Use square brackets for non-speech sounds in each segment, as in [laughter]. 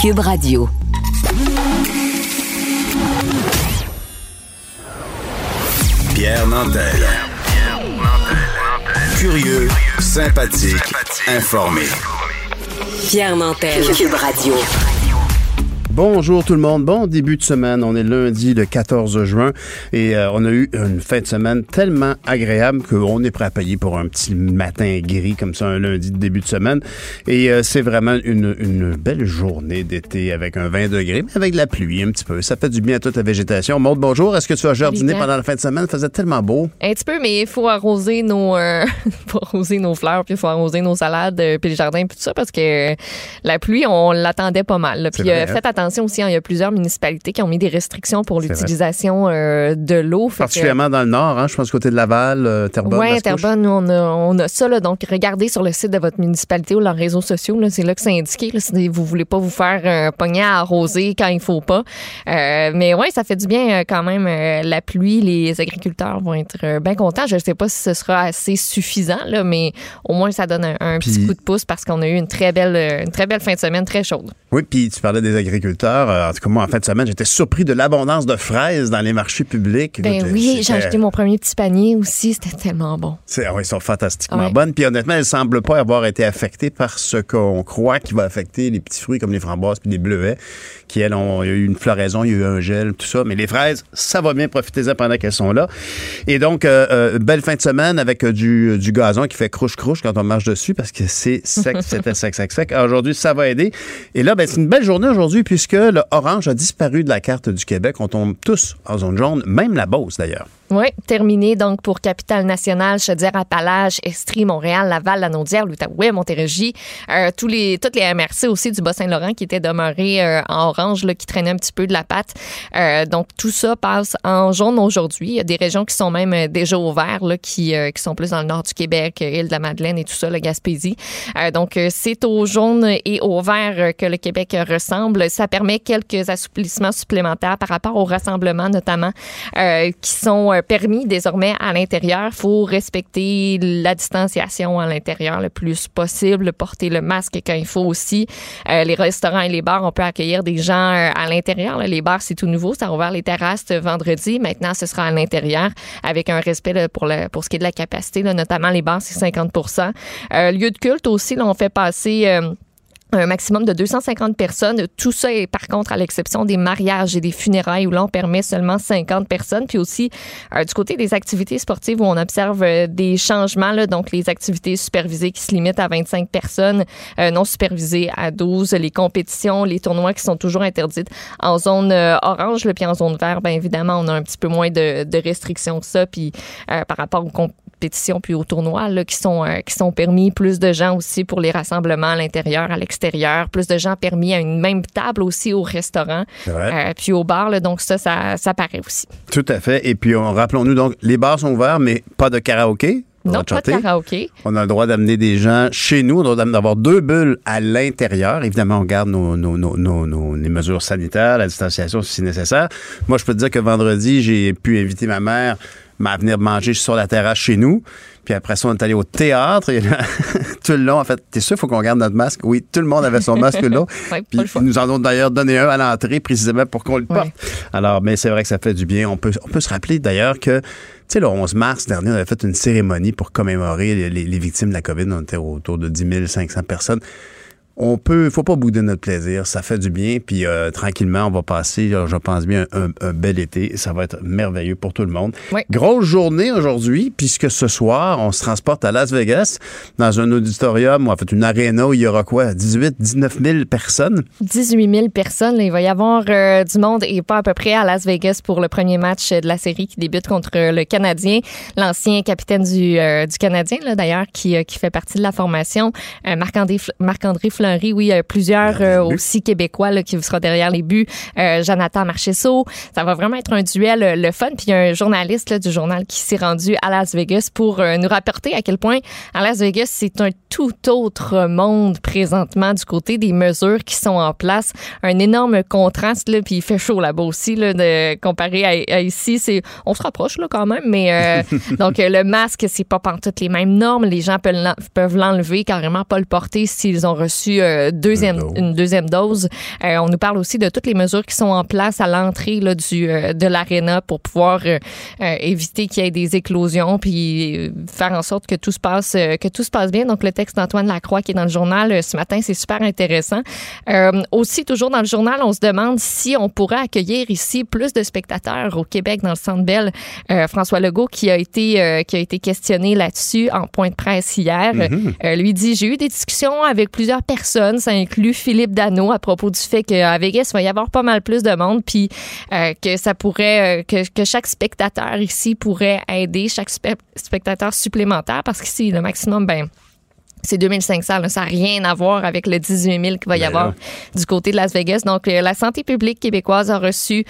Cube Radio. Pierre Nantel. Curieux, sympathique, informé. Pierre Nantel. Cube Radio. Bonjour tout le monde, bon début de semaine. On est lundi le 14 juin et euh, on a eu une fin de semaine tellement agréable qu'on est prêt à payer pour un petit matin gris comme ça un lundi de début de semaine. Et euh, c'est vraiment une, une, belle journée d'été avec un 20 degrés, mais avec de la pluie un petit peu. Ça fait du bien à toute la végétation. Maud, bonjour. Est-ce que tu as jardiner pendant la fin de semaine? Ça faisait tellement beau. Un petit peu, mais il faut arroser nos, euh, [laughs] faut arroser nos fleurs, puis il faut arroser nos salades, puis les jardins, puis tout ça, parce que la pluie, on l'attendait pas mal. Puis hein? faites attention aussi, hein, il y a plusieurs municipalités qui ont mis des restrictions pour l'utilisation euh, de l'eau. Particulièrement dans le nord, hein, je pense côté de Laval, euh, Terrebonne. Oui, Terrebonne, on a, on a ça. Là, donc, regardez sur le site de votre municipalité ou leurs réseaux sociaux. C'est là que c'est indiqué. Là, si vous voulez pas vous faire un pognet à arroser quand il faut pas. Euh, mais oui, ça fait du bien quand même. la pluie, les agriculteurs vont être bien contents. Je ne sais pas si ce sera assez suffisant, là, mais au moins ça donne un, petit coup de pouce parce qu'on a eu une très belle, une très belle fin de semaine très chaude. Oui, puis tu parlais des agriculteurs. Euh, en tout cas, moi, en fin de semaine, j'étais surpris de l'abondance de fraises dans les marchés publics. Ben oui, j'ai acheté mon premier petit panier aussi. C'était tellement bon. C'est, ah oui, ils sont fantastiquement bonnes. Puis honnêtement, elles ne semblent pas avoir été affectées par ce qu'on croit qui va affecter les petits fruits comme les framboises puis les bleuets, qui, elles, ont eu une floraison, il y a eu un gel, tout ça. Mais les fraises, ça va bien. Profitez-en pendant qu'elles sont là. Et donc, euh, euh, belle fin de semaine avec du, du gazon qui fait crouche-crouche quand on marche dessus parce que c'est sec, [laughs] c'était sec, sec, sec. Aujourd'hui, ça va aider. Et là, ben, c'est une belle journée aujourd'hui puisque le orange a disparu de la carte du Québec. On tombe tous en zone jaune, même la Beauce d'ailleurs. Oui, terminé donc pour Capitale Nationale, Chaudière-Appalaches, Estrie, Montréal, Laval, Lanaudière, l'Outaouais, Montérégie, euh, tous les, toutes les MRC aussi du Bas-Saint-Laurent qui étaient demeurés euh, en orange, là, qui traînaient un petit peu de la patte. Euh, donc tout ça passe en jaune aujourd'hui. Il y a des régions qui sont même déjà au vert, là, qui, qui sont plus dans le nord du Québec, île de la Madeleine et tout ça, le Gaspésie. donc c'est au jaune et au vert que le Québec ressemble. Ça permet quelques assouplissements supplémentaires par rapport aux rassemblements notamment qui sont permis désormais à l'intérieur. faut respecter la distanciation à l'intérieur le plus possible, porter le masque quand il faut aussi. Euh, les restaurants et les bars, on peut accueillir des gens euh, à l'intérieur. Les bars, c'est tout nouveau. Ça a ouvert les terrasses vendredi. Maintenant, ce sera à l'intérieur avec un respect pour, pour ce qui est de la capacité. notamment les bars, c'est 50% euh, Lieu de culte aussi, là, on fait passer un maximum de 250 personnes. Tout ça est par contre à l'exception des mariages et des funérailles où l'on permet seulement 50 personnes. Puis aussi euh, du côté des activités sportives où on observe euh, des changements, là, donc les activités supervisées qui se limitent à 25 personnes, euh, non supervisées à 12, les compétitions, les tournois qui sont toujours interdites en zone orange, puis en zone vert, bien évidemment, on a un petit peu moins de, de restrictions que ça. Puis par rapport puis aux tournois là, qui sont qui sont permis, plus de gens aussi pour les rassemblements à l'intérieur, à l'extérieur plus de gens permis à une même table aussi au restaurant, euh, puis au bar. donc ça, ça, paraît aussi. Tout à fait. Et puis, rappelons-nous, donc, les bars sont ouverts, mais pas de karaoké. Non, pas de karaoké. On a le droit d'amener des gens chez nous. On a le droit d'avoir deux bulles à l'intérieur. Évidemment, on garde nos, nos, les mesures sanitaires, la distanciation si nécessaire. Moi, je peux te dire que vendredi, j'ai pu inviter ma mère à venir manger sur la terrasse chez nous. Puis après ça, on est allé au théâtre. [laughs] tout le long, en fait, t'es sûr, il faut qu'on garde notre masque? Oui, tout le monde avait son masque là. [laughs] Puis nous en ont d'ailleurs donné un à l'entrée précisément pour qu'on le porte. Alors, mais c'est vrai que ça fait du bien. On peut, on peut se rappeler d'ailleurs que, tu sais, le 11 mars dernier, on avait fait une cérémonie pour commémorer les, les victimes de la COVID. On était autour de 10 500 personnes on peut, faut pas bouder notre plaisir. Ça fait du bien. Puis euh, tranquillement, on va passer, je pense bien, un, bel été. Ça va être merveilleux pour tout le monde. Grosse journée aujourd'hui, puisque ce soir, on se transporte à Las Vegas dans un auditorium, ou en fait une aréna où il y aura quoi, 18, 19 000 personnes? 18 000 personnes. il va y avoir euh, du monde et pas à peu près à Las Vegas pour le premier match de la série qui débute contre le Canadien. L'ancien capitaine du, euh, du Canadien, d'ailleurs, qui, qui fait partie de la formation, Marc-André Marc Fleury oui, il y a plusieurs euh, aussi québécois là, qui sera derrière les buts. Euh, Jonathan Marchesso. Ça va vraiment être un duel euh, le fun. Puis il y a un journaliste du journal qui s'est rendu à Las Vegas pour nous rapporter à quel point à Las Vegas, c'est un tout autre monde présentement du côté des mesures qui sont en place. Un énorme contraste, là, puis il fait chaud là-bas aussi, là, de, comparé à, ici. C'est, on se rapproche là, quand même, mais [laughs] donc le masque, c'est pas toutes les mêmes normes. Les gens peuvent l'enlever, carrément pas le porter s'ils ont reçu euh, deuxième, Une deuxième dose. Euh, on nous parle aussi de toutes les mesures qui sont en place à l'entrée là, du, euh, de l'aréna pour pouvoir éviter qu'il y ait des éclosions puis faire en sorte que tout se passe que tout se passe bien. Donc le texte d'Antoine Lacroix qui est dans le journal ce matin, c'est super intéressant. Aussi toujours dans le journal, on se demande si on pourrait accueillir ici plus de spectateurs au Québec dans le Centre Bell. François Legault qui a été qui a été questionné là-dessus en point de presse hier, euh, lui dit j'ai eu des discussions avec plusieurs personnes, ça inclut Philippe Dano à propos du fait qu'à Vegas il va y avoir pas mal plus de monde puis euh, que ça pourrait euh, que, que chaque spectateur ici pourrait aider chaque spe- spectateur supplémentaire parce qu'ici le maximum ben c'est 2500, là, ça n'a rien à voir avec le 18 000 qu'il va y Ben avoir là. du côté de Las Vegas. Donc, euh, la santé publique québécoise a reçu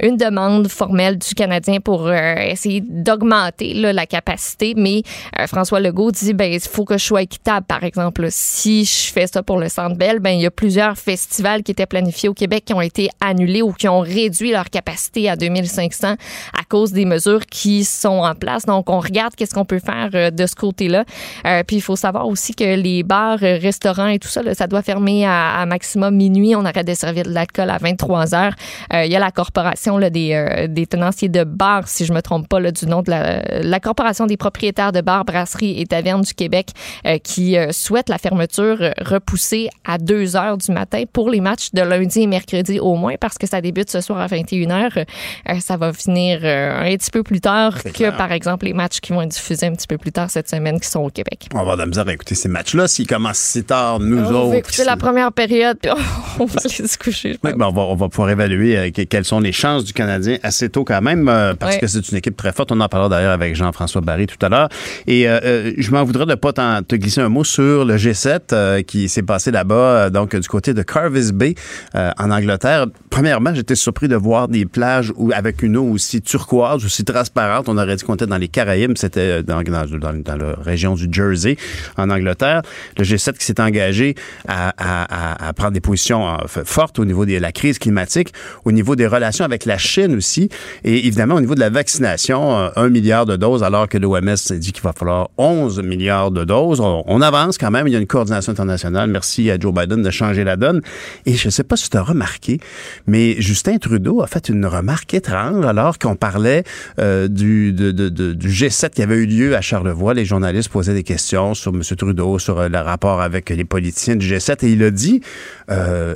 une demande formelle du Canadien pour euh, essayer d'augmenter la capacité, mais euh, François Legault dit ben il faut que je sois équitable. Par exemple, si je fais ça pour le Centre Bell, ben il y a plusieurs festivals qui étaient planifiés au Québec qui ont été annulés ou qui ont réduit leur capacité à 2500 à cause des mesures qui sont en place. Donc, on regarde qu'est-ce qu'on peut faire euh, de ce côté-là. Euh, puis, il faut savoir aussi que les bars, euh, restaurants et tout ça, là, ça doit fermer à, à maximum minuit. On arrête de servir de l'alcool à 23 heures. Euh, il y a la corporation là, des, euh, des tenanciers de bars, si je me trompe pas, là, du nom de la, la corporation des propriétaires de bars, brasseries et tavernes du Québec euh, qui euh, souhaite la fermeture repoussée à 2 heures du matin pour les matchs de lundi et mercredi au moins parce que ça débute ce soir à 21 heures. Euh, ça va finir un petit peu plus tard que, clair. par exemple, les matchs qui vont être diffusés un petit peu plus tard cette semaine qui sont au Québec. On va avoir de la misère à écouter ces matchs-là s'ils commencent si tard, nous on autres. va écouter la première période puis on [laughs] va aller se coucher. ben, on, va, on va pouvoir évaluer que- quelles sont les chances du Canadien assez tôt quand même, euh, parce que c'est une équipe très forte. On en parlera d'ailleurs avec Jean-François Barry tout à l'heure. Et euh, euh, je m'en voudrais de pas t'en- te glisser un mot sur le G7 euh, qui s'est passé là-bas, donc du côté de Carvis Bay en Angleterre. Premièrement, j'étais surpris de voir des plages où, avec une eau aussi turquoise, aussi transparente. On aurait dit qu'on était dans les Caraïbes. C'était dans, dans, dans- dans la région du Jersey en Angleterre. Le G7 qui s'est engagé à, à- à- à prendre des positions fortes au niveau de la crise climatique, au niveau des relations avec la Chine aussi, et évidemment au niveau de la vaccination, euh, un milliard de doses, alors que l'OMS dit qu'il va falloir 11 milliards de doses. On, avance quand même, il y a une coordination internationale. Merci à Joe Biden de changer la donne. Et je ne sais pas si tu as remarqué, mais Justin Trudeau a fait une remarque étrange alors qu'on parlait euh, du, de- de- de- du G7 qui avait eu lieu à Charlevoix. Les journalistes posaient des questions sur M. Trudeau, sur euh, le rapport avec les politiciens du G7, et il a dit,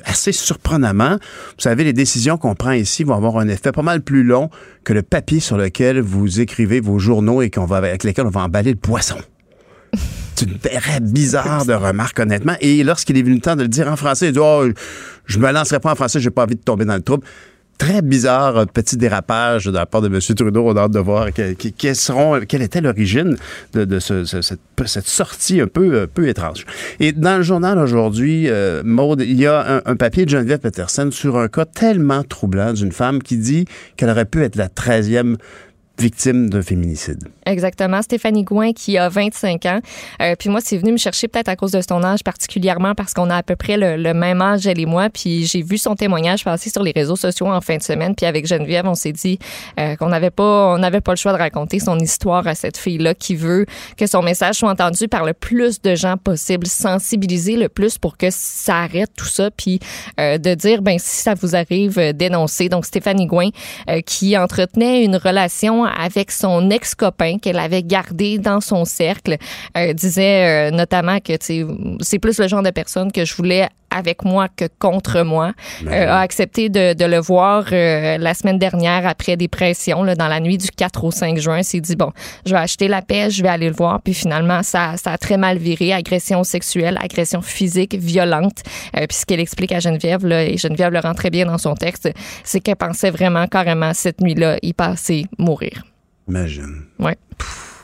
assez surprenamment, vous savez, les décisions qu'on prend ici vont avoir un effet pas mal plus long que le papier sur lequel vous écrivez vos journaux et qu'on va, avec lesquels on va emballer le poisson. [laughs] C'est une très bizarre de remarque, honnêtement. Et lorsqu'il est venu le temps de le dire en français, il dit Oh, je me lancerai pas en français, j'ai pas envie de tomber dans le trouble. Très bizarre euh, petit dérapage de la part de M. Trudeau. On a hâte de voir que- quelle était l'origine de, de ce- ce- cette, sortie un peu, un peu étrange. Et dans le journal aujourd'hui, euh, Maude, il y a un, papier de Geneviève Peterson sur un cas tellement troublant d'une femme qui dit qu'elle aurait pu être la 13e victime d'un féminicide. Exactement. Stéphanie Gouin, qui a 25 ans. Euh, puis moi, c'est venu me chercher peut-être à cause de son âge particulièrement parce qu'on a à peu près le, même âge, elle et moi. Puis j'ai vu son témoignage passer sur les réseaux sociaux en fin de semaine. Puis avec Geneviève, on s'est dit euh, qu'on n'avait pas, on n'avait pas le choix de raconter son histoire à cette fille-là qui veut que son message soit entendu par le plus de gens possible, sensibiliser le plus pour que ça arrête tout ça. Puis euh, de dire, ben si ça vous arrive, euh, dénoncer. Donc Stéphanie Gouin, euh, qui entretenait une relation avec son ex-copain qu'elle avait gardé dans son cercle, euh, disait euh, notamment que c'est plus le genre de personne que je voulais avec moi que contre moi, euh, a accepté de, de le voir euh, la semaine dernière après des pressions là, dans la nuit du 4 au 5 juin. s'est dit bon, je vais acheter la paix, je vais aller le voir. Puis finalement, ça, ça a très mal viré, agression sexuelle, agression physique, violente. Euh, puis ce qu'elle explique à Geneviève, là, et Geneviève le rend très bien dans son texte, c'est qu'elle pensait vraiment carrément cette nuit-là y passer mourir. Imagine. Ouais. Mais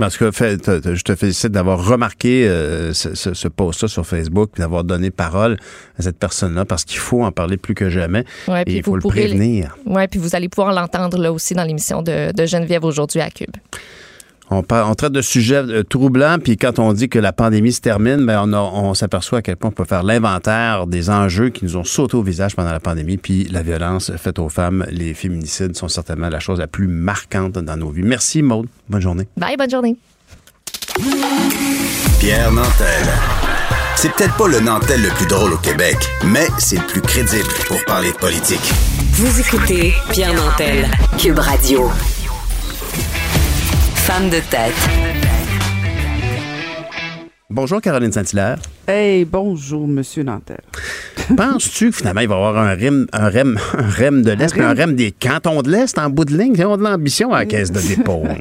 En tout cas, fait, je te félicite d'avoir remarqué euh, ce, ce, ce post-là sur Facebook d'avoir donné parole à cette personne-là parce qu'il faut en parler plus que jamais Ouais, et puis il faut le prévenir. Ouais, puis vous allez pouvoir l'entendre là aussi dans l'émission de, de Geneviève aujourd'hui à Cube. On, par- on traite de sujets euh, troublants, puis quand on dit que la pandémie se termine, ben on, a- on s'aperçoit à quel point on peut faire l'inventaire des enjeux qui nous ont sauté au visage pendant la pandémie, puis la violence faite aux femmes, les féminicides sont certainement la chose la plus marquante dans nos vies. Merci Maude, bonne journée. Bye, bonne journée. Pierre Nantel. C'est peut-être pas le Nantel le plus drôle au Québec, mais c'est le plus crédible pour parler de politique. Vous écoutez Pierre Nantel, Cube Radio. Femme de tête. Bonjour Caroline Saint-Hilaire. Hey, bonjour, Monsieur Nantel. Penses-tu que finalement, il va y avoir un REM, un REM, [laughs] un REM de l'Est, puis un REM des cantons de l'Est en bout de ligne? Ils ont de l'ambition à la caisse de dépôt. [laughs]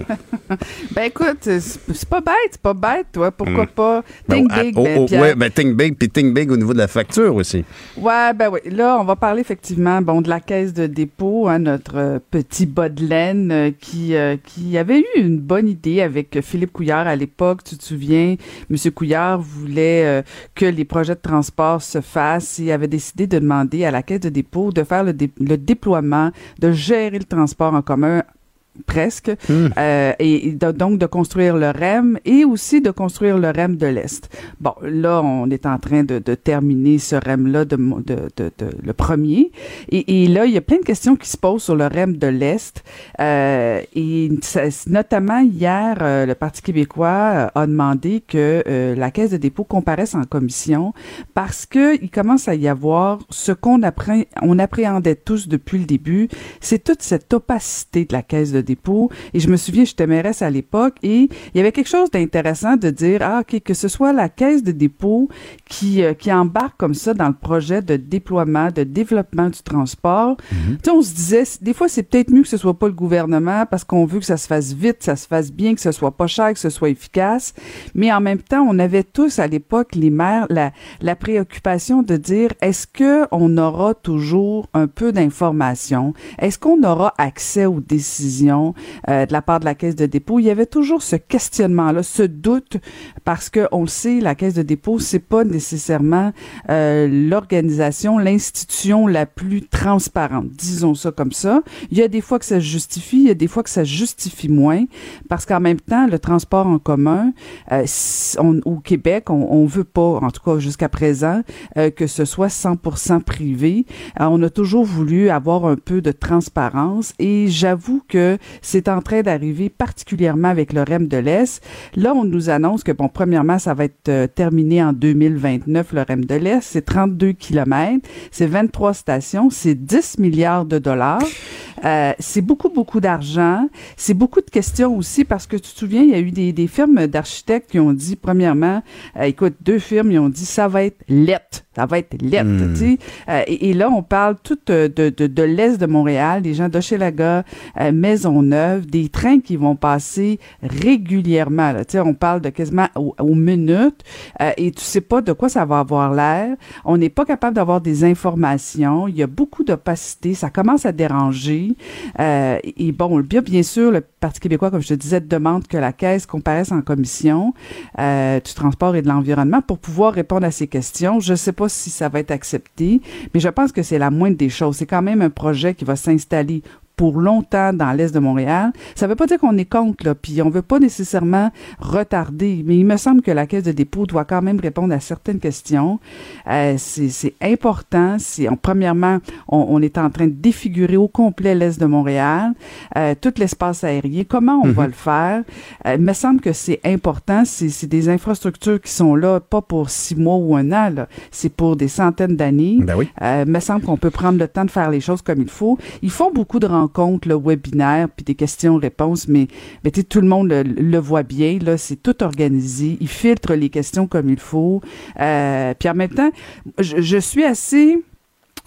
Ben écoute, c'est pas bête, c'est pas bête, toi. Pourquoi pas? Ben, Think big, oh, ben, oh, Pierre. ouais, ben, think big, puis think big au niveau de la facture aussi. Ouais, ben oui. Là, on va parler effectivement bon de la caisse de dépôt, hein, notre euh, petit bas de laine euh, qui euh, qui avait eu une bonne idée avec Philippe Couillard à l'époque. Tu te souviens, Monsieur Couillard voulait euh, que les projets de transport se fassent et avait décidé de demander à la caisse de dépôt de faire le, le déploiement, de gérer le transport en commun presque, euh, et, de- donc de construire le REM et aussi de construire le REM de l'Est. Bon, là, on est en train de, de terminer ce REM-là, de, le premier, et, et là, il y a plein de questions qui se posent sur le REM de l'Est, euh, et ça- notamment hier, euh, le Parti québécois a demandé que la Caisse de dépôt comparaisse en commission parce que il commence à y avoir ce qu'on appré- on appréhendait tous depuis le début, c'est toute cette opacité de la Caisse de dépôt. Et je me souviens, j'étais mairesse à l'époque et il y avait quelque chose d'intéressant de dire, ah, ok, que ce soit la Caisse de dépôt qui, euh, qui embarque comme ça dans le projet de déploiement, de développement du transport. Tu sais, on se disait, des fois, c'est peut-être mieux que ce soit pas le gouvernement parce qu'on veut que ça se fasse vite, ça se fasse bien, que ce soit pas cher, que ce soit efficace. Mais en même temps, on avait tous à l'époque, les maires, la, la préoccupation de dire, est-ce que on aura toujours un peu d'informations? Est-ce qu'on aura accès aux décisions? Euh, de la part de la Caisse de dépôt? Il y avait toujours ce questionnement-là, ce doute, parce que on le sait, la Caisse de dépôt, c'est pas nécessairement euh, l'organisation, l'institution la plus transparente, disons ça comme ça. Il y a des fois que ça se justifie, il y a des fois que ça se justifie moins, parce qu'en même temps, le transport en commun, euh, au Québec, on, on veut pas, en tout cas jusqu'à présent, que ce soit 100% privé. On a toujours voulu avoir un peu de transparence et j'avoue que c'est en train d'arriver particulièrement avec le REM de l'Est. Là, on nous annonce que, bon, premièrement, ça va être euh, terminé en 2029, le REM de l'Est. C'est 32 kilomètres, c'est 23 stations, c'est 10 milliards de dollars. Euh, c'est beaucoup, beaucoup d'argent. C'est beaucoup de questions aussi parce que tu te souviens, il y a eu des, des firmes d'architectes qui ont dit, premièrement, euh, écoute, deux firmes, ils ont dit, ça va être lettre. Ça va être lettre, tu sais. Euh, et, et là, on parle tout euh, de, de, de l'Est de Montréal, des gens d'Hochelaga, euh, Des trains qui vont passer régulièrement. On parle de quasiment aux, minutes euh, et tu sais pas de quoi ça va avoir l'air. On n'est pas capable d'avoir des informations. Il y a beaucoup d'opacité. Ça commence à déranger. Euh, et bon, bien, bien sûr, le Parti québécois, comme je te disais, demande que la Caisse comparaisse en commission euh, du transport et de l'environnement pour pouvoir répondre à ces questions. Je ne sais pas si ça va être accepté, mais je pense que c'est la moindre des choses. C'est quand même un projet qui va s'installer pour longtemps dans l'Est de Montréal. Ça ne veut pas dire qu'on est contre, là, puis on veut pas nécessairement retarder, mais il me semble que la Caisse de dépôt doit quand même répondre à certaines questions. Euh, c'est important. C'est, en- premièrement, on, on est en train de défigurer au complet l'Est de Montréal, euh, tout l'espace aérien. Comment on va le faire? Euh, il me semble que c'est important. C'est des infrastructures qui sont là, pas pour six mois ou un an, c'est pour des centaines d'années. Ben oui. Euh, me semble qu'on peut prendre le temps de faire les choses comme il faut. Ils font beaucoup de rencontres, le webinaire, puis des questions-réponses, mais, tout le monde le, voit bien. Là, c'est tout organisé. Ils filtrent les questions comme il faut. Euh, puis en même temps, je suis assez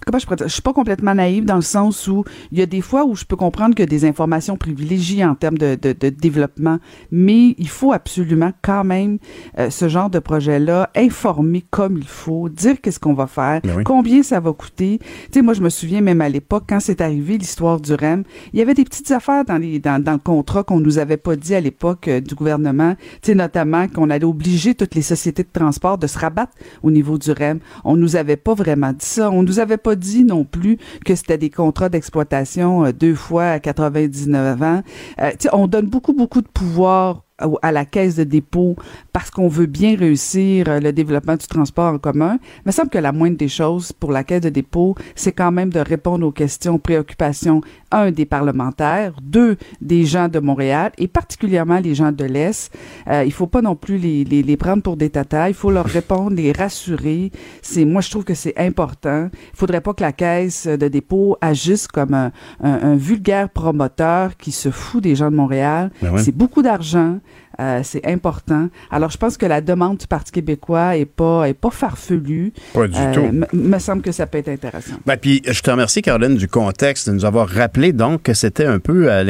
comment je pourrais dire, je suis pas complètement naïve dans le sens où il y a des fois où je peux comprendre que des informations privilégiées en termes de, de, de développement, mais il faut absolument quand même euh, ce genre de projet-là informer comme il faut, dire qu'est-ce qu'on va faire, Ben oui. combien ça va coûter. Tu sais, moi je me souviens même à l'époque quand c'est arrivé l'histoire du REM, il y avait des petites affaires dans les dans, dans le contrat qu'on nous avait pas dit à l'époque euh, du gouvernement, tu sais notamment qu'on allait obliger toutes les sociétés de transport de se rabattre au niveau du REM. On nous avait pas vraiment dit ça, on nous avait pas dit non plus que c'était des contrats d'exploitation euh, deux fois à 99 ans. Euh, on donne beaucoup beaucoup de pouvoir à la caisse de dépôt parce qu'on veut bien réussir euh, le développement du transport en commun. Il me semble que la moindre des choses pour la caisse de dépôt, c'est quand même de répondre aux questions, préoccupations, un, des parlementaires, deux, des gens de Montréal et particulièrement les gens de l'Est. Euh, il faut pas non plus les, les, les prendre pour des tatas. Il faut leur répondre, les rassurer. C'est, moi, je trouve que c'est important. Il faudrait pas que la caisse de dépôt agisse comme un, un, un vulgaire promoteur qui se fout des gens de Montréal. Ben ouais. C'est beaucoup d'argent. Euh, c'est important. Alors, je pense que la demande du Parti québécois est pas est pas farfelue. Pas du Euh, tout. me semble que ça peut être intéressant. Ben, puis je te remercie, Caroline, du contexte, de nous avoir rappelé donc que c'était un peu à,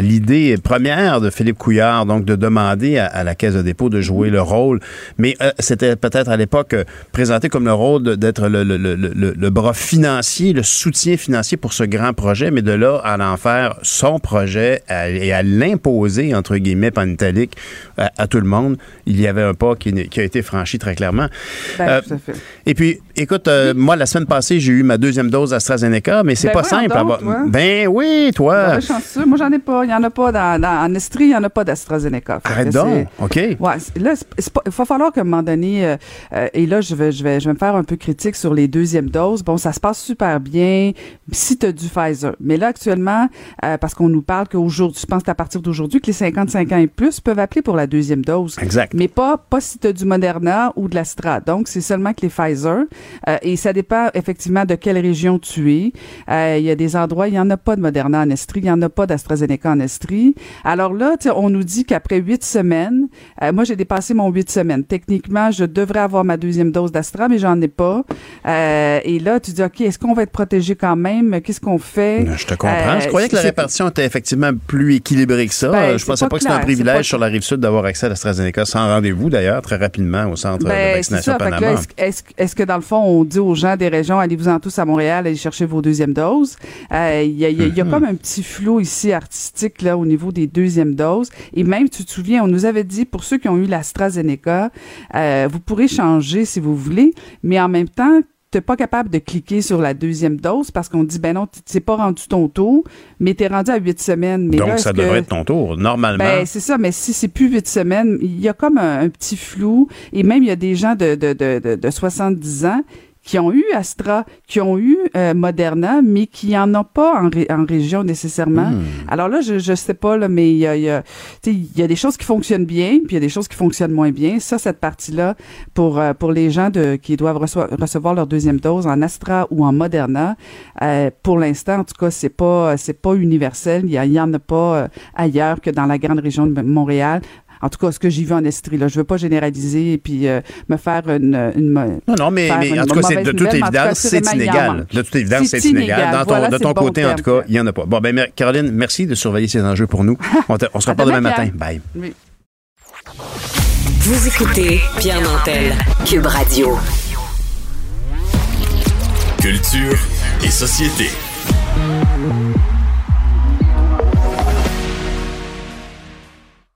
l'idée première de Philippe Couillard, donc de demander à, à la Caisse de dépôt de jouer le rôle. Mais euh, c'était peut-être à l'époque euh, présenté comme le rôle d'être le, le- le- le- le bras financier, le soutien financier pour ce grand projet, mais de là à en faire son projet à- et à l'imposer, entre guillemets, panitalique, à, à tout le monde, il y avait un pas qui, qui a été franchi très clairement. Ben, Euh, tout à fait. et puis, écoute, euh, moi, la semaine passée, j'ai eu ma deuxième dose d'AstraZeneca, mais c'est Ben pas simple. donc, toi. Ben oui, toi. Ben, chanceux. Moi, j'en ai pas. Il y en a pas dans, dans- en Estrie, il y en a pas d'AstraZeneca. Arrête donc. OK. Ouais, là, il va falloir qu'à un moment donné, euh, et là, je vais, je vais, je vais me faire un peu critique sur les deuxièmes doses. Bon, ça se passe super bien si tu as du Pfizer. Mais là, actuellement, euh, parce qu'on nous parle qu'aujourd'hui, je pense à partir d'aujourd'hui que les 55 ans et plus peuvent appeler pour la deuxième dose. Exact. Mais pas, pas si tu as du Moderna ou de l'Astra. Donc, c'est seulement que les Pfizer. Euh, et ça dépend effectivement de quelle région tu es. Euh, Il y a des endroits, il n'y en a pas de Moderna en Estrie, il n'y en a pas d'AstraZeneca en Estrie. Alors là, on nous dit qu'après huit semaines, euh, moi j'ai dépassé mon huit semaines. Techniquement, je devrais avoir ma deuxième dose d'Astra, mais j'en ai pas. Euh, et là, tu dis, OK, est-ce qu'on va être protégé quand même? Qu'est-ce qu'on fait? Je te comprends. Euh, je croyais que la répartition était effectivement plus équilibrée que ça. Ben, je pensais pas pas, que c'était un c'est privilège sur la rive sud d'avoir accès à l'AstraZeneca sans rendez-vous, d'ailleurs, très rapidement au centre de Ben, c'est vaccination ça. Panama. est-ce, que dans le fond, on dit aux gens des régions, allez-vous-en tous à Montréal, allez chercher vos deuxièmes doses? Euh, Il y, a, y a- y a Mm-hmm. comme un petit flou ici artistique là au niveau des deuxièmes doses. Et même, tu te souviens, on nous avait dit pour ceux qui ont eu l'AstraZeneca, euh, vous pourrez changer si vous voulez, mais en même temps. T'es pas capable de cliquer sur la deuxième dose parce qu'on dit ben non, t- c'est pas rendu ton tour, mais t'es rendu à huit semaines. Mais Donc, ça que- devrait être ton tour, normalement. ben, c'est ça, mais si c'est plus huit semaines, il y a comme un, un petit flou. Et même, il y a des gens de, de, de, de, de 70 ans qui ont eu Astra, qui ont eu euh, Moderna, mais qui en ont pas en, ré- en région nécessairement. Hmm. Alors là, je je sais pas, là, mais il y a, y, a, y a des choses qui fonctionnent bien, puis il y a des choses qui fonctionnent moins bien. Ça, cette partie-là, pour, euh, pour les gens de, qui doivent recevoir leur deuxième dose en Astra ou en Moderna, euh, pour l'instant, en tout cas, c'est pas c'est pas universel. Il y, y en a pas euh, ailleurs que dans la grande région de Montréal. En tout cas, ce que j'ai vu en Estrie, là, je veux pas généraliser et puis euh, me faire une, Non, non, mais, faire mais une en tout cas, c'est de toute évidence, c'est inégal. De toute évidence, C'est inégal. Dans ton, Voilà, de ton bon côté, en tout cas, il n'y en a pas. Bon, ben, Caroline, merci de surveiller ces enjeux pour nous. On, te- on se reparle demain demain, matin. Bye. Oui. Vous écoutez Pierre Nantel, Cube Radio. Culture et société.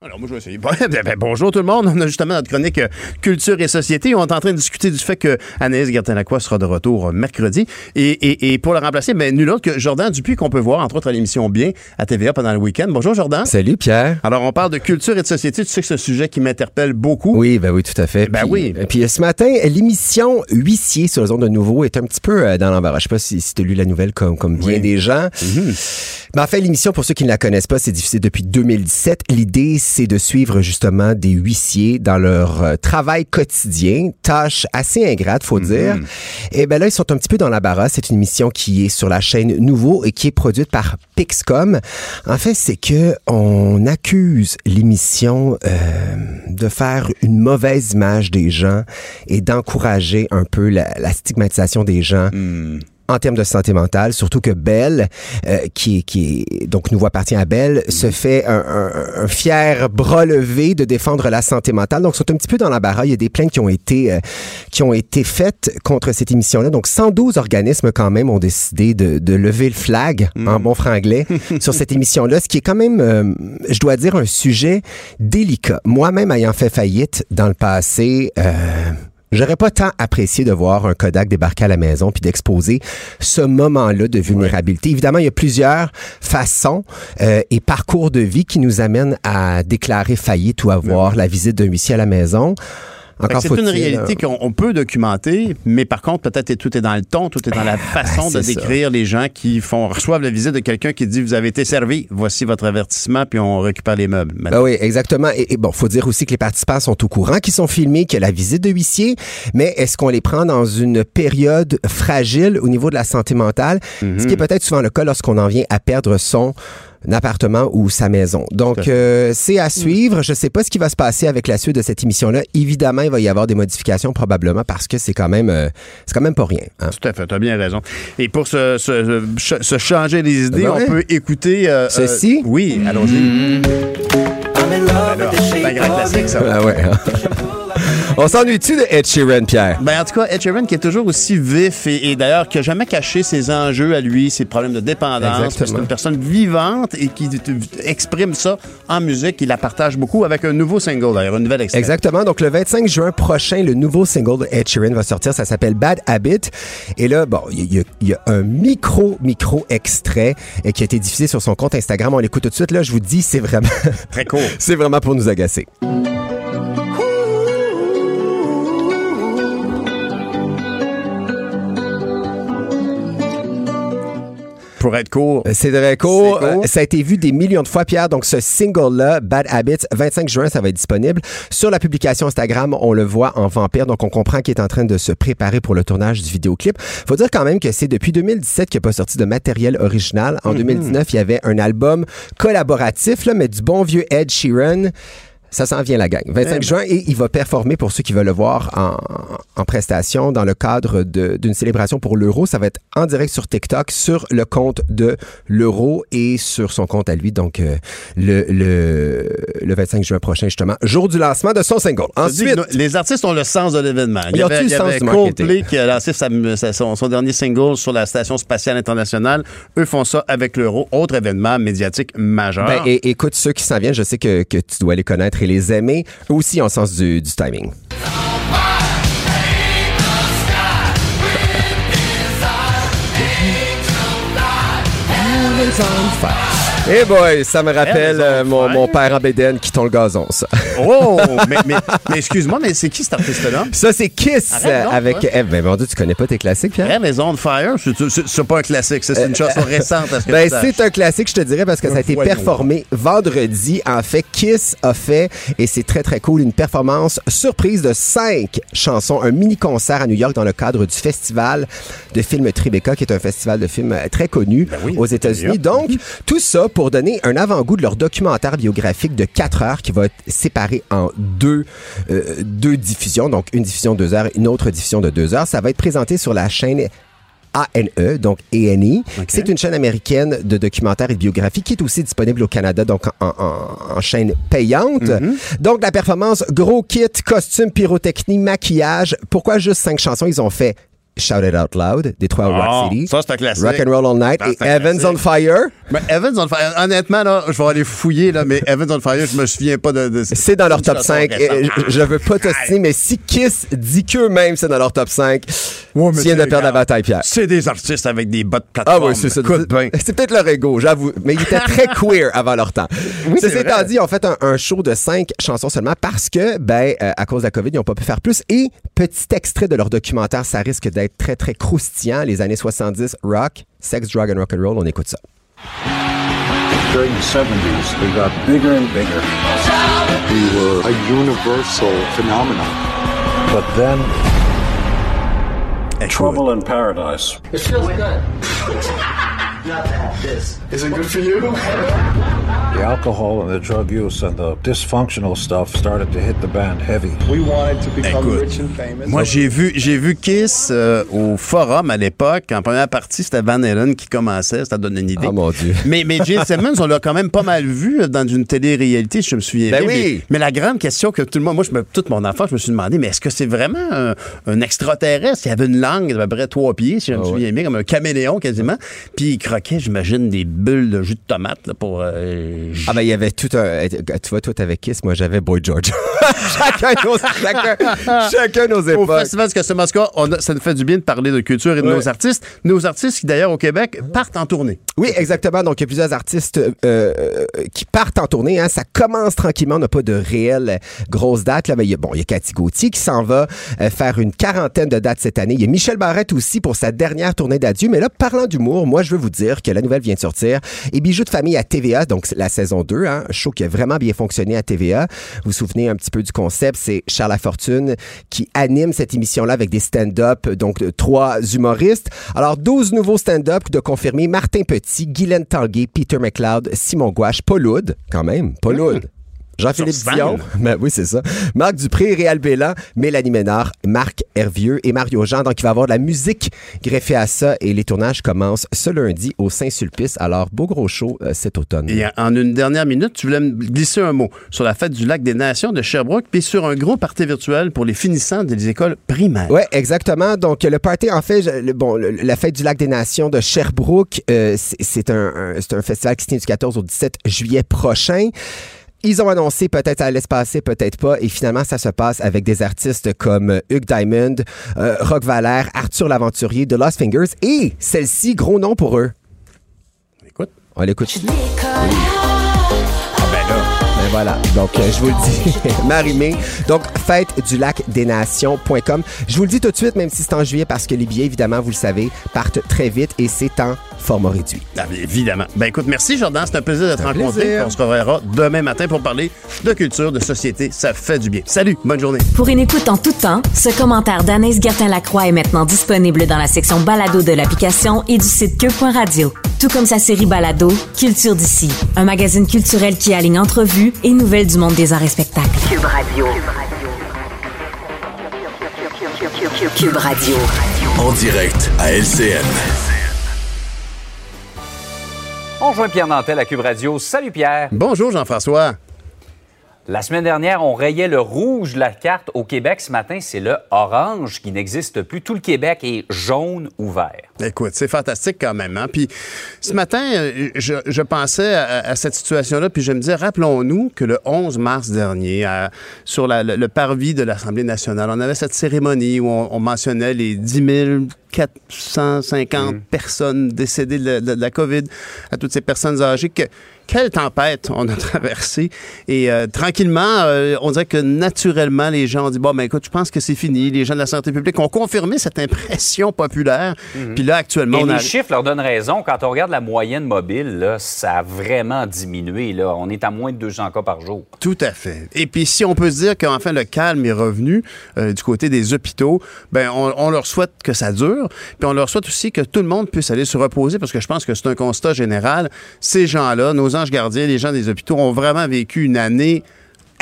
Alors, moi, je vais essayer. Bon, ben, [laughs] ben, bonjour tout le monde. On a justement notre chronique euh, Culture et Société. On est en train de discuter du fait que Anaïs Gertin-Lacroix sera de retour euh, mercredi. Et, et, et pour la remplacer, ben, nul autre que Jordan Dupuis, qu'on peut voir, entre autres, à l'émission Bien à TVA pendant le week-end. Bonjour, Jordan. Salut Pierre. Alors, on parle de culture et de société. Tu sais que c'est un sujet qui m'interpelle beaucoup. Oui, ben oui, tout à fait. Ben Puis- oui. euh, Puis ce matin, l'émission Huissier sur la zone de nouveau est un petit peu euh, dans l'embarras. Je sais pas si, si tu as lu la nouvelle comme, comme bien Oui. des gens. Ben, en fait, l'émission, pour ceux qui ne la connaissent pas, c'est diffusé depuis 2017. L'idée, c'est de suivre justement des huissiers dans leur euh, travail quotidien, tâche assez ingrate, faut dire. Et ben là, ils sont un petit peu dans l'embarras. C'est une émission qui est sur la chaîne Nouveau et qui est produite par Pixcom. En fait, c'est que on accuse l'émission euh, de faire une mauvaise image des gens et d'encourager un peu la, la stigmatisation des gens en termes de santé mentale, surtout que Belle, euh, qui, qui donc nous appartient à Belle, se fait un, un- un fier bras levé de défendre la santé mentale. Donc, sont un petit peu dans l'embarras. Il y a des plaintes qui ont été, euh, qui ont été faites contre cette émission-là. Donc, 112 organismes quand même ont décidé de, de lever le flag, en bon franglais, [laughs] sur cette émission-là, ce qui est quand même, euh, je dois dire, un sujet délicat. Moi-même ayant fait faillite dans le passé, euh, J'aurais pas tant apprécié de voir un Kodak débarquer à la maison puis d'exposer ce moment-là de vulnérabilité. Évidemment, il y a plusieurs façons euh, et parcours de vie qui nous amènent à déclarer faillite ou avoir la visite d'un huissier à la maison. C'est une réalité euh, qu'on on peut documenter, mais par contre, peut-être tout est dans le ton, tout est dans la façon de Ben, c'est ça. décrire les gens qui font reçoivent la visite de quelqu'un qui dit vous avez été servi, voici votre avertissement, puis on récupère les meubles. Ben oui, exactement. Et, et bon, faut dire aussi que les participants sont au courant qu'ils sont filmés, qu'il y a la visite de huissier, mais est-ce qu'on les prend dans une période fragile au niveau de la santé mentale, ce qui est peut-être souvent le cas lorsqu'on en vient à perdre son appartement ou sa maison. Donc, euh, c'est à suivre. Je sais pas ce qui va se passer avec la suite de cette émission-là. Évidemment, il va y avoir des modifications probablement parce que c'est quand même, euh, c'est quand même pas rien. hein. Tout à fait, tu as bien raison. Et pour se, se- changer les idées, Ben ouais. on peut écouter... euh, Ceci? euh, oui, allons-y. Ben un grand classique, ça. Ah ouais. [laughs] On s'ennuie-tu de Ed Sheeran, Pierre? Ben, en tout cas, Ed Sheeran qui est toujours aussi vif et, et d'ailleurs qui n'a jamais caché ses enjeux à lui, ses problèmes de dépendance. C'est une personne vivante et qui exprime ça en musique. Il la partage beaucoup avec un nouveau single, d'ailleurs, une nouvelle extrait. Exactement. Donc, le 25 juin prochain, le nouveau single de Ed Sheeran va sortir. Ça s'appelle Bad Habit. Et là, bon, il y, a- il y a un micro, micro extrait euh, qui a été diffusé sur son compte Instagram. On l'écoute tout de suite. Là, je vous dis, c'est vraiment, Très court. [laughs] c'est vraiment pour nous agacer. Pour être court. C'est très court. Euh, Ça a été vu des millions de fois, Pierre. Donc, ce single-là, Bad Habits, 25 juin, ça va être disponible. Sur la publication Instagram, on le voit en vampire. Donc, on comprend qu'il est en train de se préparer pour le tournage du vidéoclip. Faut dire quand même que c'est depuis 2017 qu'il n'a pas sorti de matériel original. En 2019, il y avait un album collaboratif, là, mais du bon vieux Ed Sheeran. Ça s'en vient la gang. 25 juin et il va performer pour ceux qui veulent le voir en, en prestation dans le cadre d'une célébration pour l'euro. Ça va être en direct sur TikTok, sur le compte de l'euro et sur son compte à lui. Donc euh, le, le, le 25 juin prochain justement, jour du lancement de son single. Ensuite, les artistes ont le sens de l'événement. Il y avait, il y avait. Coldplay qui a lancé sa- son, son dernier single sur la Station spatiale internationale. Eux font ça avec l'euro. Autre événement médiatique majeur. ben, et, écoute ceux qui s'en viennent, je sais que, que tu dois les connaître et les aimer. Aussi ont le sens du timing. Eh boy, ça me rappelle euh, mon, mon père en bédaine qui tombe le gazon, ça. Oh! mais mais, mais excuse-moi, mais c'est qui cet artiste-là? Ça, c'est Kiss Arrête euh, avec toi. Eve. Ben, mon Dieu, tu connais pas tes classiques, Pierre? Rêve is on fire. C'est- pas un classique, c'est une chanson récente. à ce que Ben, c'est un classique, je te dirais, parce que ça a été performé vendredi. En fait, Kiss a fait, et c'est très, très cool, une performance surprise de cinq chansons, un mini-concert à New York dans le cadre du festival de films Tribeca, qui est un festival de films euh, très connu Ben oui, aux États-Unis. Donc, tout ça pour donner un avant-goût de leur documentaire biographique de 4 heures qui va être séparé en deux, euh, deux diffusions. Donc, une diffusion de 2 heures, une autre diffusion de 2 heures. Ça va être présenté sur la chaîne ANE, donc A&E. C'est une chaîne américaine de documentaires et de biographies qui est aussi disponible au Canada, donc en, en- en chaîne payante. Donc, la performance, gros kit, costume, pyrotechnie, maquillage. Pourquoi juste cinq chansons? Ils ont fait Shout It Out Loud, des trois Ah, Rock City. ça, c'est un classique. Rock and Roll All Night Ça, et Evans classique. on Fire. Mais Evans on Fire, honnêtement, là, je vais aller fouiller, là, mais Evans on Fire, je me souviens pas de. de- C'est dans leur top chanson 5. récente. Et je, je veux pas t'ostiner, mais si Kiss dit qu'eux-mêmes c'est dans leur top 5, Ouais, tu viens de perdre la bataille, Pierre. C'est des artistes avec des bottes Ah plateformes. oui, c'est ça. [laughs] C'est peut-être leur ego, j'avoue. Mais ils étaient très queer avant leur temps. c'est Ceci vrai. étant dit, ils ont fait un, un show de cinq chansons seulement parce que, ben, euh, à cause de la COVID, ils n'ont pas pu faire plus. Et petit extrait de leur documentaire, ça risque d'être très, très croustillant. Les années 70, rock, sex, drug and rock and roll. On écoute ça. During the 70s, we got bigger and bigger. We were a universal phenomenon. But then, trouble in paradise. It feels good. [laughs] Is it good for you? The alcohol and the drug use and the dysfunctional stuff started to hit the band heavy. We wanted to become Écoute, rich and famous. Moi, j'ai vu, j'ai vu Kiss euh, au forum à l'époque. En première partie, c'était Van Halen qui commençait. Ça donne une idée. Oh mon Dieu. Mais, mais Gene [laughs] Simmons, on l'a quand même pas mal vu euh, dans une télé-réalité, si je me souviens Ben bien. oui. Mais, mais la grande question que tout le monde, moi, je me, toute mon enfance, je me suis demandé, mais est-ce que c'est vraiment un, un extraterrestre? Il avait une langue d'à peu près trois pieds, si je me Ah ouais. souviens bien, comme un caméléon quasiment. Puis il j'imagine, des bulles de jus de tomate là, pour. euh, Ah ben il y avait tout un... Tu vois, toi t'avais Kiss, moi j'avais Boy George. [laughs] chacun, nos, chacun, chacun nos Au époques. Festival du Castor Masca, on a- ça nous fait du bien de parler de culture et de Ouais. nos artistes. Nos artistes qui, d'ailleurs, au Québec, partent en tournée. Oui, exactement. Donc, il y a plusieurs artistes euh, euh, qui partent en tournée. Hein. Ça commence tranquillement. On n'a pas de réelle grosse date. Là. Mais il y a, bon, il y a Cathy Gauthier qui s'en va euh, faire une quarantaine de dates cette année. Il y a Michel Barrette aussi pour sa dernière tournée d'adieu. Mais là, parlant d'humour, moi, je veux vous dire que la nouvelle vient de sortir. Et Bijoux de famille à TVA, donc la saison 2, hein, un show qui a vraiment bien fonctionné à TVA. Vous vous souvenez un petit peu du concept. C'est Charles Lafortune qui anime cette émission-là avec des stand-up, donc trois humoristes. Alors, 12 nouveaux stand-up de confirmés. Martin Petit, Guylaine Tanguay, Peter McLeod, Simon Gouache, Paul Oud, quand même, Paul Oud. Jean-Philippe. Dion, [laughs] ben oui, c'est ça. Marc Dupré, Réal Bélan, Mélanie Ménard, Marc Hervieux et Mario Jean. Donc, il va y avoir de la musique greffée à ça et les tournages commencent ce lundi au Saint-Sulpice. Alors, beau gros show euh, cet automne. Et en une dernière minute, tu voulais me glisser un mot sur la fête du lac des Nations de Sherbrooke, puis sur un gros party virtuel pour les finissants des écoles primaires. Oui, exactement. Donc, le party, en fait, le- bon, le- la fête du lac des Nations de Sherbrooke, euh, c'est un, un festival qui se tient du 14 au 17 juillet prochain. Ils ont annoncé peut-être ça allait se passer, peut-être pas. Et finalement, ça se passe avec des artistes comme euh, Hugh Diamond, euh, Rock Valère, Arthur l'Aventurier, The Lost Fingers et celle-ci, gros nom pour eux. Écoute. On l'écoute. Ah ben là, ben voilà. Donc, euh, je vous le dis, [laughs] Marie-Mé. Donc, fête du lac des nations.com. Je vous le dis tout de suite, même si c'est en juillet, parce que les billets, évidemment, vous le savez, partent très vite et c'est en format réduit. Ah, bien, évidemment. Ben écoute, merci Jordan, c'est un plaisir de te rencontrer. plaisir. On se reverra demain matin pour parler de culture, de société. Ça fait du bien. Salut, bonne journée. Pour une écoute en tout temps, ce commentaire d'Anaïs Gertin-Lacroix est maintenant disponible dans la section balado de l'application et du site cube.radio. Tout comme sa série balado, Culture d'ici, un magazine culturel qui aligne entrevues et nouvelles du monde des arts et spectacles. Cube Radio. Cube Radio. En direct à LCN. On rejoint Pierre Nantel à Cube Radio. Salut Pierre. Bonjour Jean-François. La semaine dernière, on rayait le rouge de la carte au Québec. Ce matin, c'est le orange qui n'existe plus. Tout le Québec est jaune ou vert. Écoute, c'est fantastique quand même. Hein? Puis ce matin, euh, je, je pensais à, à cette situation-là, puis je me disais, rappelons-nous que le 11 mars dernier, à- sur la- le, le parvis de l'Assemblée nationale, on avait cette cérémonie où on, on mentionnait les 10 450 personnes décédées de la, de la COVID, à toutes ces personnes âgées. Que, quelle tempête on a [laughs] traversée. Et euh, tranquillement, euh, on dirait que naturellement, les gens ont dit, bon, ben écoute, je pense que c'est fini. Les gens de la santé publique ont confirmé cette impression populaire. Puis là, actuellement, Et on les a... chiffres leur donnent raison. Quand on regarde la moyenne mobile, là, ça a vraiment diminué. Là. On est à moins de 200 cas par jour. Tout à fait. Et puis, si on peut se dire qu'enfin le calme est revenu euh, du côté des hôpitaux, ben on, on leur souhaite que ça dure. Puis on leur souhaite aussi que tout le monde puisse aller se reposer parce que je pense que c'est un constat général. Ces gens-là, nos gardiens, les gens des hôpitaux, ont vraiment vécu une année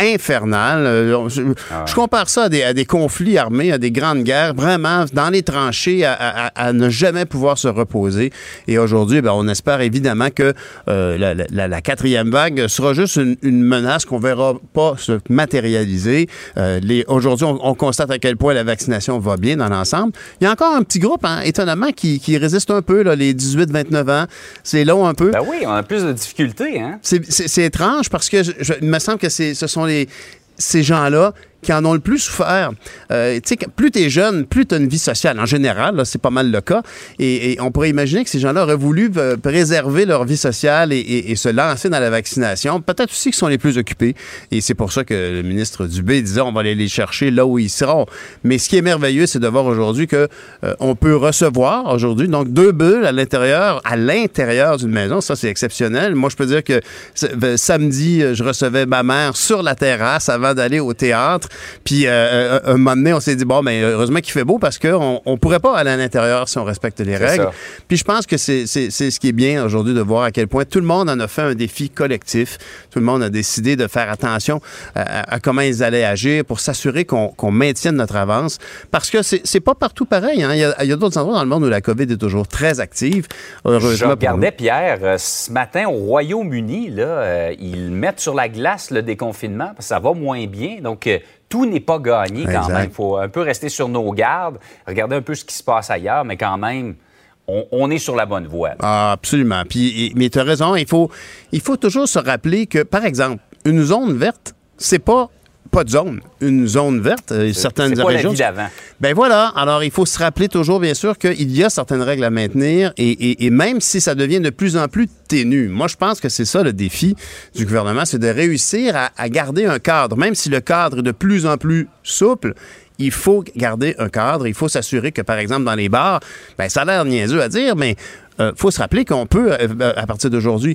infernale. Euh, Je, je compare ça à des, à des conflits armés, à des grandes guerres, vraiment dans les tranchées, à, à- à- à ne jamais pouvoir se reposer. Et aujourd'hui, ben, on espère évidemment que euh, la, la- la quatrième vague sera juste une, une menace qu'on verra pas se matérialiser. Euh, aujourd'hui, on, on constate à quel point la vaccination va bien dans l'ensemble. Il y a encore un petit groupe, hein, étonnamment, qui, qui résiste un peu, là, les 18-29 ans. C'est long un peu. Ben oui, on a plus de difficultés. Hein? C'est- étrange parce que je- je- il me semble que ce sont ces gens-là qui en ont le plus souffert. Euh, tu sais, plus tu es jeune, plus tu as une vie sociale. En général, c'est pas mal le cas. Et, on pourrait imaginer que ces gens-là auraient voulu euh, préserver leur vie sociale et, se lancer dans la vaccination. Peut-être aussi qu'ils sont les plus occupés. Et c'est pour ça que le ministre Dubé disait on va aller les chercher là où ils seront. Mais ce qui est merveilleux, c'est de voir aujourd'hui que euh, on peut recevoir aujourd'hui donc deux bulles à l'intérieur, à l'intérieur d'une maison. Ça, c'est exceptionnel. Moi, je peux dire que euh, samedi, je recevais ma mère sur la terrasse avant d'aller au théâtre. Puis euh, euh, un moment donné, on s'est dit bon, ben heureusement qu'il fait beau parce qu'on on pourrait pas aller à l'intérieur si on respecte les règles. ça. Puis je pense que c'est ce qui est bien aujourd'hui de voir à quel point tout le monde en a fait un défi collectif. Tout le monde a décidé de faire attention à, comment ils allaient agir pour s'assurer qu'on maintienne notre avance. Parce que c'est pas partout pareil. hein. Il y a, d'autres endroits dans le monde où la COVID est toujours très active. Heureusement Je regardais, Pierre, euh, ce matin au Royaume-Uni, là, euh, ils mettent sur la glace le déconfinement parce que ça va moins bien. Donc, tout n'est pas gagné quand Exact. même. Il faut un peu rester sur nos gardes, regarder un peu ce qui se passe ailleurs, mais quand même, on, on est sur la bonne voie. Ah, absolument. Puis, mais tu as raison, il faut, il faut toujours se rappeler que, par exemple, une zone verte, c'est pas pas de zone. Une zone verte, euh, certaines pas la régions. vie d'avant. Ben voilà. Alors, il faut se rappeler toujours, bien sûr, qu'il y a certaines règles à maintenir et, et- et même si ça devient de plus en plus ténu. Moi, je pense que c'est ça le défi du gouvernement, c'est de réussir à, à garder un cadre. Même si le cadre est de plus en plus souple, il faut garder un cadre. Il faut s'assurer que, par exemple, dans les bars, ben, ça a l'air niaiseux à dire, mais il faut se rappeler qu'on peut, euh, à partir d'aujourd'hui,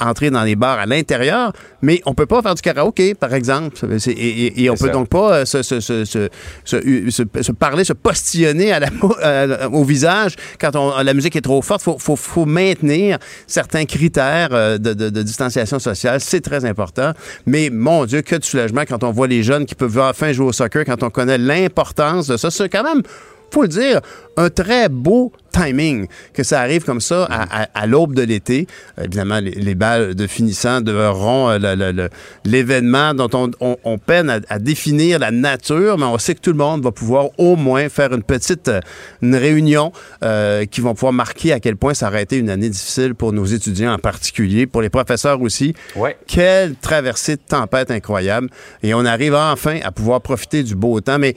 entrer dans les bars à l'intérieur, mais on peut pas faire du karaoké, par exemple. Et, et- et on peut ça. donc pas euh, se, parler, se postillonner à la, euh, au visage quand on- la musique est trop forte. Il faut, faut- faut maintenir certains critères euh, de, de- de distanciation sociale. C'est très important. Mais mon Dieu, que de soulagement quand on voit les jeunes qui peuvent enfin jouer au soccer, quand on connaît l'importance de ça. C'est quand même faut le dire, un très beau timing que ça arrive comme ça à, à- à l'aube de l'été. Évidemment, les, les balles de finissant devront euh, l'événement dont on, on- on peine à, à définir la nature, mais on sait que tout le monde va pouvoir au moins faire une petite euh, une réunion euh, qui vont pouvoir marquer à quel point ça aurait été une année difficile pour nos étudiants en particulier, pour les professeurs aussi. Ouais. Quelle traversée de tempête incroyable. Et on arrive enfin à pouvoir profiter du beau temps. Mais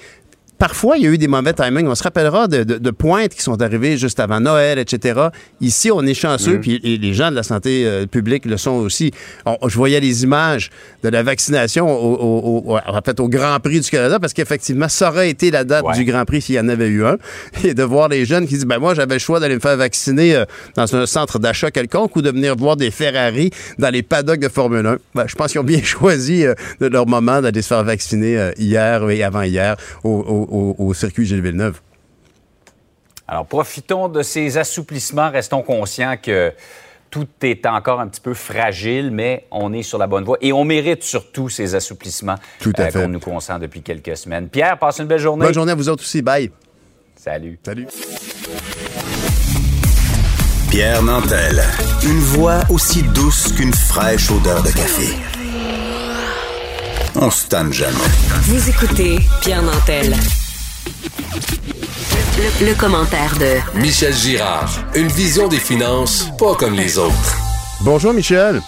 Parfois, il y a eu des mauvais timings. On se rappellera de, de- de pointes qui sont arrivées juste avant Noël, etc. Ici, on est chanceux, puis et les gens de la santé euh, publique le sont aussi. On- je voyais les images de la vaccination au, au- au- en fait, au Grand Prix du Canada, parce qu'effectivement, ça aurait été la date Ouais. du Grand Prix s'il y en avait eu un. Et de voir les jeunes qui disent, ben moi, j'avais le choix d'aller me faire vacciner euh, dans un centre d'achat quelconque ou de venir voir des Ferrari dans les paddocks de Formule 1. Ben, je pense qu'ils ont bien [laughs] choisi euh, de leur moment d'aller se faire vacciner hier et avant-hier au, au- circuit Gilles Villeneuve. Alors, profitons de ces assouplissements. Restons conscients que tout est encore un petit peu fragile, mais on est sur la bonne voie. Et on mérite surtout ces assouplissements euh, Tout à fait. qu'on nous consent depuis quelques semaines. Pierre, passe une belle journée. Bonne journée à vous autres aussi. Bye. Salut. Salut. Pierre Nantel. Une voix aussi douce qu'une fraîche odeur de café. On se tanne jamais. Vous écoutez Pierre Nantel. Le, le commentaire de Michel Girard. Une vision des finances pas comme les autres. Bonjour, Michel.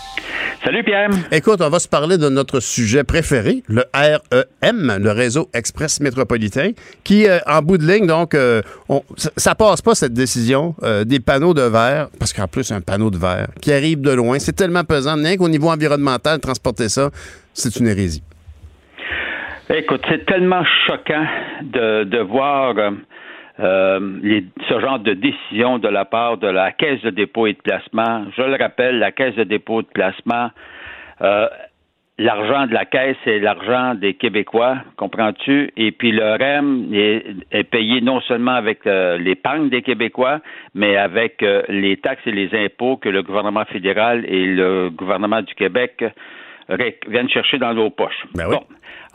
Salut Pierre. Écoute, on va se parler de notre sujet préféré, le REM, le réseau express métropolitain, qui, euh, en bout de ligne, donc, euh, on- ça, ça passe pas cette décision euh, des panneaux de verre, parce qu'en plus, un panneau de verre qui arrive de loin, c'est tellement pesant, rien qu'au niveau environnemental, transporter ça, c'est une hérésie. Écoute, c'est tellement choquant de, de voir euh, euh, les- ce genre de décision de la part de la Caisse de dépôt et de placement. Je le rappelle, la Caisse de dépôt et de placement, euh, l'argent de la Caisse, c'est l'argent des Québécois, comprends-tu? Et puis le REM est, est payé non seulement avec euh, l'épargne des Québécois, mais avec euh, les taxes et les impôts que le gouvernement fédéral et le gouvernement du Québec viennent chercher dans nos poches. Ben oui. Bon.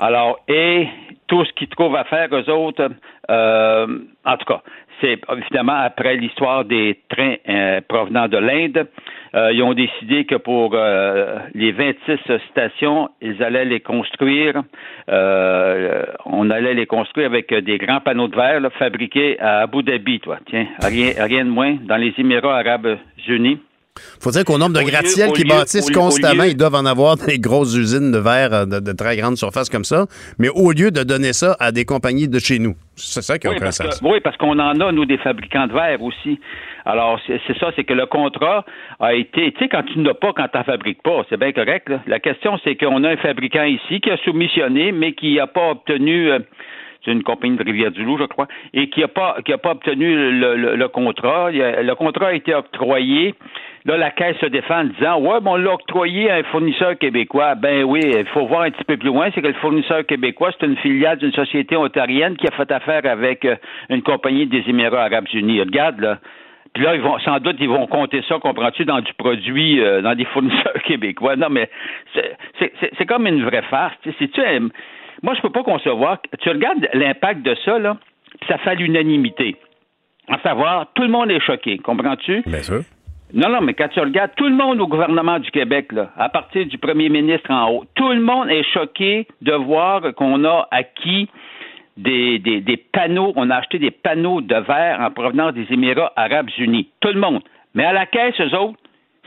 Alors, et tout ce qu'ils trouvent à faire, eux autres, euh, en tout cas, c'est évidemment après l'histoire des trains euh, provenant de l'Inde, euh, ils ont décidé que pour euh, les 26 stations, ils allaient les construire, euh, on allait les construire avec des grands panneaux de verre là, fabriqués à Abu Dhabi, toi. Tiens, rien, rien de moins, dans les Émirats arabes unis. Faut dire qu'au nombre de au qui bâtissent lieu- constamment, lieu- ils doivent en avoir des grosses usines de verre euh, de, de très grande surface comme ça, mais au lieu de donner ça à des compagnies de chez nous, c'est ça qui a Oui, aucun sens. que- oui, parce qu'on en a, nous, des fabricants de verre aussi. Alors, c'est c'est ça, c'est que le contrat a été, tu sais, quand tu n'as pas, quand tu n'en fabriques pas, c'est bien correct. là. La question, c'est qu'on a un fabricant ici qui a soumissionné, mais qui n'a pas obtenu, euh, c'est une compagnie de Rivière-du-Loup, je crois, et qui n'a pas, qui a pas obtenu le, le- le contrat. Le contrat a été octroyé. Là, la Caisse se défend en disant Ouais, bon, on l'a octroyé à un fournisseur québécois. Ben oui, il faut voir un petit peu plus loin, c'est que le fournisseur québécois, c'est une filiale d'une société ontarienne qui a fait affaire avec euh, une compagnie des Émirats arabes unis. Regarde, là. Puis là, ils vont, sans doute, ils vont compter ça, comprends-tu, dans du produit, euh, dans des [laughs] fournisseurs québécois. Non, mais c'est- comme une vraie farce. C'est-tu Moi, je peux pas concevoir. Tu regardes l'impact de ça, là, puis ça fait l'unanimité. À savoir, tout le monde est choqué, comprends-tu? Bien sûr. Non, non, mais quand tu regardes tout le monde au gouvernement du Québec, là, à partir du premier ministre en haut, tout le monde est choqué de voir qu'on a acquis des, des, des panneaux, on a acheté des panneaux de verre en provenance des Émirats arabes unis. Tout le monde. Mais à la caisse, eux autres,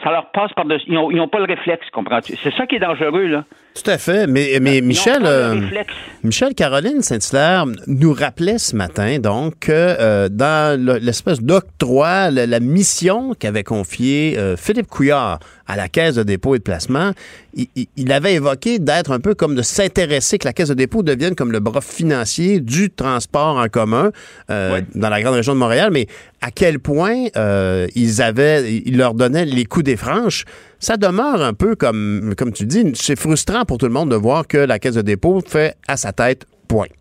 ça leur passe par-dessus. Ils n'ont pas le réflexe, comprends-tu? C'est ça qui est dangereux, là. Tout à fait. Mais, mais Michel, euh, Michel Caroline Saint-Hilaire nous rappelait ce matin, donc, que euh, dans l'espèce d'octroi, la, mission qu'avait confiée euh, Philippe Couillard à la Caisse de dépôt et de placement, il, avait évoqué d'être un peu comme de s'intéresser, que la Caisse de dépôt devienne comme le bras financier du transport en commun dans la grande région de Montréal, mais à quel point ils avaient, ils leur donnaient les coups des franches ça demeure un peu comme, comme tu dis, c'est frustrant pour tout le monde de voir que la Caisse de dépôt fait à sa tête point.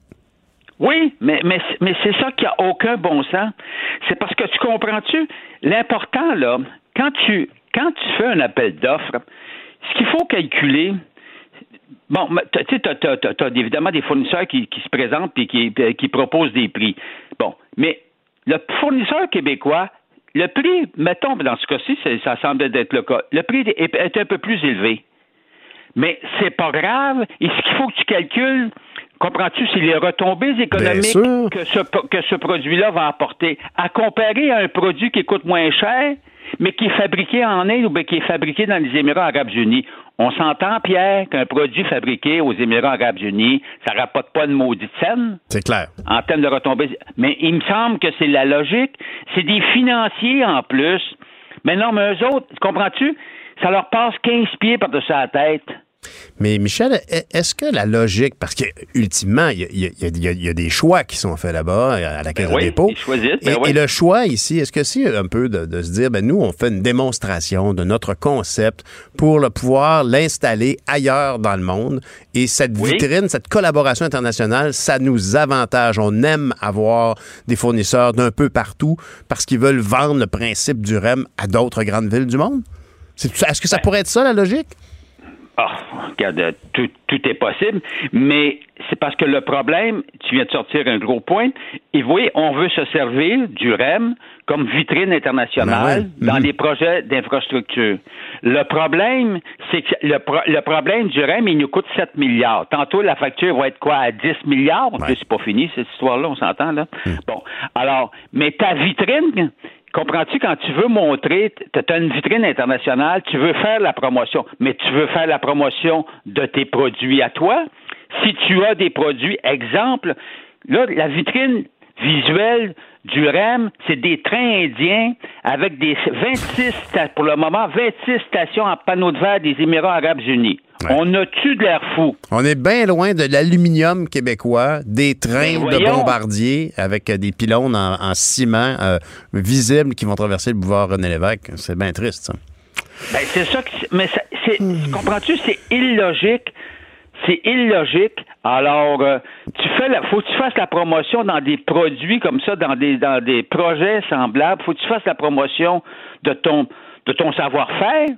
Oui, mais, mais, c'est ça qui a aucun bon sens. C'est parce que tu comprends-tu, l'important, là, quand tu, quand tu fais un appel d'offres, ce qu'il faut calculer, Bon, tu sais, tu as, évidemment des fournisseurs qui, se présentent et qui, qui proposent des prix. Bon, mais le fournisseur québécois, le prix, mettons, dans ce cas-ci, ça semble être le cas, le prix est, un peu plus élevé. Mais c'est pas grave. Et ce qu'il faut que tu calcules, comprends-tu, c'est les retombées économiques que ce, que ce produit-là va apporter. À comparer à un produit qui coûte moins cher, mais qui est fabriqué en Inde ou qui est fabriqué dans les Émirats arabes unis. On s'entend, Pierre, qu'un produit fabriqué aux Émirats arabes unis, ça rapporte pas de maudite scène? C'est clair. En termes de retombées. Mais il me semble que c'est la logique. C'est des financiers en plus. Mais non, mais eux autres, comprends-tu? Ça leur passe 15 pieds par-dessus la tête. Mais Michel, e-, est-ce que la logique, parce que ultimement, il y, a, des choix qui sont faits là-bas à la Caisse ben de dépôt. Ben et, le choix ici, est-ce que c'est un peu de, se dire, ben nous, on fait une démonstration de notre concept pour le pouvoir l'installer ailleurs dans le monde? Et cette vitrine, cette collaboration internationale, ça nous avantage. On aime avoir des fournisseurs d'un peu partout parce qu'ils veulent vendre le principe du REM à d'autres grandes villes du monde? Est-ce que ça ben pourrait être ça la logique? Ah, regarde, tout, tout est possible, mais c'est parce que le problème, tu viens de sortir un gros point, et vous voyez, on veut se servir du REM comme vitrine internationale ben dans mhm. des projets d'infrastructure. Le problème, c'est que le, le, problème du REM, il nous coûte 7 milliards. Tantôt, la facture va être quoi, à 10 milliards? Ouais. C'est pas fini, cette histoire-là, on s'entend, là? Hmm. Bon, alors, mais ta vitrine, Comprends-tu, quand tu veux montrer, tu as une vitrine internationale, tu veux faire la promotion, mais tu veux faire la promotion de tes produits à toi. Si tu as des produits, exemple, là, la vitrine visuelle du REM, c'est des trains indiens avec des 26, pour le moment, 26 stations en panneaux de verre des Émirats arabes unis. On a-tu de l'air fou? On est bien loin de l'aluminium québécois, des trains ben de bombardiers avec euh, des pylônes en, ciment euh, visibles qui vont traverser le boulevard René Lévesque. C'est bien triste, ça. Ben, c'est ça que. Mais c'est, comprends-tu? C'est illogique. C'est illogique. Alors, euh, tu fais la, faut que tu fasses la promotion dans des produits comme ça, dans des, dans des projets semblables. Faut que tu fasses la promotion de ton, de ton savoir-faire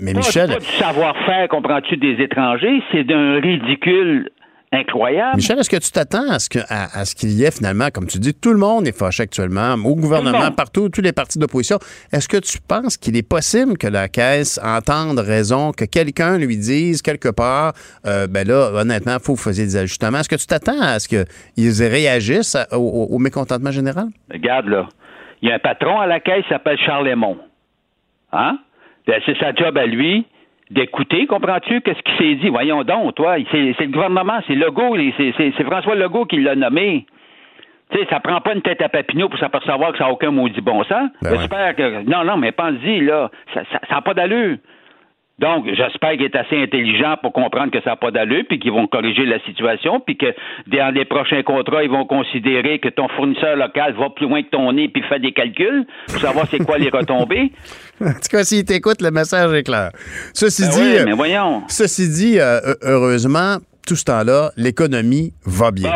mais Michel. Pas du savoir-faire, comprends-tu, des étrangers, c'est d'un ridicule incroyable. Michel, est-ce que tu t'attends à ce que, à, ce qu'il y ait finalement, comme tu dis, tout le monde est fâché actuellement, au gouvernement, partout, tous les partis d'opposition. Est-ce que tu penses qu'il est possible que la Caisse entende raison, que quelqu'un lui dise quelque part, euh, ben là, honnêtement, il faut faire des ajustements? Est-ce que tu t'attends à ce qu'ils réagissent au, mécontentement général? Regarde, là. Il y a un patron à la Caisse qui s'appelle Charles Lemont. Hein? Ben, c'est sa job à lui d'écouter, comprends-tu? Qu'est-ce qu'il s'est dit? Voyons donc, toi, c'est le gouvernement, c'est Legault, c'est François Legault qui l'a nommé. Tu sais, ça prend pas une tête à Papineau pour s'apercevoir que ça n'a aucun maudit bon sens. Ben J'espère que. Non, non, mais pense-y, là. Ça n'a ça, pas d'allure. Donc, j'espère qu'il est assez intelligent pour comprendre que ça n'a pas d'allure, puis qu'ils vont corriger la situation, puis que dans les prochains contrats, ils vont considérer que ton fournisseur local va plus loin que ton nez, puis fait des calculs pour savoir c'est quoi les retombées. [laughs] en tout cas, s'il t'écoute, le message est clair. Ceci ben dit, oui, mais voyons. Ceci dit, euh, heureusement, tout ce temps-là, l'économie va bien.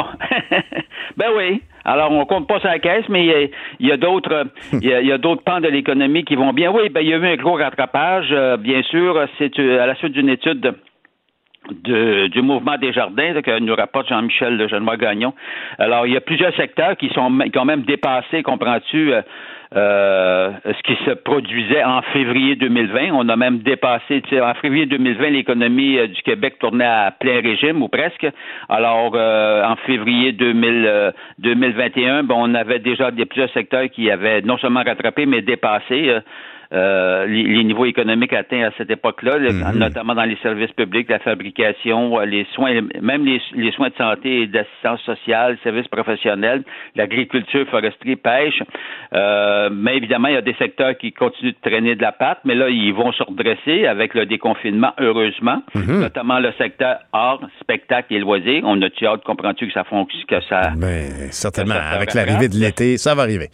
[laughs] ben oui. Alors, on compte pas sa caisse, mais il y a, d'autres, [laughs] il y a, d'autres pans de l'économie qui vont bien. Oui, ben, il y a eu un gros rattrapage, euh, bien sûr. C'est euh, à la suite d'une étude de, du mouvement des jardins que nous rapporte Jean-Michel Genois Gagnon. Alors, il y a plusieurs secteurs qui sont qui ont même dépassé, comprends-tu, euh, euh, ce qui se produisait en février 2020. On a même dépassé, en février 2020, l'économie euh, du Québec tournait à plein régime ou presque. Alors, en février 2000, 2021, bon, on avait déjà des plusieurs secteurs qui avaient non seulement rattrapé, mais dépassé. Euh, les, niveaux économiques atteints à cette époque-là, mhm. notamment dans les services publics, la fabrication, euh, les soins, même les, soins de santé et d'assistance sociale, services professionnels, l'agriculture, foresterie, pêche. Euh, mais évidemment, il y a des secteurs qui continuent de traîner de la patte, mais là, ils vont se redresser avec le déconfinement, heureusement, mhm. notamment le secteur art, spectacle et loisirs. On a-tu hâte, comprends-tu, que ça fonctionne, que ça... Mais ben, certainement, avec l'arrivée de l'été, ça va arriver.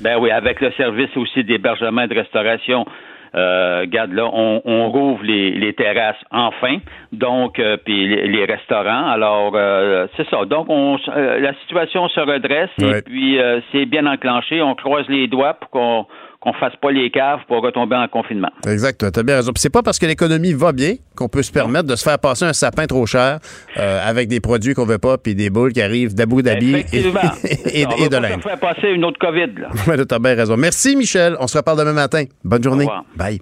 Ben oui, avec le service aussi d'hébergement et de restauration. Euh, regarde là, on, on rouvre les, les, terrasses enfin, donc euh, puis les, restaurants. Alors euh, c'est ça. Donc on, euh, la situation se redresse et puis c'est bien enclenché. On croise les doigts pour qu'on qu'on fasse pas les caves pour retomber en confinement. Exact, tu as bien raison. c'est pas parce que l'économie va bien qu'on peut se permettre de se faire passer un sapin trop cher euh, avec des produits qu'on veut pas puis des boules qui arrivent d'Abu Dhabi et, [laughs] et, et, de l'Inde. On faire passer une autre COVID. Là. [laughs] Oui, tu as bien raison. Merci, Michel. On se reparle demain matin. Bonne journée. Bye.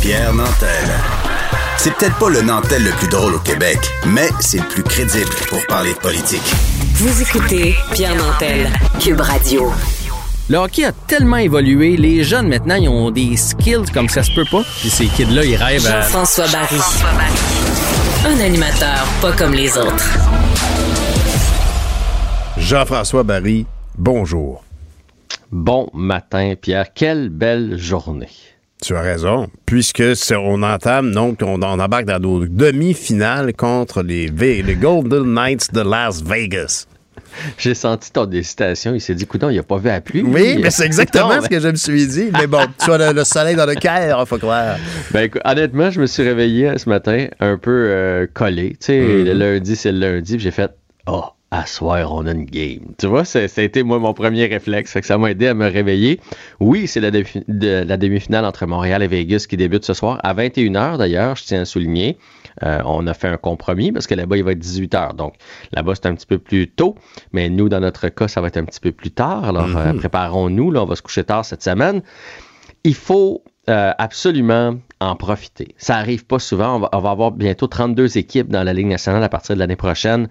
Pierre Nantel. C'est peut-être pas le Nantel le plus drôle au Québec, mais c'est le plus crédible pour parler politique. Vous écoutez Pierre Nantel, Cube Radio. Le hockey a tellement évolué, les jeunes maintenant, ils ont des skills comme ça se peut pas. Puis ces kids-là, ils rêvent à... Jean-François Barry. Un animateur pas comme les autres. Jean-François Barry, bonjour. Bon matin, Pierre. Quelle belle journée. Tu as raison, puisque on entame, donc, on, embarque dans nos demi-finales contre les, les Golden Knights de Las Vegas. [laughs] J'ai senti ton hésitation. Il s'est dit, écoute, il n'a pas vu la pluie. Oui, mais c'est exactement ce que je me suis dit. Mais bon, tu as le, soleil dans le cœur, il faut croire. Ben, honnêtement, je me suis réveillé ce matin un peu euh, collé. Tu sais, mm-hmm. le lundi, c'est le lundi, j'ai fait, oh, à soir, on a une game. Tu vois, ça, a été moi mon premier réflexe. ça m'a aidé à me réveiller. Oui, c'est la, la demi-finale entre Montréal et Vegas qui débute ce soir à 21h d'ailleurs, je tiens à souligner. Euh, on a fait un compromis parce que là-bas, il va être 18 heures. Donc, là-bas, c'est un petit peu plus tôt. Mais nous, dans notre cas, ça va être un petit peu plus tard. Alors, euh, mhm. préparons-nous. Là, on va se coucher tard cette semaine. Il faut euh, absolument en profiter. Ça arrive pas souvent. On va, on va, avoir bientôt 32 équipes dans la Ligue nationale à partir de l'année prochaine.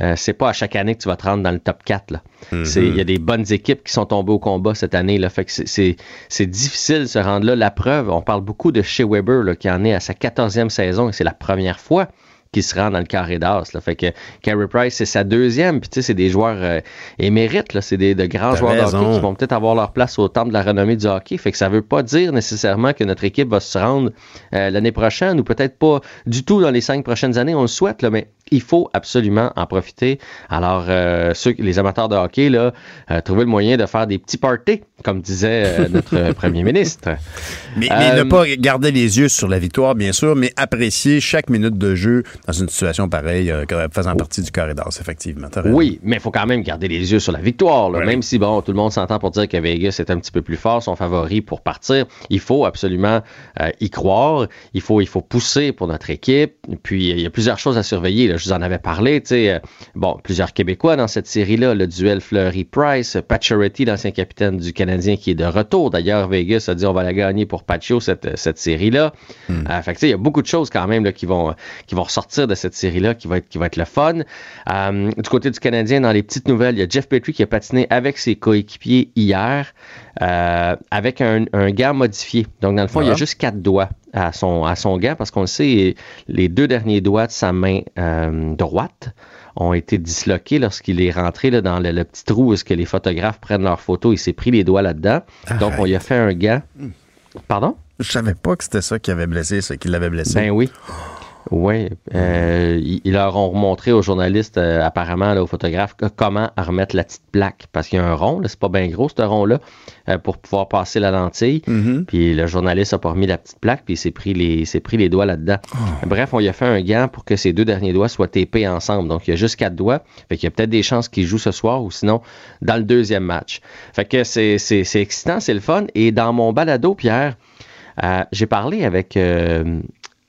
Euh, c'est pas à chaque année que tu vas te rendre dans le top 4. Là. Mm-hmm. Il y a des bonnes équipes qui sont tombées au combat cette année. Là. Fait que c'est difficile de se rendre là. La preuve, on parle beaucoup de Shea Weber là, qui en est à sa 14e saison et c'est la première fois qui se rend dans le carré d'as. Fait que Carey Price, c'est sa deuxième. Puis tu sais, c'est des joueurs euh, émérites. C'est des de grands joueurs de hockey qui vont peut-être avoir leur place au temple de la renommée du hockey. Fait que ça veut pas dire nécessairement que notre équipe va se rendre euh, l'année prochaine ou peut-être pas du tout dans les cinq prochaines années. On le souhaite, là, mais il faut absolument en profiter. Alors, euh, ceux, les amateurs de hockey, là, euh, trouver le moyen de faire des petits parties, comme disait euh, notre [laughs] premier ministre. Mais, ne pas garder les yeux sur la victoire, bien sûr, mais apprécier chaque minute de jeu dans une situation pareille, faisant partie du corridor, effectivement. Oui, mais il faut quand même garder les yeux sur la victoire. Même si, bon, tout le monde s'entend pour dire que Vegas est un petit peu plus fort, son favori pour partir, il faut absolument y croire. Il faut, il faut pousser pour notre équipe. Puis, il y a plusieurs choses à surveiller. Là je vous en avais parlé, tu sais, euh, bon, plusieurs Québécois dans cette série-là, le duel Fleury-Price, Pacioretty, l'ancien capitaine du Canadien qui est de retour. D'ailleurs, Vegas a dit on va la gagner pour Pacho, cette, cette série-là. Hmm. Euh, fait que, il y a beaucoup de choses quand même là, qui, vont, qui vont ressortir de cette série-là, qui va être, qui va être le fun. Euh, du côté du Canadien, dans les petites nouvelles, il y a Jeff Petrie qui a patiné avec ses coéquipiers hier. avec un, un gant modifié. Donc, dans le fond, il y a juste quatre doigts à son, à son gant parce qu'on le sait, les deux derniers doigts de sa main euh, droite ont été disloqués lorsqu'il est rentré là, dans le, petit trou où -ce que les photographes prennent leurs photos. Il s'est pris les doigts là-dedans. Donc, on lui a fait un gant. Pardon? Je savais pas que c'était ça qui avait blessé, ce qui l'avait blessé. Ben oui. Oui, euh, ils leur ont montré aux journalistes, euh, apparemment, aux photographes, comment remettre la petite plaque. Parce qu'il y a un rond, c'est pas bien gros ce rond-là, euh, pour pouvoir passer la lentille. Mm-hmm. Puis le journaliste a pas remis la petite plaque, puis il s'est pris les, s'est pris les doigts là-dedans. Oh. Bref, on lui a fait un gant pour que ces deux derniers doigts soient tapés ensemble. Donc il y a juste quatre doigts. Fait qu'il y a peut-être des chances qu'il joue ce soir ou sinon dans le deuxième match. Fait que c'est, c'est, c'est excitant, c'est le fun. Et dans mon balado, Pierre, j'ai parlé avec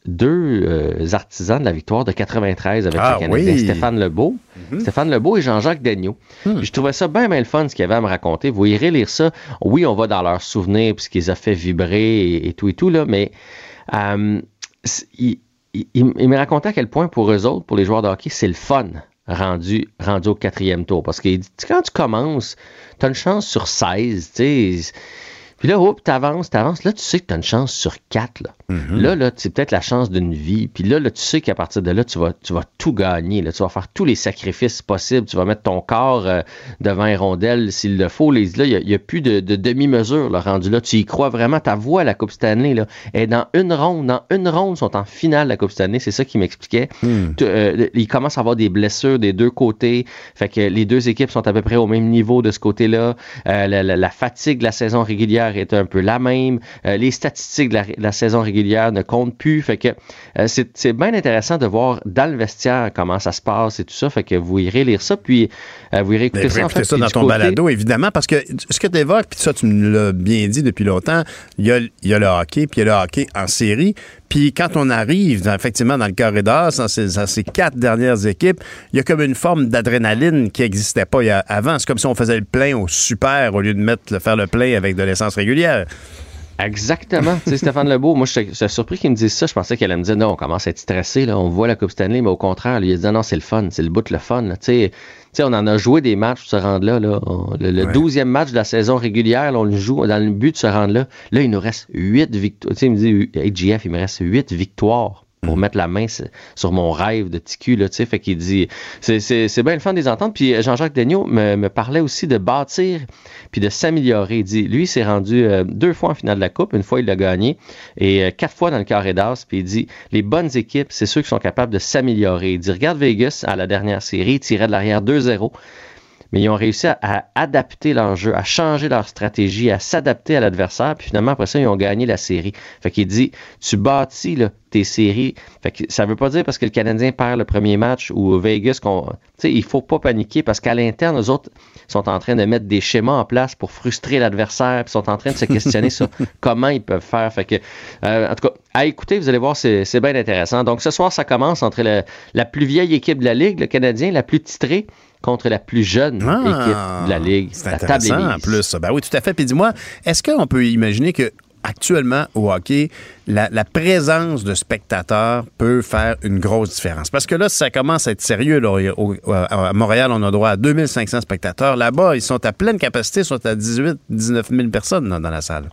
deux euh, artisans de la victoire de 93 avec Ah, le Canadien, oui. Stéphane Lebeau. Mhm. Stéphane Lebeau et Jean-Jacques Daigneault. Puis Je trouvais ça bien, bien le fun, ce qu'il y avait à me raconter. Vous irez lire ça. Oui, on va dans leurs souvenirs, puis ce qui les a fait vibrer et, et tout et tout, là, mais euh, il, il, il- il me racontait à quel point pour eux autres, pour les joueurs de hockey, c'est le fun rendu, rendu au quatrième tour. Parce que quand tu commences, tu as une chance sur 16, tu sais. Puis là, hop, t'avances, t'avances. Là, tu sais que tu as une chance sur 4. Là, là, là c'est peut-être la chance d'une vie. Puis là, là, tu sais qu'à partir de là, tu vas, tu vas tout gagner. Là. Tu vas faire tous les sacrifices possibles. Tu vas mettre ton corps euh, devant un rondelle s'il le faut. Les- Là, il n'y a, plus de, de demi-mesure là, rendu là. Tu y crois vraiment. Ta voix à la Coupe Stanley là, est dans une ronde. Dans une ronde, ils sont en finale la Coupe Stanley. C'est ça qui m'expliquait. Tu- euh, il commence à avoir des blessures des deux côtés. Fait que les deux équipes sont à peu près au même niveau de ce côté-là. Euh, la, la- la fatigue de la saison régulière est un peu la même. Euh, les statistiques de la, la saison régulière ne comptent plus. Fait que euh, c'est bien intéressant de voir dans le vestiaire comment ça se passe et tout ça. Fait que vous irez lire ça, puis euh, vous irez écouter ça. en fait, ça dans ton côté- balado, évidemment, parce que ce que tu évoques, puis ça, tu me l'as bien dit depuis longtemps, il y a, il y a le hockey, puis il y a le hockey en série. Puis quand on arrive, effectivement, dans le corridor, dans ces, quatre dernières équipes, il y a comme une forme d'adrénaline qui n'existait pas avant. C'est comme si on faisait le plein au super au lieu de mettre, faire le plein avec de l'essence régulière. Exactement. tu sais, Stéphane Lebeau, moi, j'étais j'étais surpris qu'il me dise ça. Je pensais qu'elle allait me dire, non, on commence à être stressé, là, on voit la Coupe Stanley, mais au contraire, lui, il a dit, non, c'est le fun, c'est le bout de le fun. là. Tu sais, on en a joué des matchs pour se rendre là. là. On- le le Ouais. 12e match de la saison régulière, là, on le joue dans le but de se rendre là. Là, il nous reste 8 victoires. Tu sais, il me dit, AGF, il me reste 8 victoires pour mettre la main sur- mon rêve de TQ, là, tu sais, fait qu'il dit, c'est, bien le fun des ententes. Puis euh, Jean-Jacques Daigneault me, me parlait aussi de bâtir puis de s'améliorer. Il dit, lui, il s'est rendu euh, deux fois en finale de la Coupe, une fois il l'a gagné, et euh, quatre fois dans le carré d'as, puis il dit, les bonnes équipes, c'est ceux qui sont capables de s'améliorer. Il dit, regarde Vegas à la dernière série, ils tiraient de l'arrière 2-0 mais ils ont réussi à, à adapter leur jeu, à changer leur stratégie, à s'adapter à l'adversaire, puis finalement, après ça, ils ont gagné la série. Fait qu'il dit, tu bâtis là, tes séries. Fait que ça veut pas dire parce que le Canadien perd le premier match ou Vegas, qu'on, tu sais, il faut pas paniquer parce qu'à l'interne, eux autres sont en train de mettre des schémas en place pour frustrer l'adversaire, puis sont en train de se questionner sur [laughs] comment ils peuvent faire. Fait que, euh, en tout cas, à écouter, vous allez voir, c'est, c'est bien intéressant. Donc, ce soir, ça commence entre le- la plus vieille équipe de la Ligue, le Canadien, la plus titrée, contre la plus jeune Ah, équipe de la Ligue. C'est la table intéressant en plus. ça. Ben oui, tout à fait. Puis dis-moi, est-ce qu'on peut imaginer que actuellement au hockey, la, la présence de spectateurs peut faire une grosse différence? Parce que là, ça commence à être sérieux. Là, Au- au- à Montréal, on a droit à 2500 spectateurs. Là-bas, ils sont à pleine capacité, ils sont à 18 19 000 personnes dans, dans la salle.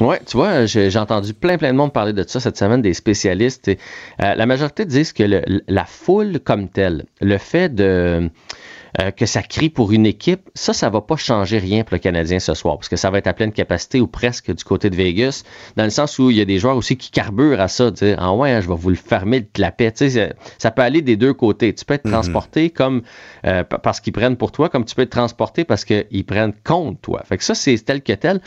Ouais, tu vois, j'ai j'ai entendu plein, plein de monde parler de ça cette semaine, des spécialistes. Et, euh, la majorité disent que le- la foule comme telle, le fait de euh, que ça crie pour une équipe, ça, ça va pas changer rien pour le Canadien ce soir, parce que ça va être à pleine capacité ou presque du côté de Vegas, dans le sens où il y a des joueurs aussi qui carburent à ça, dire ah ouais, hein, je vais vous le fermer le clapet. Tu sais, ça- ça peut aller des deux côtés. Tu peux être transporté comme euh, parce qu'ils prennent pour toi, comme tu peux être transporté parce qu'ils prennent contre toi. Fait que ça, c'est tel que tel.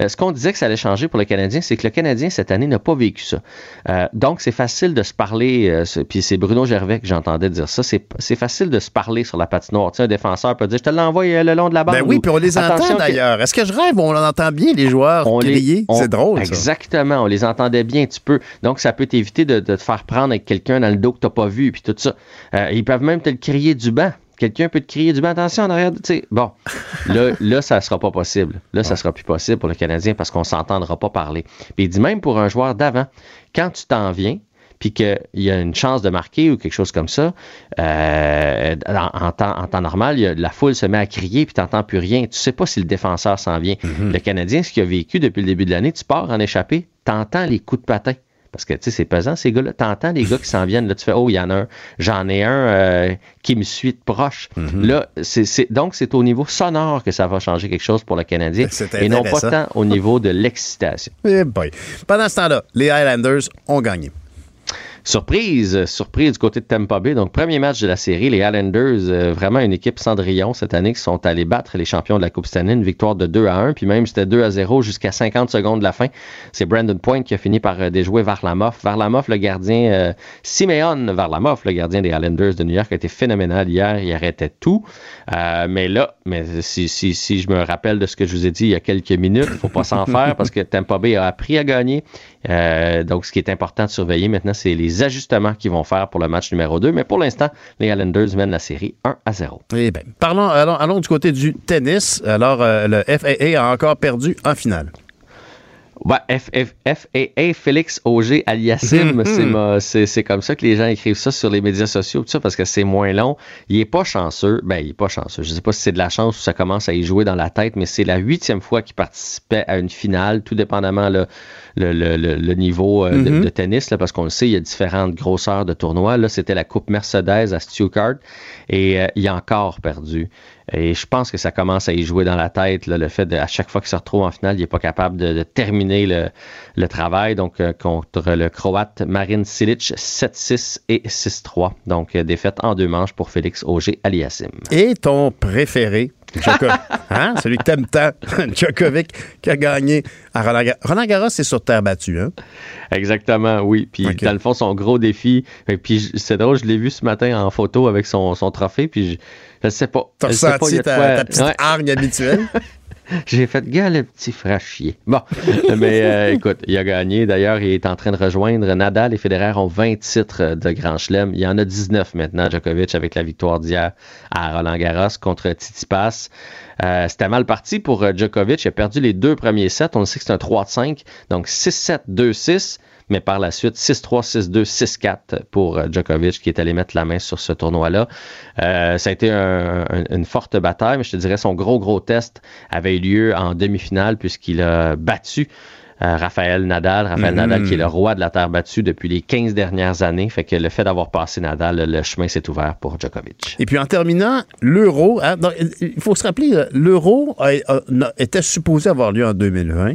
Euh, ce qu'on disait que ça allait changer pour le Canadien, c'est que le Canadien, cette année, n'a pas vécu ça. Euh, donc, c'est facile de se parler, puis c'est Bruno Gervais que j'entendais dire ça, c'est facile de se parler sur la patinoire. Tu sais, un défenseur peut dire, je te l'envoie le long de la bande. Ben oui, ou, puis on les entend d'ailleurs. Est-ce que je rêve? On entend bien les joueurs on crier. C'est drôle, ça. Exactement, on les entendait bien, tu peux. Donc, ça peut t'éviter de, de te faire prendre avec quelqu'un dans le dos que t'as pas vu, puis tout ça. Ils peuvent même te le crier du banc. Quelqu'un peut te crier du banc, attention en arrière, tu sais. Bon, là, [laughs] là, ça sera pas possible. Là, ça sera plus possible pour le Canadien parce qu'on s'entendra pas parler. Puis il dit même pour un joueur d'avant, quand tu t'en viens, puis qu'il y a une chance de marquer ou quelque chose comme ça, euh, en, en temps, en temps normal, il y a- la foule se met à crier puis tu n'entends plus rien. Tu sais pas si le défenseur s'en vient. Le Canadien, ce qu'il a vécu depuis le début de l'année, tu pars en échappée, tu entends les coups de patin. Parce que, tu sais, c'est pesant, ces gars-là. T'entends les gars qui s'en viennent. Là, tu fais, oh, il y en a un. J'en ai un euh, qui me suit de proche. Là, c'est, donc, c'est au niveau sonore que ça va changer quelque chose pour le Canadien. Et non pas tant au niveau de l'excitation. Eh. Pendant ce temps-là, les Highlanders ont gagné. Surprise, surprise du côté de Tampa Bay. Donc, premier match de la série, les Islanders, euh, vraiment une équipe Cendrillon cette année qui sont allés battre les champions de la Coupe Stanley, une victoire de 2 à 1, puis même c'était 2 à 0 jusqu'à 50 secondes de la fin. C'est Brandon Point qui a fini par euh, déjouer Varlamov. Varlamov, le gardien, euh, Simeon Varlamov, le gardien des Islanders de New York, a été phénoménal hier. Il arrêtait tout. Euh, mais là, mais si, si, si je me rappelle de ce que je vous ai dit il y a quelques minutes, faut pas s'en faire parce que Tampa Bay a appris à gagner. Euh, donc, ce qui est important de surveiller maintenant, c'est les ajustements qu'ils vont faire pour le match numéro 2. Mais pour l'instant, les Islanders mènent la série 1 à 0. Eh bien, parlons, allons, du côté du tennis. Alors, euh, le FAA a encore perdu en finale. Ouais, FAA, Félix Auger Aliassim, Mhm. c'est c'est comme ça que les gens écrivent ça sur les médias sociaux, tout ça, parce que c'est moins long. Il est pas chanceux. Ben, il est pas chanceux. Je sais pas si c'est de la chance ou ça commence à y jouer dans la tête, mais c'est la huitième fois qu'il participait à une finale, tout dépendamment là, le, le, le, le niveau euh, de- Mhm. de, tennis, là, parce qu'on le sait, il y a différentes grosseurs de tournois. Là, c'était la Coupe Mercedes à Stuttgart et euh, il a encore perdu. Et je pense que ça commence à y jouer dans la tête, le fait de, à chaque fois qu'il se retrouve en finale, il n'est pas capable de, terminer le, le travail. Donc, euh, contre le Croate Marin Cilic, 7-6 et 6-3. Donc, euh, défaite en deux manches pour Félix Auger Aliassim. Et ton préféré, Djoko- hein? celui que t'aimes tant, [laughs] Djokovic, qui a gagné à Roland Garros. Roland Garros, c'est sur terre battue, hein? Exactement, oui. Puis, Ok. dans le fond, son gros défi. Et puis, c'est drôle, je l'ai vu ce matin en photo avec son, son trophée. Puis, je, je sais pas. T'as ressenti ta, ta petite Ouais. hargne habituelle? [laughs] J'ai fait gars le petit frachier. Bon, [laughs] mais euh, écoute, il a gagné. D'ailleurs, il est en train de rejoindre Nadal et Federer ont 20 titres euh, de Grand Chelem. Il y en a 19 maintenant, Djokovic, avec la victoire d'hier à Roland Garros contre Tsitsipas. Euh, C'était mal parti pour euh, Djokovic. Il a perdu les deux premiers sets. On sait que c'est un 3 de 5. Donc 6-7, 2-6. Mais par la suite, 6-3, 6-2, 6-4 pour euh, Djokovic qui est allé mettre la main sur ce tournoi-là. Euh, ça a été un- un- une forte bataille, mais je te dirais son gros, gros test avait eu lieu en demi-finale puisqu'il a battu euh, Raphaël Nadal. Raphaël Mhm. Nadal qui est le roi de la terre battue depuis les 15 dernières années. Fait que le fait d'avoir passé Nadal, le chemin s'est ouvert pour Djokovic. Et puis en terminant, l'euro, hein, il faut se rappeler, l'euro était supposé avoir lieu en 2020.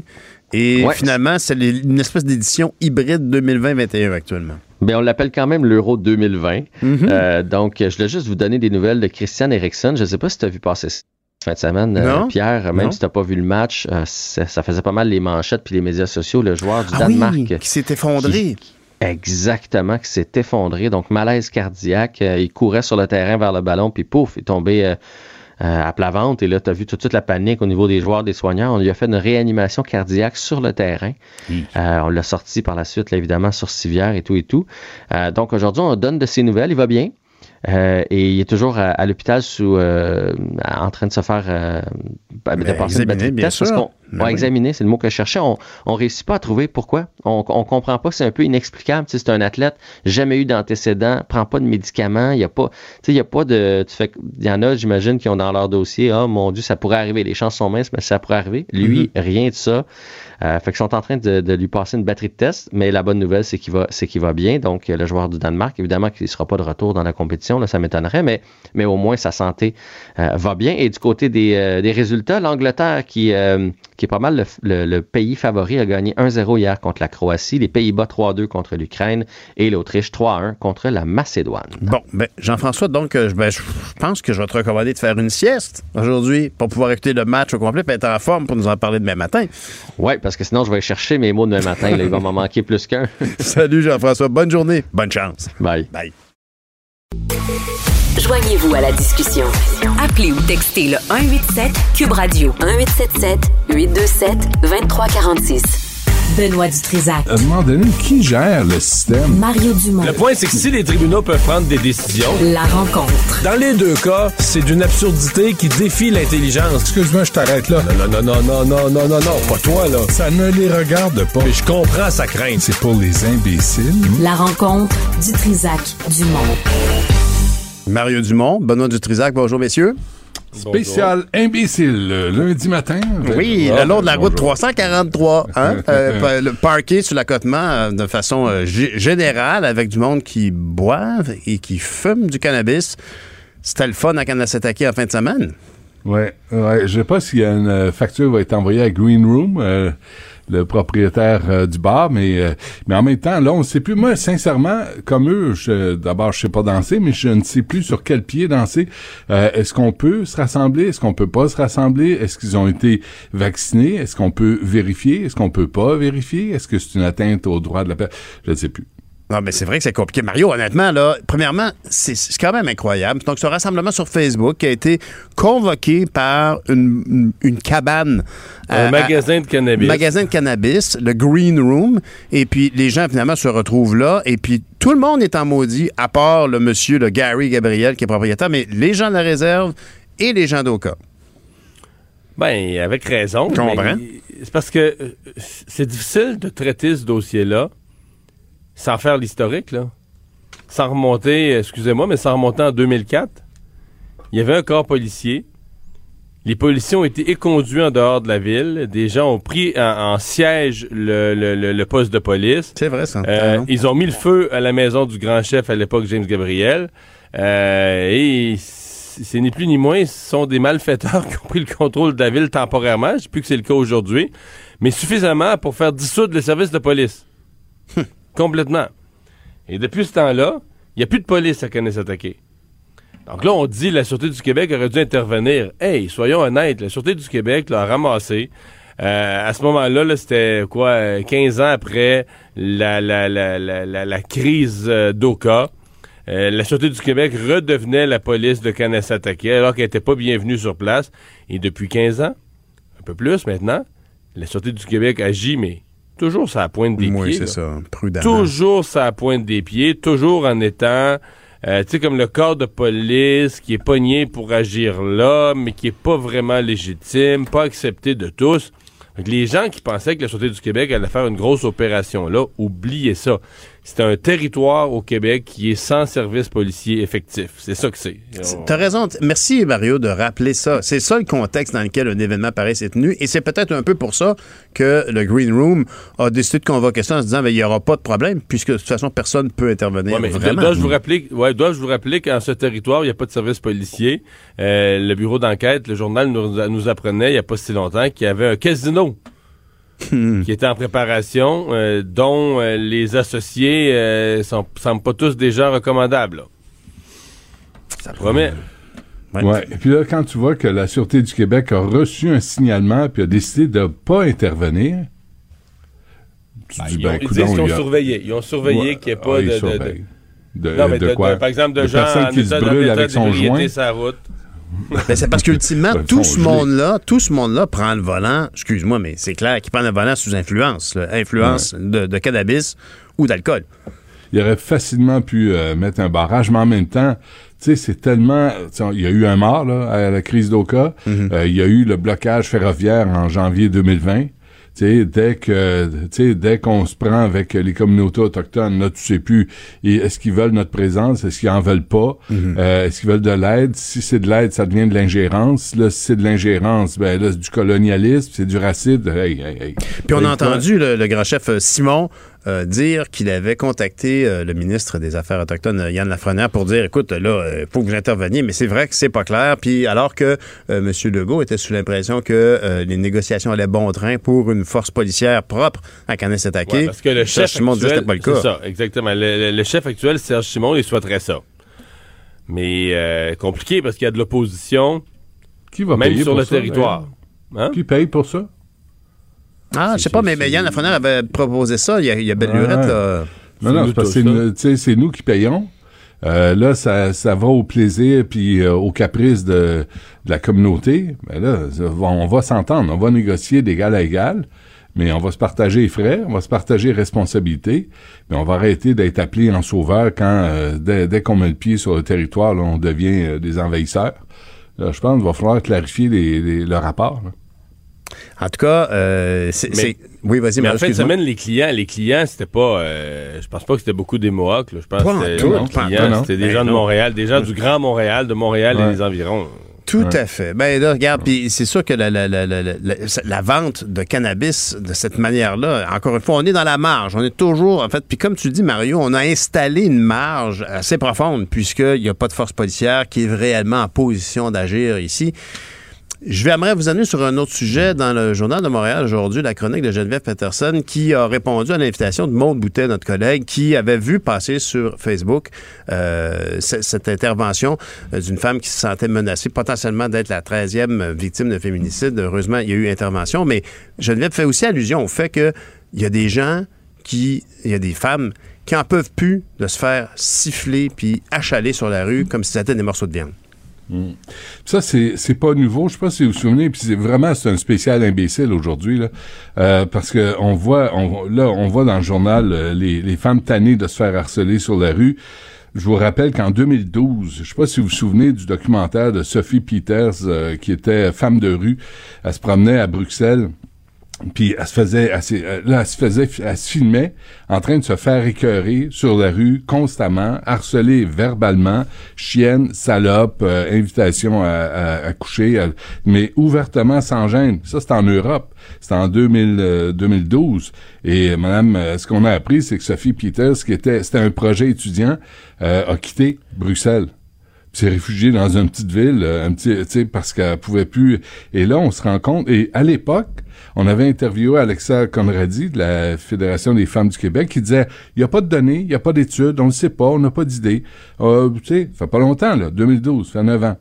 Et Ouais. finalement, c'est une espèce d'édition hybride 2020-21 actuellement. Ben, on l'appelle quand même l'Euro 2020. Mhm. Euh, donc, je voulais juste vous donner des nouvelles de Christian Eriksen. Je ne sais pas si tu as vu passer ça cette fin de semaine, euh. Pierre, même Non. si tu n'as pas vu le match, euh, ça, ça faisait pas mal les manchettes puis les médias sociaux. Le joueur du Ah Danemark oui, qui s'est effondré. Exactement, qui s'est effondré. Donc, malaise cardiaque. Euh, il courait sur le terrain vers le ballon, puis pouf, il est tombé euh, à plat ventre. Et là, tu as vu tout de suite la panique au niveau des joueurs, des soignants. On lui a fait une réanimation cardiaque sur le terrain. Euh, on l'a sorti par la suite, là, évidemment, sur civière et tout et tout. Euh, donc, aujourd'hui, on donne de ses nouvelles. Il va bien. Euh, et il est toujours à, à l'hôpital sous euh, en train de se faire euh, de Ben, passer examiner, bien parce sûr. qu'on Ben ouais, oui. examiner, c'est le mot que je cherchais. On, on réussit pas à trouver pourquoi. On, on comprend pas, c'est un peu inexplicable. Tu sais, c'est un athlète, jamais eu d'antécédents, prend pas de médicaments, il y a pas, tu sais, il y a pas de, tu fais, il y en a, j'imagine, qui ont dans leur dossier, ah mon Dieu, ça pourrait arriver. Les chances sont minces, mais ça pourrait arriver. Lui, rien de ça. Euh, fait qu'ils sont en train de, de lui passer une batterie de tests, mais la bonne nouvelle, c'est qu'il va, c'est qu'il va bien. Donc, euh, le joueur du Danemark, évidemment qu'il ne sera pas de retour dans la compétition, là, ça m'étonnerait, mais, mais au moins sa santé euh, va bien. Et du côté des, euh, des résultats, l'Angleterre, qui, euh, qui est pas mal le, le- le pays favori, a gagné 1-0 hier contre la Croatie, les Pays-Bas 3-2 contre l'Ukraine et l'Autriche 3-1 contre la Macédoine. Bon, ben, Jean-François, donc, euh, je- ben, je pense que je vais te recommander de faire une sieste aujourd'hui pour pouvoir écouter le match au complet et être en forme pour nous en parler demain matin. Ouais, parce que sinon, je vais chercher mes mots demain matin. là, il va m'en manquer plus qu'un. [laughs] Salut Jean-François, bonne journée, bonne chance. Bye. Bye. Joignez-vous à la discussion. Appelez ou textez le 187 Cube Radio 1877 827 2346. Benoît Dutrisac. À un moment donné, qui gère le système? Mario Dumont. Le point, c'est que si les tribunaux peuvent prendre des décisions, La rencontre. dans les deux cas, c'est d'une absurdité qui défie l'intelligence. Excuse-moi, je t'arrête là. Non, non, non, non, non, non, non, non, pas toi, là. Ça ne les regarde pas. Mais je comprends sa crainte. C'est pour les imbéciles. La rencontre Dutrisac Dumont. Mario Dumont, Benoît Dutrisac, bonjour messieurs. Spécial imbécile, le lundi matin. Oui, le long de la route bonjour. 343, hein, [laughs] euh, le parqué sur l'accotement euh, de façon euh, gé- générale avec du monde qui boivent et qui fume du cannabis. C'était le fun à Kanasataki en fin de semaine. Ouais, ouais, je sais pas si une euh, facture va être envoyée à Green Room, euh, le propriétaire euh, du bar, mais euh, mais en même temps, là, on ne sait plus. Moi, sincèrement, comme eux, je- d'abord, je sais pas danser, mais je ne sais plus sur quel pied danser. Euh, Est-ce qu'on peut se rassembler? Est-ce qu'on peut pas se rassembler? Est-ce qu'ils ont été vaccinés? Est-ce qu'on peut vérifier? Est-ce qu'on peut pas vérifier? Est-ce que c'est une atteinte au droit de la personne Je ne sais plus. Non, mais c'est vrai que c'est compliqué. Mario, honnêtement, là, premièrement, c'est quand même incroyable. Donc, ce rassemblement sur Facebook qui a été convoqué par une, une- une cabane. Un à- magasin de cannabis. magasin de cannabis, le Green Room. Et puis, les gens, finalement, se retrouvent là. Et puis, tout le monde est en maudit, à part le monsieur, le Gary Gabriel, qui est propriétaire. Mais les gens de la réserve et les gens d'Oka. Ben, avec raison. Je comprends. C'est parce que euh, c'est difficile de traiter ce dossier-là sans faire l'historique, là. Sans remonter, excusez-moi, mais sans remonter en 2004. Il y avait un corps policier. Les policiers ont été éconduits en dehors de la ville. Des gens ont pris en, en siège le, le- le- le poste de police. C'est vrai, ça. Euh, Ah, ils ont mis le feu à la maison du grand chef à l'époque, James Gabriel. Euh, et c'est ni plus ni moins, ce sont des malfaiteurs [laughs] qui ont pris le contrôle de la ville temporairement. Je sais plus que c'est le cas aujourd'hui. Mais suffisamment pour faire dissoudre le service de police. Complètement. Et depuis ce temps-là, il n'y a plus de police à Kanesatake. Donc là, on dit la Sûreté du Québec aurait dû intervenir. Hey, soyons honnêtes, la Sûreté du Québec l'a ramassé. Euh, à ce moment-là, là, c'était quoi, euh, 15 ans après la, la, la, la crise euh, d'Oka. Euh, la Sûreté du Québec redevenait la police de Kanesatake alors qu'elle n'était pas bienvenue sur place. Et depuis 15 ans, un peu plus maintenant, la Sûreté du Québec agit, mais toujours la pointe des Oui, pieds. c'est là. ça. Prudemment. Toujours la pointe des pieds, toujours en étant, euh, tu sais, comme le corps de police qui est pogné pour agir là, mais qui est pas vraiment légitime, pas accepté de tous. Les gens qui pensaient que la Sûreté du Québec allait faire une grosse opération là, oubliez ça. C'est un territoire au Québec qui est sans service policier effectif. C'est ça que c'est. On- T'as raison. Merci, Mario, de rappeler ça. C'est ça le contexte dans lequel un événement pareil s'est tenu. Et c'est peut-être un peu pour ça que le Green Room a décidé de convoquer ça en se disant ben, il n'y aura pas de problème, puisque de toute façon, personne ne peut intervenir. Ouais, mais vraiment. dois-je vous rappeler, ouais, dois-je vous rappeler qu'en ce territoire, il n'y a pas de service policier? Euh, le bureau d'enquête, le journal nous, nous apprenait il n'y a pas si longtemps qu'il y avait un casino Qui était en préparation, euh, dont euh, les associés euh, sont, semblent pas tous déjà recommandables. là. Ça promet. Ouais. Et puis là, quand tu vois que la Sûreté du Québec a reçu un signalement puis a décidé de pas intervenir, tu dis, Ils, ben, ont, ils coudonc, disent qu'ils ont il y a- surveillé. Ils ont surveillé Ouais. qu'il n'y ait Ah, pas ils de, de- surveillent. de- De- non, mais de de- quoi? de- par exemple, de, De gens qui se état- brûlent avec son joint? la route. Ben, c'est parce qu'ultimement, [laughs] tout ce monde-là, tout ce monde-là prend le volant, excuse-moi, mais c'est clair qu'ils prennent le volant sous influence, là. influence de, de cannabis ou d'alcool. il aurait facilement pu euh, mettre un barrage, mais en même temps, tu sais, c'est tellement... Il y a eu un mort là, à la crise d'Oka. Euh, il y a eu le blocage ferroviaire en janvier 2020. Sais, dès que, tu dès qu'on se prend avec les communautés autochtones, là, tu sais plus, et est-ce qu'ils veulent notre présence, est-ce qu'ils en veulent pas, Euh, est-ce qu'ils veulent de l'aide, si c'est de l'aide, ça devient de l'ingérence, là, si c'est de l'ingérence, ben là, c'est du colonialisme, c'est du racisme, hey, hey, hey. Puis on a entendu le, le grand chef euh, Simon euh, dire qu'il avait contacté euh, le ministre des Affaires autochtones, euh, Yann Lafrenière, pour dire, écoute, là, il faut que vous interveniez, mais c'est vrai que c'est pas clair. Puis alors que euh, M. Legault était sous l'impression que euh, les négociations allaient bon train pour une force policière propre à Kanesatake, Ouais, parce que le chef actuel, c'était pas le cas. ça, exactement. Le, le- le chef actuel, Serge Simon, il souhaiterait ça. Mais euh, compliqué parce qu'il y a de l'opposition, Qui va même payer sur pour le ça, territoire. Hein? Qui paye pour ça? Ah, je sais pas, mais, mais Yann Lafrenière avait proposé ça. Il y a, il y a belle Ouais. lurette, là. Non, non, c'est parce que c'est nous- tu sais, c'est nous qui payons. Euh, là, ça, ça va au plaisir puis euh, au caprice de, de la communauté. Ben là, on va s'entendre, on va négocier d'égal à égal, mais on va se partager les frais, on va se partager les responsabilités, mais on va arrêter d'être appelé en sauveur quand, euh, dès, dès qu'on met le pied sur le territoire, là, on devient euh, des envahisseurs. Là, je pense qu'il va falloir clarifier les, les- le rapport. là. En tout cas, euh, c'est. Mais- c'est- Oui, vas-y, Mais Mario, en fin de semaine, les clients, les clients, c'était pas. euh, je pense pas que c'était beaucoup des Mohawks. là. Je pense Pas que c'était tout, les pas en clients, tout, non. c'était des Ben gens de. Montréal, des gens du Grand Montréal, de Montréal et des environs. Tout à fait. Ben là, regarde, puis c'est sûr que la, la, la, la, la- la- la vente de cannabis de cette manière-là, encore une fois, on est dans la marge. On est toujours, en fait, puis comme tu dis, Mario, on a installé une marge assez profonde puisqu'il n'y a pas de force policière qui est réellement en position d'agir ici. Je vais aimerais vous amener sur un autre sujet dans le Journal de Montréal aujourd'hui, la chronique de Geneviève Peterson, qui a répondu à l'invitation de Maude Boutet, notre collègue, qui avait vu passer sur Facebook euh, cette intervention euh, d'une femme qui se sentait menacée potentiellement d'être la 13e victime de féminicide. Heureusement, il y a eu intervention, mais Geneviève fait aussi allusion au fait qu'il y a des gens qui, il y a des femmes qui en peuvent plus de se faire siffler puis achaler sur la rue comme si c'était des morceaux de viande. Mm. Ça, c'est, pas nouveau. Je sais pas si vous vous souvenez, puis c'est vraiment c'est un spécial imbécile aujourd'hui, là. Euh, parce que on voit, on, là, on voit dans le journal euh, les, les femmes tannées de se faire harceler sur la rue. Je vous rappelle qu'en 2012, je sais pas si vous vous souvenez du documentaire de Sophie Peters, euh, qui était femme de rue. Elle se promenait à Bruxelles. Puis elle se faisait, elle, euh, là, elle se faisait, elle se filmait en train de se faire écœurer sur la rue constamment, harcelée verbalement, chienne, salope, euh, invitation à, coucher, mais ouvertement sans gêne. Ça, c'est en Europe. C'est en 2000, euh, 2012. Et Madame, euh, ce qu'on a appris, c'est que Sophie Peters, qui était, c'était un projet étudiant, a quitté Bruxelles s'est réfugiée dans une petite ville, un petit, parce qu'elle pouvait plus. Et là, on se rend compte. Et à l'époque, on avait interviewé Alexa Conradi de la Fédération des femmes du Québec qui disait il n'y a pas de données, il n'y a pas d'études, on ne sait pas, on n'a pas d'idées. Euh, tu sais, ça fait pas longtemps, là, 2012, ça fait 9 ans.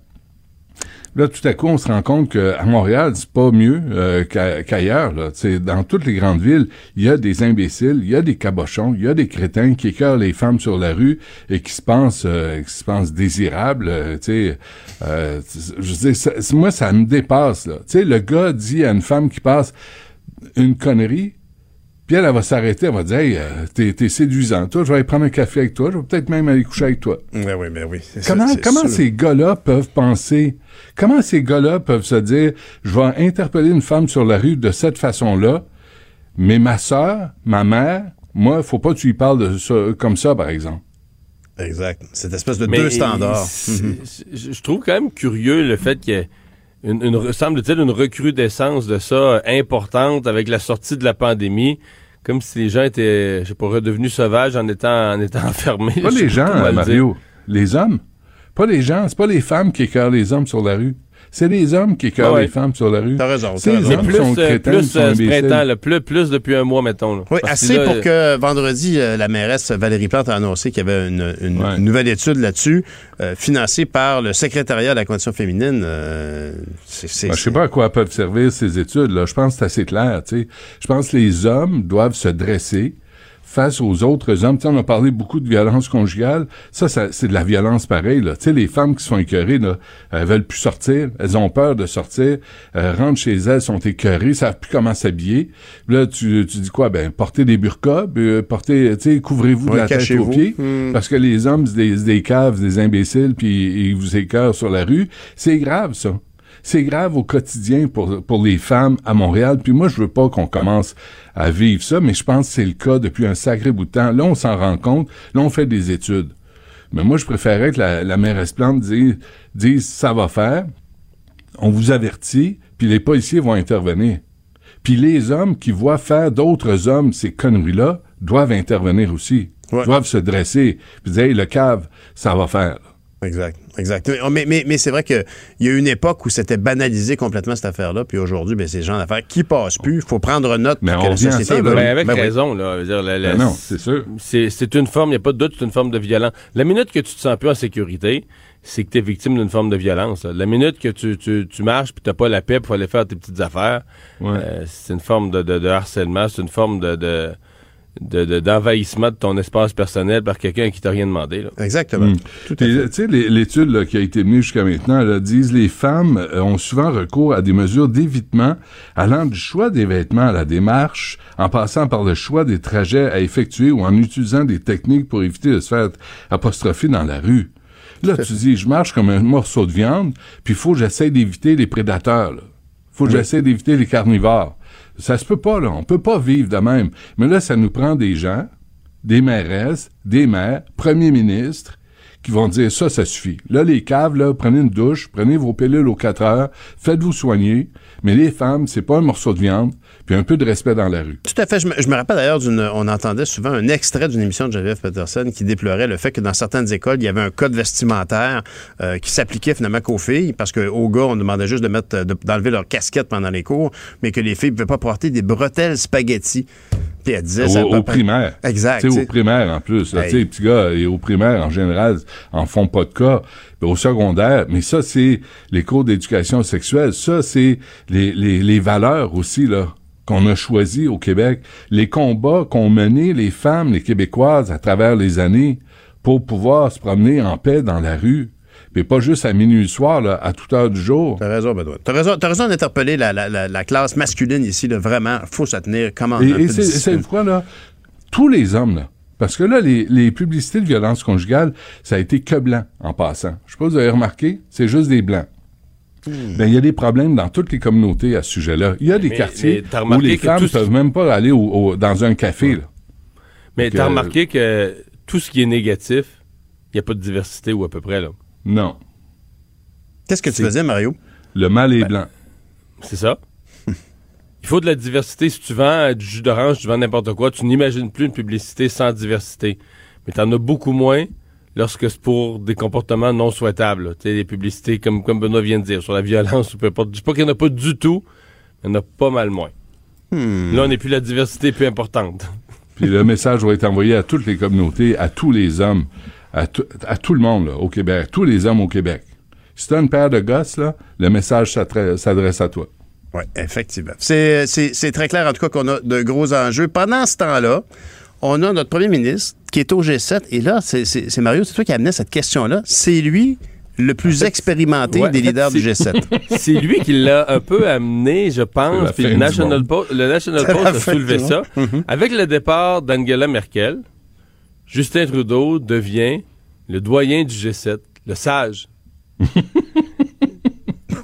Là, tout à coup, on se rend compte qu'à Montréal, c'est pas mieux euh, qu'a- qu'ailleurs. sais, dans toutes les grandes villes, il y a des imbéciles, il y a des cabochons, il y a des crétins qui écœurent les femmes sur la rue et qui se pensent, euh, qui se pensent désirables. euh, tu sais, euh, je dire, ça- moi, ça me dépasse. Là. Tu sais, le gars dit à une femme qui passe une connerie, puis elle, elle va s'arrêter, elle va dire Hey, euh, t'es, t'es séduisant. Toi, je vais aller prendre un café avec toi, je vais peut-être même aller coucher avec toi. Oui, oui, ben oui. c'est Comment, ça, c'est comment sûr. ces gars-là peuvent penser? Comment ces gars-là peuvent se dire Je vais interpeller une femme sur la rue de cette façon-là, mais ma sœur, ma mère, moi, faut pas que tu lui parles de ça, comme ça, par exemple. Exact. Cette espèce de Mais deux standards. Je je trouve quand même curieux le fait qu'il y ait une, une semble-t-il, une recrudescence de ça euh, importante avec la sortie de la pandémie. Comme si les gens étaient, je sais pas, redevenus sauvages en étant, en étant [laughs] enfermés. Pas les gens, Mario. dire. Les hommes. Pas les gens. C'est pas les femmes qui écœurent les hommes sur la rue. C'est les hommes qui écœurent ouais. les femmes sur la rue. T'as raison, C'est les qui Plus, sont euh, crétins, plus qui sont euh, ce printemps, plus, plus depuis un mois, mettons. là. Oui, Parce assez là, pour que vendredi, euh, la mairesse Valérie Plante a annoncé qu'il y avait une, nouvelle étude là-dessus, euh, financée par le secrétariat de la condition féminine. euh, c'est, c'est- Ben, je sais pas à quoi peuvent servir ces études. Là. Je pense que c'est assez clair. Je pense que les hommes doivent se dresser face aux autres hommes. Tu sais, on a parlé beaucoup de violence conjugale. Ça, ça c'est de la violence pareille. Là. Tu sais, les femmes qui sont écœurées, là, elles veulent plus sortir. Elles ont peur de sortir. Elles rentrent chez elles, sont écœurées, savent plus comment s'habiller. Là, tu, tu dis quoi? Ben, portez des burqas, euh, portez, tu sais, couvrez-vous de la tête aux pieds. Hmm. Parce que les hommes, c'est des, des caves, des imbéciles, puis ils vous écœurent sur la rue. C'est grave, ça. C'est grave au quotidien pour, pour les femmes à Montréal. Puis moi, je veux pas qu'on commence à vivre ça, mais je pense que c'est le cas depuis un sacré bout de temps. Là, on s'en rend compte. Là, on fait des études. Mais moi, je préférais que la, la mairesse Plante dise, dise ça va faire. On vous avertit, puis les policiers vont intervenir. Puis les hommes qui voient faire d'autres hommes ces conneries-là doivent intervenir aussi. Doivent se dresser. Puis dire, hey, le cave, ça va faire. Exact, exact. Mais, mais, mais c'est vrai qu'il y a eu une époque où c'était banalisé complètement cette affaire-là, puis aujourd'hui, ben, c'est le genre d'affaires qui passent plus. Il faut prendre note Mais que on la société ça. Ben, avec Ben raison, là. Je veux dire, la- la- Ben non, c'est sûr. C'est c'est une forme, il n'y a pas de doute, c'est une forme de violence. La minute que tu te sens plus en sécurité, c'est que tu es victime d'une forme de violence. là. La minute que tu, tu, tu marches puis tu pas la paix pour aller faire tes petites affaires, euh, c'est une forme de, de, de harcèlement, c'est une forme de, de, de- de- d'envahissement de ton espace personnel par quelqu'un qui t'a rien demandé. Là. Exactement. Mm. Et, Tu sais, l'étude là, qui a été menée jusqu'à maintenant là, disent les femmes euh, ont souvent recours à des mesures d'évitement allant du choix des vêtements à la démarche, en passant par le choix des trajets à effectuer ou en utilisant des techniques pour éviter de se faire apostropher dans la rue. Là, tu dis, je marche comme un morceau de viande, puis il faut que j'essaie d'éviter les prédateurs. Il faut que Oui. j'essaie d'éviter les carnivores. Ça se peut pas, là. On peut pas vivre de même. Mais là, ça nous prend des gens, des mairesses, des maires, premiers ministres, qui vont dire ça, ça suffit. Là, les caves, là, prenez une douche, prenez vos pilules aux 4 heures, faites-vous soigner. Mais les femmes, c'est pas un morceau de viande, puis un peu de respect dans la rue. Tout à fait. Je me, je me rappelle d'ailleurs d'une. On entendait souvent un extrait d'une émission de Geneviève Peterson qui déplorait le fait que dans certaines écoles, il y avait un code vestimentaire euh, qui s'appliquait finalement qu'aux filles, parce qu'aux gars, on demandait juste de mettre, de- d'enlever leur casquette pendant les cours, mais que les filles ne pouvaient pas porter des bretelles spaghetti. Puis elle disait ça. Au, au primaire. Exact. Tu sais, tu au primaire, en plus. là. Hey. Les petits gars, et au primaire, en général, en font pas de cas. Au secondaire, mais ça, c'est les cours d'éducation sexuelle. Ça, c'est les, les, les valeurs aussi, là, qu'on a choisi au Québec, les combats qu'ont menés les femmes, les Québécoises à travers les années pour pouvoir se promener en paix dans la rue. Mais pas juste à minuit le soir, là, à toute heure du jour. T'as raison, Benoît. T'as raison, raison d'interpeller la, la, la, la classe masculine ici, là, vraiment. Faut se tenir comme en Et, et c'est, discipline. c'est quoi, là? Tous les hommes, là. Parce que là, les, les publicités de violence conjugale, ça a été que blanc en passant. Je sais pas si vous avez remarqué, c'est juste des blancs. Ben, il y a des problèmes dans toutes les communautés à ce sujet-là. Il y a des Mais- quartiers mais où les femmes ce- peuvent même pas aller au- au- dans un café. Là. Mais t'as euh, remarqué que tout ce qui est négatif, il n'y a pas de diversité ou à peu près, là? Non. Qu'est-ce que tu faisais, Mario? Le mal Ben, est blanc. C'est ça. Il faut de la diversité. Si tu vends du jus d'orange, tu vends n'importe quoi, tu n'imagines plus une publicité sans diversité. Mais tu en as beaucoup moins lorsque c'est pour des comportements non souhaitables. Tu sais, des publicités, comme, comme Benoît vient de dire, sur la violence [laughs] ou peu importe. Je dis pas qu'il n'y en a pas du tout, mais il y en a pas mal moins. Là, on n'est plus la diversité plus importante. [laughs] Puis le message va être envoyé à toutes les communautés, à tous les hommes, à, tout- à tout le monde là, au Québec, tous les hommes au Québec. Si t'as une paire de gosses, là, le message s'adresse à toi. Oui, effectivement. C'est, c'est, c'est très clair, en tout cas, qu'on a de gros enjeux. Pendant ce temps-là, on a notre premier ministre qui est au G7. Et là, c'est, Mario, c'est toi qui amenais cette question-là. C'est lui le plus expérimenté Ouais, des leaders du c'est- G7. [laughs] C'est lui qui l'a un peu amené, je pense. Puis le National, le Post a soulevé ça. Mhm. Avec le départ d'Angela Merkel, Justin Trudeau devient le doyen du G7, le sage. [laughs]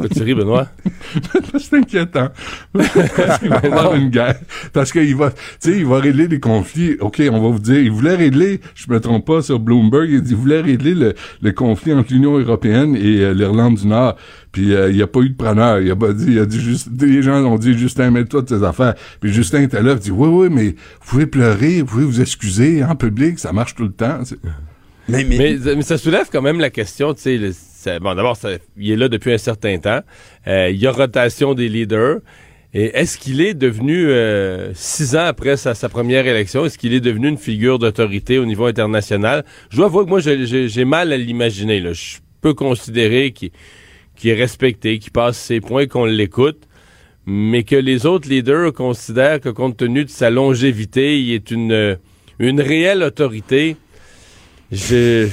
Tu ris, Benoît? [laughs] c'est inquiétant. Parce qu'il va y avoir une guerre. Parce qu'il va, tu sais, il va régler des conflits. OK, on va vous dire, il voulait régler, je me trompe pas, sur Bloomberg, il dit, il voulait régler le, le conflit entre l'Union européenne et euh, l'Irlande du Nord. Puis euh, il n'y a pas eu de preneur. Il a pas dit, il a dit juste, les gens ont dit, Justin, mets-toi de tes affaires. Puis Justin était là, il dit, oui, oui, mais vous pouvez pleurer, vous pouvez vous excuser en public, ça marche tout le temps. Mais, mais- Mais, mais ça soulève quand même la question, tu sais, le- bon, d'abord, il est là depuis un certain temps. Euh, il y a rotation des leaders. Et est-ce qu'il est devenu, euh, six ans après sa, première élection, est-ce qu'il est devenu une figure d'autorité au niveau international? Je dois avouer que moi, j'ai- mal à l'imaginer. Je peux considérer qu'il est respecté, qu'il passe ses points, qu'on l'écoute, mais que les autres leaders considèrent que compte tenu de sa longévité, il est une, une réelle autorité. Je...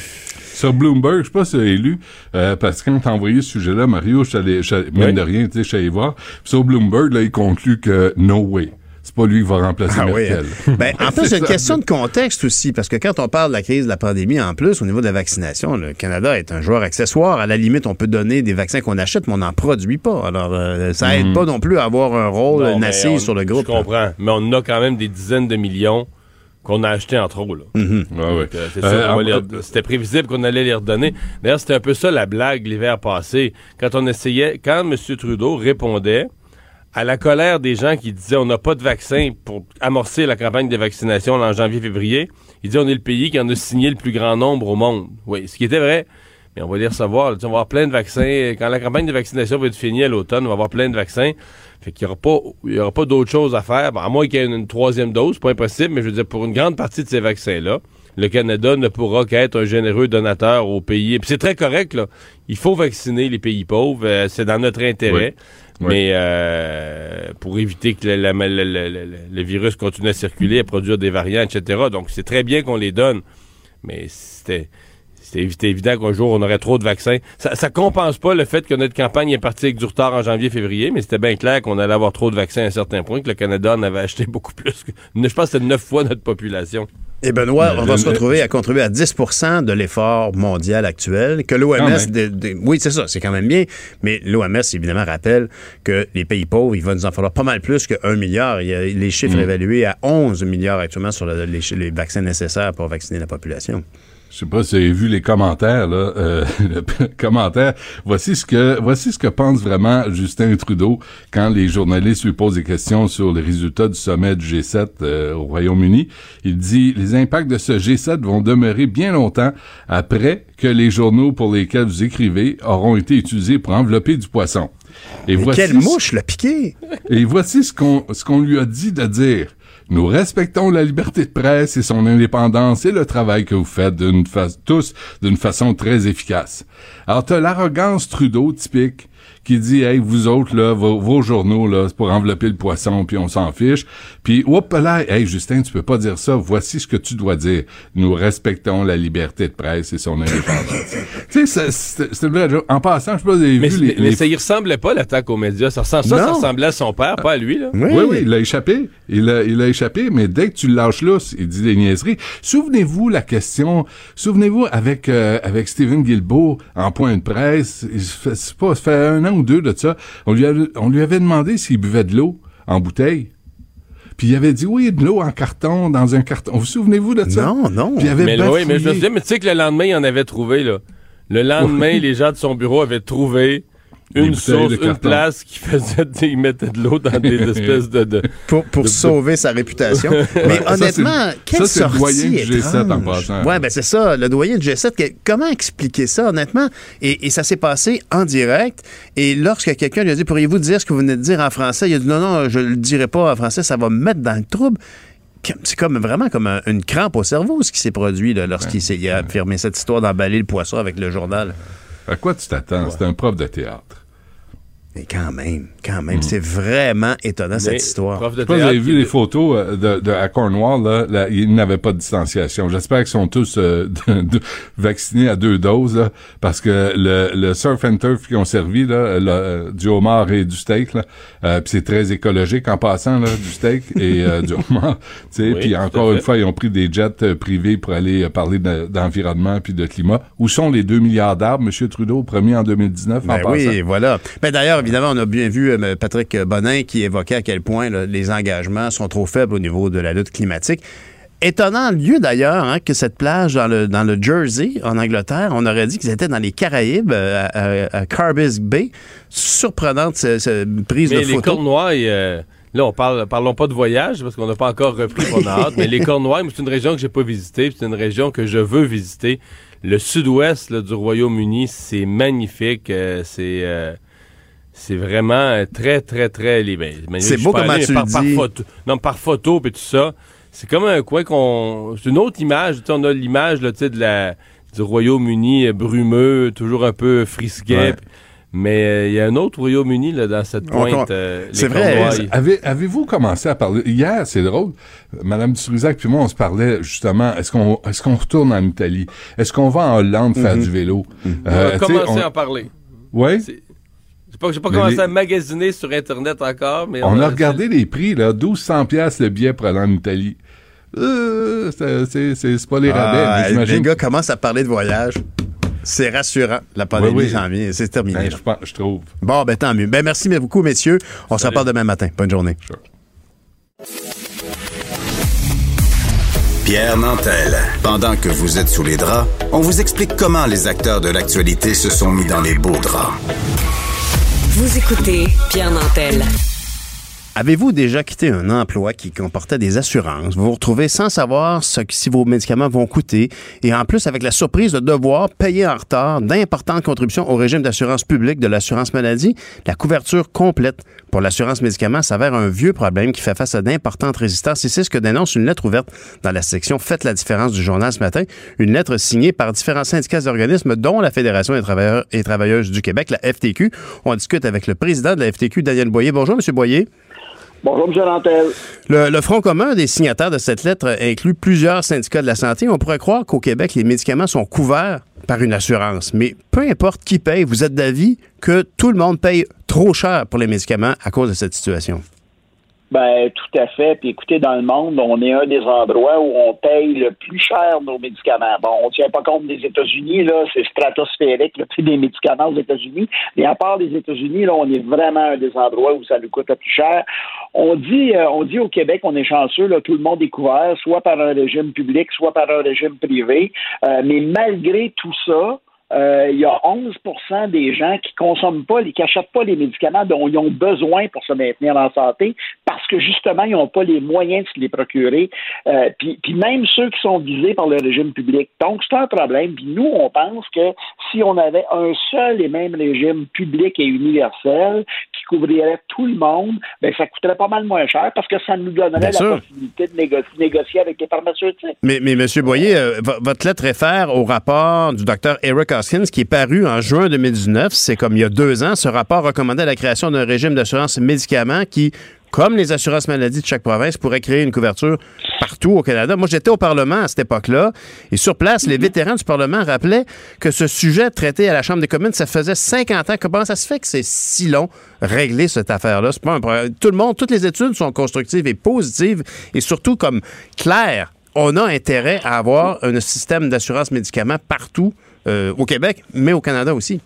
Sur Bloomberg, je sais pas si tu as lu, euh, parce que quand t'as envoyé ce sujet-là, Mario, je même Oui. de rien, tu sais, je suis allé voir. Puis sur Bloomberg, là, il conclut que no way. C'est pas lui qui va remplacer Ah oui. Merkel. Ben, [laughs] en plus, C'est une question de contexte aussi, parce que quand on parle de la crise de la pandémie, en plus, au niveau de la vaccination, le Canada est un joueur accessoire. À la limite, on peut donner des vaccins qu'on achète, mais on n'en produit pas. Alors, euh, ça aide Mhm. pas non plus à avoir un rôle Non, mais nassif on- sur le groupe. Je comprends. Mais on a quand même des dizaines de millions qu'on a en trop. Là. Ouais, ouais. Donc, euh, c'est Euh, en- les red- C'était prévisible qu'on allait les redonner. D'ailleurs, c'était un peu ça la blague l'hiver passé. Quand on essayait, quand M. Trudeau répondait à la colère des gens qui disaient on n'a pas de vaccin pour amorcer la campagne de vaccination en janvier-février, il dit on est le pays qui en a signé le plus grand nombre au monde. Oui, ce qui était vrai. Mais on va les recevoir. là. On va avoir plein de vaccins. Quand la campagne de vaccination va être finie à l'automne, on va avoir plein de vaccins. Fait qu'il n'y aura pas, il y aura pas d'autre chose à faire. À moins qu'il y ait une, une troisième dose, pas impossible, mais je veux dire, pour une grande partie de ces vaccins-là, le Canada ne pourra qu'être un généreux donateur aux pays. Puis c'est très correct, là. Il faut vacciner les pays pauvres. euh, c'est dans notre intérêt. Oui. Mais euh, pour éviter que le, la- le- le- le- le virus continue à circuler, à produire des variants, etc. Donc c'est très bien qu'on les donne. Mais c'était. C'était évi- évident qu'un jour, on aurait trop de vaccins. Ça, ça compense pas le fait que notre campagne est partie avec du retard en janvier-février, mais c'était bien clair qu'on allait avoir trop de vaccins à un certain point, que le Canada en avait acheté [laughs] beaucoup plus. Que, je pense que c'était neuf fois notre population. Et Benoît, Mais on va se retrouver à contribuer à 10% de l'effort mondial actuel, que l'OMS... même. de- de- oui, c'est ça, c'est quand même bien, mais l'OMS, évidemment, rappelle que les pays pauvres, il va nous en falloir pas mal plus que 1 milliard. Il y a les chiffres Mm. évalués à 11 milliards actuellement sur le- les, chi- les vaccins nécessaires pour vacciner la population. Je sais pas si vous avez vu les commentaires, là. euh, [laughs] le commentaire. Voici ce que, voici ce que pense vraiment Justin Trudeau quand les journalistes lui posent des questions sur les résultats du sommet du G7 euh, au Royaume-Uni. Il dit, les impacts de ce G7 vont demeurer bien longtemps après que les journaux pour lesquels vous écrivez auront été utilisés pour envelopper du poisson. Et Mais voici quelle mouche l'a piqué! et voici ce qu'on ce qu'on lui a dit de dire. Nous respectons la liberté de presse et son indépendance et le travail que vous faites d'une tous d'une façon très efficace. Alors t'as l'arrogance Trudeau typique qui dit hey vous autres là vos, vos journaux là c'est pour envelopper le poisson puis on s'en fiche puis hop là hey Justin tu peux pas dire ça voici ce que tu dois dire nous respectons la liberté de presse et son indépendance [laughs] tu sais c'est- en passant je sais pas si vous avez Mais, vu les, mais les ça y ressemblait pas, l'attaque aux médias. Ça, ressemble, ça, ça ressemblait à son père, pas à lui. Là. Oui, oui, il a échappé. Il a, il a échappé, mais dès que tu le lâches là, il dit des niaiseries. Souvenez-vous la question, souvenez-vous avec euh, avec Stephen Guilbeault en point de presse, il se fait, c'est pas, fait un an ou deux de ça, on lui, avait, on lui avait demandé s'il buvait de l'eau en bouteille. Puis il avait dit oui, de l'eau en carton, dans un carton. Vous souvenez-vous de ça? Non, non. Puis il avait mais, là, oui, mais je me souviens, mais tu sais que le lendemain, il en avait trouvé, là. Le lendemain, Oui. les gens de son bureau avaient trouvé une source, de une place qui faisait, ils mettaient de l'eau dans des [laughs] espèces de. de pour pour de- sauver sa réputation. Mais Ça, honnêtement, le- quelle ça, c'est le sortie doyen du G7 en passant. Ouais, ben c'est ça, le doyen du G7. que- comment expliquer ça, honnêtement? Et, et ça s'est passé en direct. Et lorsque quelqu'un lui a dit, pourriez-vous dire ce que vous venez de dire en français? Il a dit, non, non, je le dirai pas en français, ça va me mettre dans le trouble. C'est comme vraiment comme un- une crampe au cerveau, ce qui s'est produit lorsqu'il s'est il a affirmé cette histoire d'emballer le poisson avec le journal. À quoi tu t'attends? C'est un prof de théâtre. Mais quand même, quand même, c'est vraiment étonnant cette histoire. Pas si vous avez vu les photos euh, de, de- à Cornwall, là, là, ils n'avaient pas de distanciation. J'espère qu'ils sont tous euh, [laughs] de- de- vaccinés à deux doses, là, parce que le, le surf and turf qu'ils ont servi, là, le- euh, du homard et du steak, là, euh, puis c'est très écologique en passant, là, du steak et euh, du [laughs] homard. tu sais, Oui, puis encore une fois, ils ont pris des jets privés pour aller parler de- d'environnement puis de climat. Où sont les 2 milliards d'arbres, M. Trudeau, promis en 2019, en Ben passant? oui, voilà. Ben D'ailleurs, évidemment, on a bien vu euh, Patrick Bonin qui évoquait à quel point là, les engagements sont trop faibles au niveau de la lutte climatique. Étonnant lieu d'ailleurs hein, que cette plage dans le, dans le Jersey, en Angleterre, on aurait dit qu'ils étaient dans les Caraïbes, euh, à, à, à Carbis Bay. Surprenante ce- ce prise Mais de les. Cornouailles, euh, là, on parle, parlons pas de voyage parce qu'on n'a pas encore repris mon hâte, mais les Cornouailles, c'est une région que j'ai pas visitée, c'est une région que je veux visiter. Le sud-ouest du Royaume-Uni, c'est magnifique, euh, c'est euh, c'est vraiment euh, très très très libre. C'est beau comment tu par, le par dis. photo, non, par photo puis tout ça. C'est comme un coin qu'on, c'est une autre image. Tu sais, on a l'image là, tu sais, de la du Royaume-Uni euh, brumeux, toujours un peu frisquet. Ouais. Mais euh, il y a un autre Royaume-Uni là, dans cette On- pointe. euh, c'est vrai. Avez, avez-vous commencé à parler hier C'est drôle. Madame Dutrisac puis moi, on se parlait justement. Est-ce qu'on est-ce qu'on retourne en Italie? Est-ce qu'on va en Hollande faire du vélo? On Euh, a commencé on- à en parler. Ouais? Pas, j'ai pas Mais commencé les- à magasiner sur Internet encore, mais On a regardé les prix là, 1200 pièces le billet pour aller en Italie. Euh, c'est- c'est c'est- c'est pas les rabais. Ah, mais j'imagine les gars commencent à parler de voyage. C'est rassurant. La pandémie Oui, oui. s'en vient. C'est terminé. Ben, là. je pense- je trouve. Bon, ben tant mieux. Ben merci beaucoup, messieurs. On se reparle demain matin. Bonne journée. Pierre Nantel. Pendant que vous êtes sous les draps, on vous explique comment les acteurs de l'actualité se sont mis dans les beaux draps. Vous écoutez Pierre Nantel. Avez-vous déjà quitté un emploi qui comportait des assurances? Vous vous retrouvez sans savoir ce que, si vos médicaments vont coûter et en plus avec la surprise de devoir payer en retard d'importantes contributions au régime d'assurance publique de l'assurance maladie. La couverture complète pour l'assurance médicaments s'avère un vieux problème qui fait face à d'importantes résistances et c'est ce que dénonce une lettre ouverte dans la section Faites la différence du journal ce matin. Une lettre signée par différents syndicats et organismes dont la Fédération des travailleurs et travailleuses du Québec, la FTQ. On discute avec le président de la FTQ, Daniel Boyer. Bonjour, Monsieur Boyer. Bonjour, M. Lantel. Le, le Front commun des signataires de cette lettre inclut plusieurs syndicats de la santé. On pourrait croire qu'au Québec, les médicaments sont couverts par une assurance. Mais peu importe qui paye, vous êtes d'avis que tout le monde paye trop cher pour les médicaments à cause de cette situation. Ben, tout à fait. Puis écoutez, dans le monde, on est un des endroits où on paye le plus cher nos médicaments. Bon, on ne tient pas compte des États-Unis, là, c'est stratosphérique, le prix [laughs] des médicaments aux États-Unis. Mais à part les États-Unis, là, on est vraiment un des endroits où ça nous coûte le plus cher. On dit, euh, on dit au Québec, on est chanceux, là, tout le monde est couvert, soit par un régime public, soit par un régime privé. Euh, mais malgré tout ça, euh, il y a 11 des gens qui consomment pas, qui n'achètent pas les médicaments dont ils ont besoin pour se maintenir en santé parce que justement, ils n'ont pas les moyens de se les procurer. Euh, puis, puis même ceux qui sont visés par le régime public. Donc, c'est un problème. Puis nous, on pense que si on avait un seul et même régime public et universel qui couvrirait tout le monde, ben, ça coûterait pas mal moins cher parce que ça nous donnerait Bien la sûr. possibilité de négocier, négocier avec les pharmaceutiques. Mais, mais M. Boyer, euh, vo- votre lettre réfère au rapport du docteur Eric Hoskins qui est paru en juin 2019. C'est comme il y a deux ans. Ce rapport recommandait la création d'un régime d'assurance médicaments qui, comme les assurances maladies de chaque province, pourrait créer une couverture partout au Canada. Moi, j'étais au Parlement à cette époque-là et sur place, les vétérans du Parlement rappelaient que ce sujet traité à la Chambre des communes, ça faisait 50 ans. Comment ça se fait que c'est si long régler cette affaire-là? C'est pas un problème. Tout le monde, toutes les études sont constructives et positives et surtout comme claires on a intérêt à avoir un système d'assurance médicaments partout euh, au Québec, mais au Canada aussi.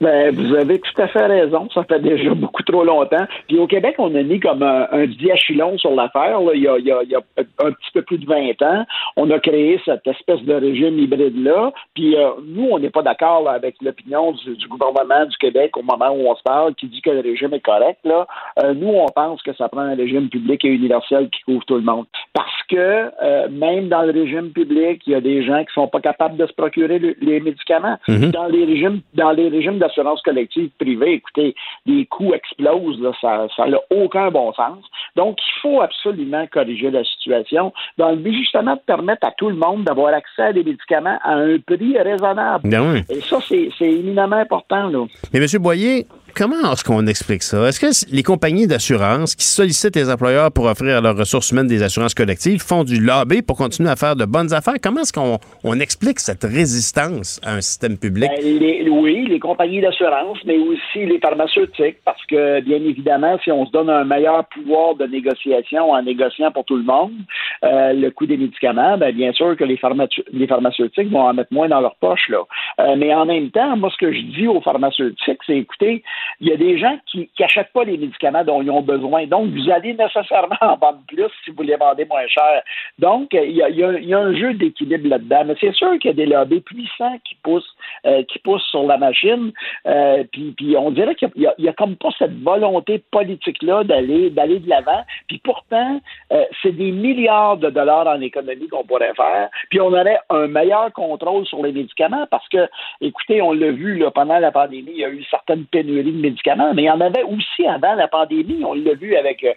Ben, vous avez tout à fait raison. Ça fait déjà [laughs] beaucoup trop longtemps. Puis au Québec, on a mis comme un, un diachylon sur l'affaire. là. Il, y a, il, y a, il y a un petit peu plus de 20 ans, on a créé cette espèce de régime hybride-là. Puis euh, nous, on n'est pas d'accord là, avec l'opinion du, du gouvernement du Québec au moment où on se parle, qui dit que le régime est correct. Là. Euh, nous, on pense que ça prend un régime public et universel qui couvre tout le monde. Parce que euh, même dans le régime public, il y a des gens qui sont pas capables de se procurer le- les médicaments. Mhm. Dans les régimes, dans les régimes d'assurance collective privée, écoutez, les coûts explosent, ça n'a aucun bon sens. Donc, il faut absolument corriger la situation dans le but justement de permettre à tout le monde d'avoir accès à des médicaments à un prix raisonnable. Ben oui. Et ça, c'est c'est éminemment important. Là. Mais M. Boyer, comment est-ce qu'on explique ça? Est-ce que les compagnies d'assurance qui sollicitent les employeurs pour offrir à leurs ressources humaines des assurances collectives font du lobby pour continuer à faire de bonnes affaires? Comment est-ce qu'on on explique cette résistance à un système public? Ben, les- oui, les compagnies d'assurance, mais aussi les pharmaceutiques, parce que bien évidemment, si on se donne un meilleur pouvoir de négociation en négociant pour tout le monde euh, le coût des médicaments, ben, bien sûr que les, pharmace- les pharmaceutiques vont en mettre moins dans leur poche. Là. Euh, mais en même temps, moi, ce que je dis aux pharmaceutiques, c'est écoutez, il y a des gens qui n'achètent pas les médicaments dont ils ont besoin. Donc, vous allez nécessairement en vendre plus si vous les vendez moins cher. Donc, il y a, un- jeu d'équilibre là-dedans. Mais c'est sûr qu'il y a des lobbies puissants qui poussent, euh, qui poussent sur la machine. Puis, on dirait qu'il y a, a comme pas cette volonté politique-là d'aller de l'avant. Puis pourtant, euh, c'est des milliards de dollars en économie qu'on pourrait faire. Puis on aurait un meilleur contrôle sur les médicaments parce que, écoutez, on l'a vu là, pendant la pandémie, il y a eu certaines pénuries de médicaments, mais il y en avait aussi avant la pandémie. On l'a vu avec euh,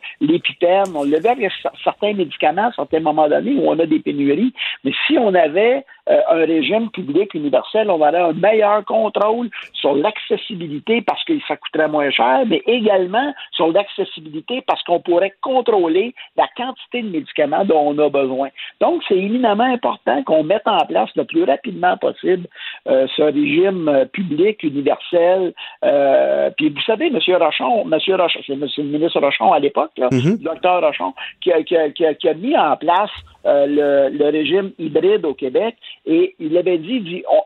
on l'a vu avec cer- certains médicaments à certains moments donnés où on a des pénuries. Mais si on avait euh, un régime public universel, on aurait un meilleur contrôle sur l'accessibilité parce que ça coûterait moins cher, mais également sur l'accessibilité parce qu'on pourrait contrôler la quantité de médicaments dont on a besoin. Donc, c'est éminemment important qu'on mette en place le plus rapidement possible euh, ce régime euh, public universel. Euh, puis vous savez, M. Rochon, M. Rochon, c'est M. le ministre Rochon à l'époque, Mhm. le docteur Rochon, qui a, qui a- qui a- qui a mis en place euh, le, le régime hybride au Québec et il avait dit, il dit on-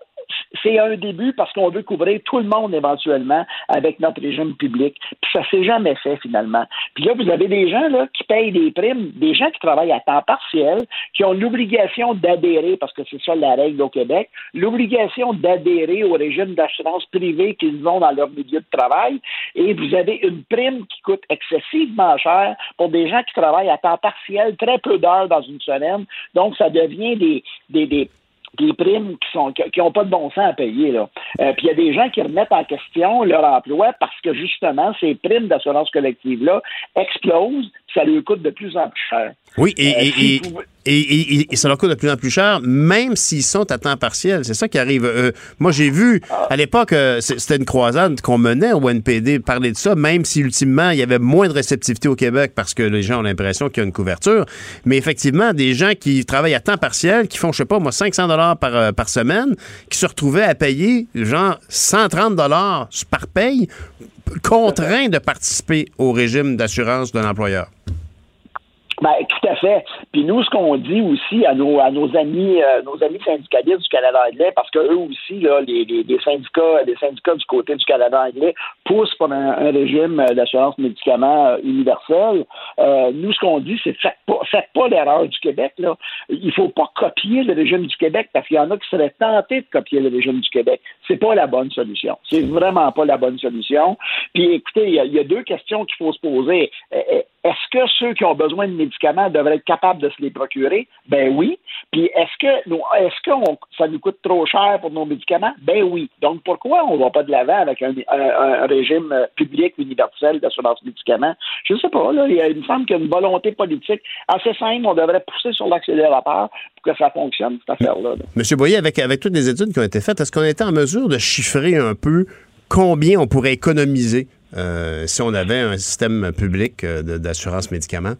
c'est un début parce qu'on veut couvrir tout le monde éventuellement avec notre régime public. Puis ça s'est jamais fait finalement. Puis là, vous avez des gens là, qui payent des primes, des gens qui travaillent à temps partiel, qui ont l'obligation d'adhérer, parce que c'est ça la règle au Québec, l'obligation d'adhérer au régime d'assurance privée qu'ils ont dans leur milieu de travail. Et vous avez une prime qui coûte excessivement cher pour des gens qui travaillent à temps partiel, très peu d'heures dans une semaine. Donc, ça devient des, des, des des primes qui sont qui n'ont pas de bon sens à payer. Là. Euh, puis il y a des gens qui remettent en question leur emploi parce que justement, ces primes d'assurance collective-là explosent, ça leur coûte de plus en plus cher. Oui, et, Euh, et- si et- vous- et- ça leur coûte de plus en plus cher, même s'ils sont à temps partiel. C'est ça qui arrive. Euh, moi, j'ai vu, à l'époque, euh, c'était une croisade qu'on menait au NPD, parler de ça, même si ultimement, il y avait moins de réceptivité au Québec parce que les gens ont l'impression qu'il y a une couverture. Mais effectivement, des gens qui travaillent à temps partiel, qui font, je sais pas, moi, 500 dollars par, euh, par semaine, qui se retrouvaient à payer, genre, 130 dollars par paye, contraints de participer au régime d'assurance d'un employeur. Ben, tout à fait. Puis nous, ce qu'on dit aussi à nos à nos amis euh, nos amis syndicalistes du Canada anglais, parce que eux aussi, là, les, les, les syndicats, les syndicats du côté du Canada anglais poussent pour un, régime euh, d'assurance médicaments euh, universel. Euh, nous, ce qu'on dit, c'est faites pas, faites pas l'erreur du Québec. Là. Il faut pas copier le régime du Québec parce qu'il y en a qui seraient tentés de copier le régime du Québec. C'est pas la bonne solution. C'est vraiment pas la bonne solution. Puis écoutez, il y, a- il y a deux questions qu'il faut se poser. Euh, Est-ce que ceux qui ont besoin de médicaments devraient être capables de se les procurer? Ben oui. Puis est-ce que est-ce que ça nous coûte trop cher pour nos médicaments? Ben oui. Donc pourquoi on va pas de l'avant avec un, régime euh, public universel d'assurance médicaments? Je ne sais pas. Il, me semble qu'il y a une volonté politique assez simple. On devrait pousser sur l'accélérateur pour que ça fonctionne, cette affaire-là. là. Monsieur Boyer, avec, toutes les études qui ont été faites, est-ce qu'on était en mesure de chiffrer un peu combien on pourrait économiser euh, si on avait un système public euh, d'assurance médicaments?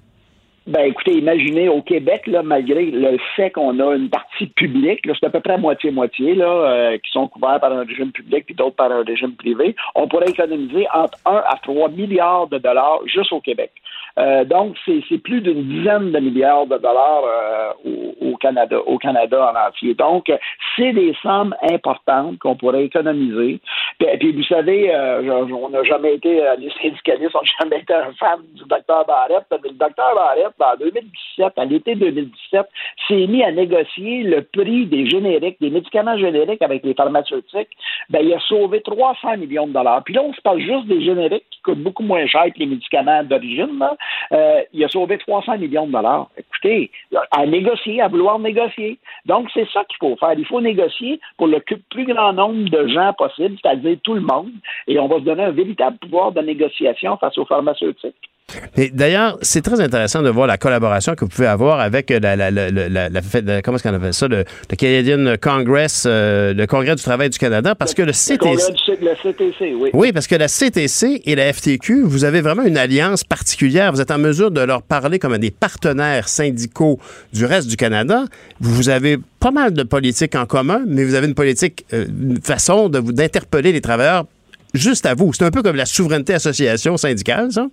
Ben, écoutez, imaginez au Québec, là, malgré le fait qu'on a une partie publique, c'est à peu près moitié-moitié, là, euh, qui sont couverts par un régime public puis d'autres par un régime privé, on pourrait économiser entre 1 à 3 milliards de dollars juste au Québec. Euh, donc, c'est plus d'une dizaine de milliards de dollars euh, au, au Canada, au Canada en entier. Donc, c'est des sommes importantes qu'on pourrait économiser. Puis, puis vous savez, euh, on n'a jamais été, euh, les syndicalistes n'ont jamais été un fan du docteur Barrett, le docteur Barrett, en 2017, à l'été 2017, s'est mis à négocier le prix des génériques, des médicaments génériques avec les pharmaceutiques. Ben, il a sauvé 300 millions de dollars. Puis là, on se parle juste des génériques qui coûtent beaucoup moins cher que les médicaments d'origine. Euh, il a sauvé 300 millions de dollars. Écoutez, à négocier, à vouloir négocier. Donc, c'est ça qu'il faut faire. Il faut négocier pour le plus grand nombre de gens possible, c'est-à-dire tout le monde, et on va se donner un véritable pouvoir de négociation face aux pharmaceutiques. Et d'ailleurs, c'est très intéressant de voir la collaboration que vous pouvez avoir avec la, la, la, comment est-ce qu'on appelle ça, le, le Canadian Congress, euh, le Congrès du travail du Canada, parce que le CTC... du CTC, oui. Oui, parce que la CTC et la FTQ, vous avez vraiment une alliance particulière. Vous êtes en mesure de leur parler comme des partenaires syndicaux du reste du Canada. Vous avez pas mal de politiques en commun, mais vous avez une politique, euh, une façon de vous d'interpeller les travailleurs juste à vous. C'est un peu comme la souveraineté association syndicale, ça?